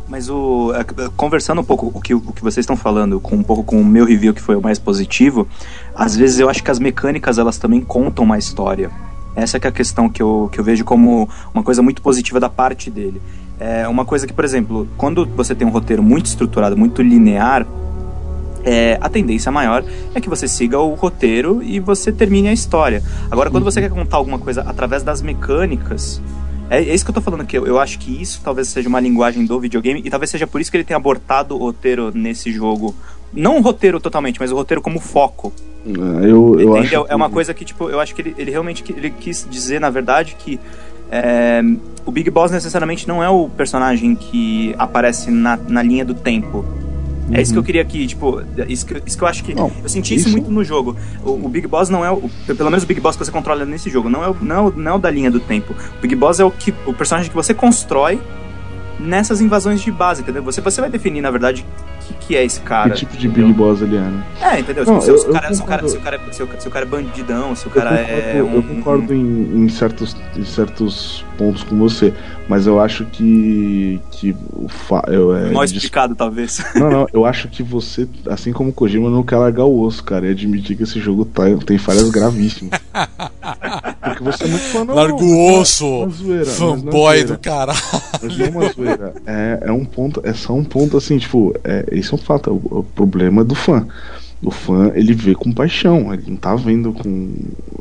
Mas o é, conversando um pouco o que, o que vocês estão falando, com um pouco com o meu review que foi o mais positivo, às vezes eu acho que as mecânicas elas também contam uma história. Essa que é a questão que eu, que eu vejo como uma coisa muito positiva da parte dele. É uma coisa que, por exemplo, quando você tem um roteiro muito estruturado, muito linear, é, a tendência maior é que você siga o roteiro e você termine a história. Agora, quando você quer contar alguma coisa através das mecânicas, é, é isso que eu tô falando, que eu, eu acho que isso talvez seja uma linguagem do videogame e talvez seja por isso que ele tenha abortado o roteiro nesse jogo. Não o roteiro totalmente, mas o roteiro como foco. É, Eu, eu acho Entendeu? É uma que- coisa que, tipo, eu acho que ele, ele realmente ele quis dizer, na verdade, que é, o Big Boss necessariamente não é o personagem que aparece na, na linha do tempo. É isso que eu queria aqui, tipo, isso que, isso que eu acho que. Não, eu senti isso, isso- muito no jogo. O, o Big Boss não é o. Pelo menos o Big Boss que você controla nesse jogo, não é, o, não, é não é o da linha do tempo. O Big Boss é o, que, o personagem que você constrói nessas invasões de base, entendeu? Você, você vai definir, na verdade, que, que é esse cara. que tipo de Big Boss ele é, né? É, entendeu? Não, Tipo, se, eu- se o eu cara, se, o cara, concordo. se, o cara, é- se, o, se o cara é bandidão, se o Eu cara concordo, é. Um, eu concordo em, em certos, em certos pontos com você, mas eu acho que. que o fa eu, é, um mal des- explicado, talvez. Não, não, eu acho que você, assim como o Kojima, não quer largar o osso, cara, e admitir que esse jogo tá, tem falhas gravíssimas. Porque você é muito fã, não. Larga o osso, é é fanboy do caralho. Mas não é uma zoeira. É, é um ponto, é só um ponto assim, tipo, é, esse é um fato, é o, o problema do fã. O fã, ele vê com paixão, ele não tá vendo com.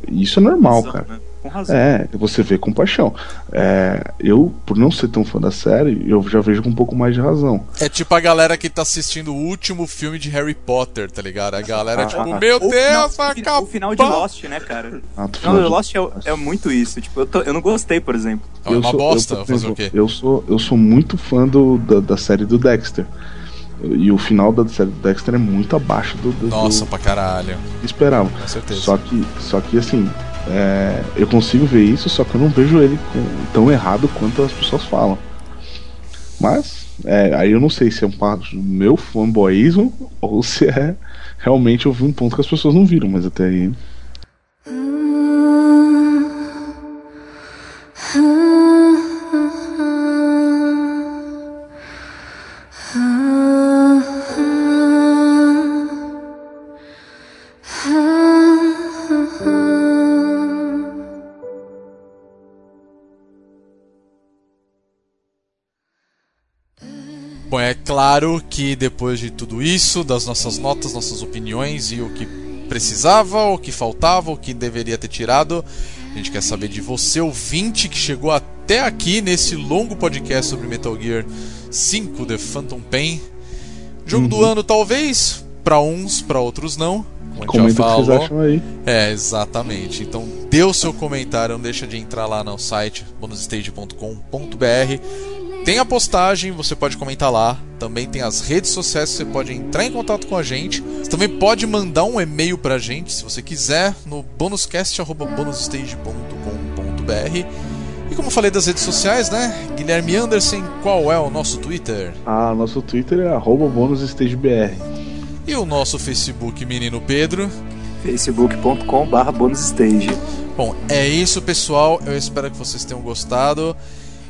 Isso é normal, Razão, cara. né? Com razão. É, você vê com paixão. É, eu, por não ser tão fã da série, eu já vejo com um pouco mais de razão. É tipo a galera que tá assistindo o último filme de Harry Potter, tá ligado? A galera, Ah, tipo, ah, meu O final- Deus, vai o final- acabar. O final de Lost, né, cara? Ah, O tu final de Lost é, é muito isso. Tipo, eu, tô- eu não gostei, por exemplo. É uma bosta, eu, por fazer o exemplo, quê? Eu sou, eu sou muito fã do, da, da série do Dexter. E o final da série do Dexter é muito abaixo do, do, Nossa, do pra caralho. esperava. Com certeza. Só que, só que assim, é, eu consigo ver isso, só que eu não vejo ele tão errado quanto as pessoas falam. Mas, é, aí eu não sei se é um parte do meu fanboyismo ou se é realmente eu vi um ponto que as pessoas não viram, mas até aí. Claro que depois de tudo isso, das nossas notas, nossas opiniões e o que precisava, o que faltava, o que deveria ter tirado, a gente quer saber de você, ouvinte, que chegou até aqui nesse longo podcast sobre Metal Gear 5 The Phantom Pain. Jogo do ano, talvez, pra uns, pra outros não. Como já que vocês falou. acham aí. É, exatamente. Então, dê o seu comentário, não deixa de entrar lá no site bonusstage.com.br. Tem a postagem, você pode comentar lá. Também tem as redes sociais, você pode entrar em contato com a gente. Você também pode mandar um e-mail pra gente, se você quiser, no bonuscast.bonusstage.com.br. E como eu falei das redes sociais, né? Guilherme Anderson, qual é o nosso Twitter? Ah, nosso Twitter é arroba bonusstagebr. E o nosso Facebook, Menino Pedro. facebook.com.br bonusstage. Bom, é isso, pessoal. Eu espero que vocês tenham gostado.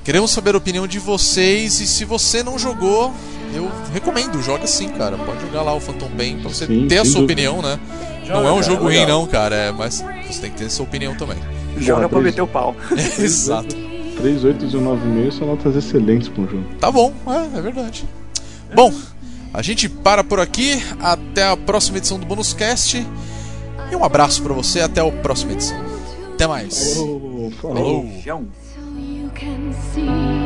Queremos saber a opinião de vocês e se você não jogou, eu recomendo, joga sim, cara. Pode jogar lá o Phantom Pain pra você Sim, ter a sua dúvida. opinião, né? Joga, não é um cara, jogo ruim, legal. não, cara, é, mas você tem que ter a sua opinião também. Joga pra três- meter o pau. Exato. 3, 8 e 9,5 são notas excelentes para um jogo. Tá bom, é, é verdade. Bom, a gente para por aqui. Até a próxima edição do Bonus Cast. E um abraço pra você, até a próxima edição. Até mais. Falou. Falou. Beijão. You can see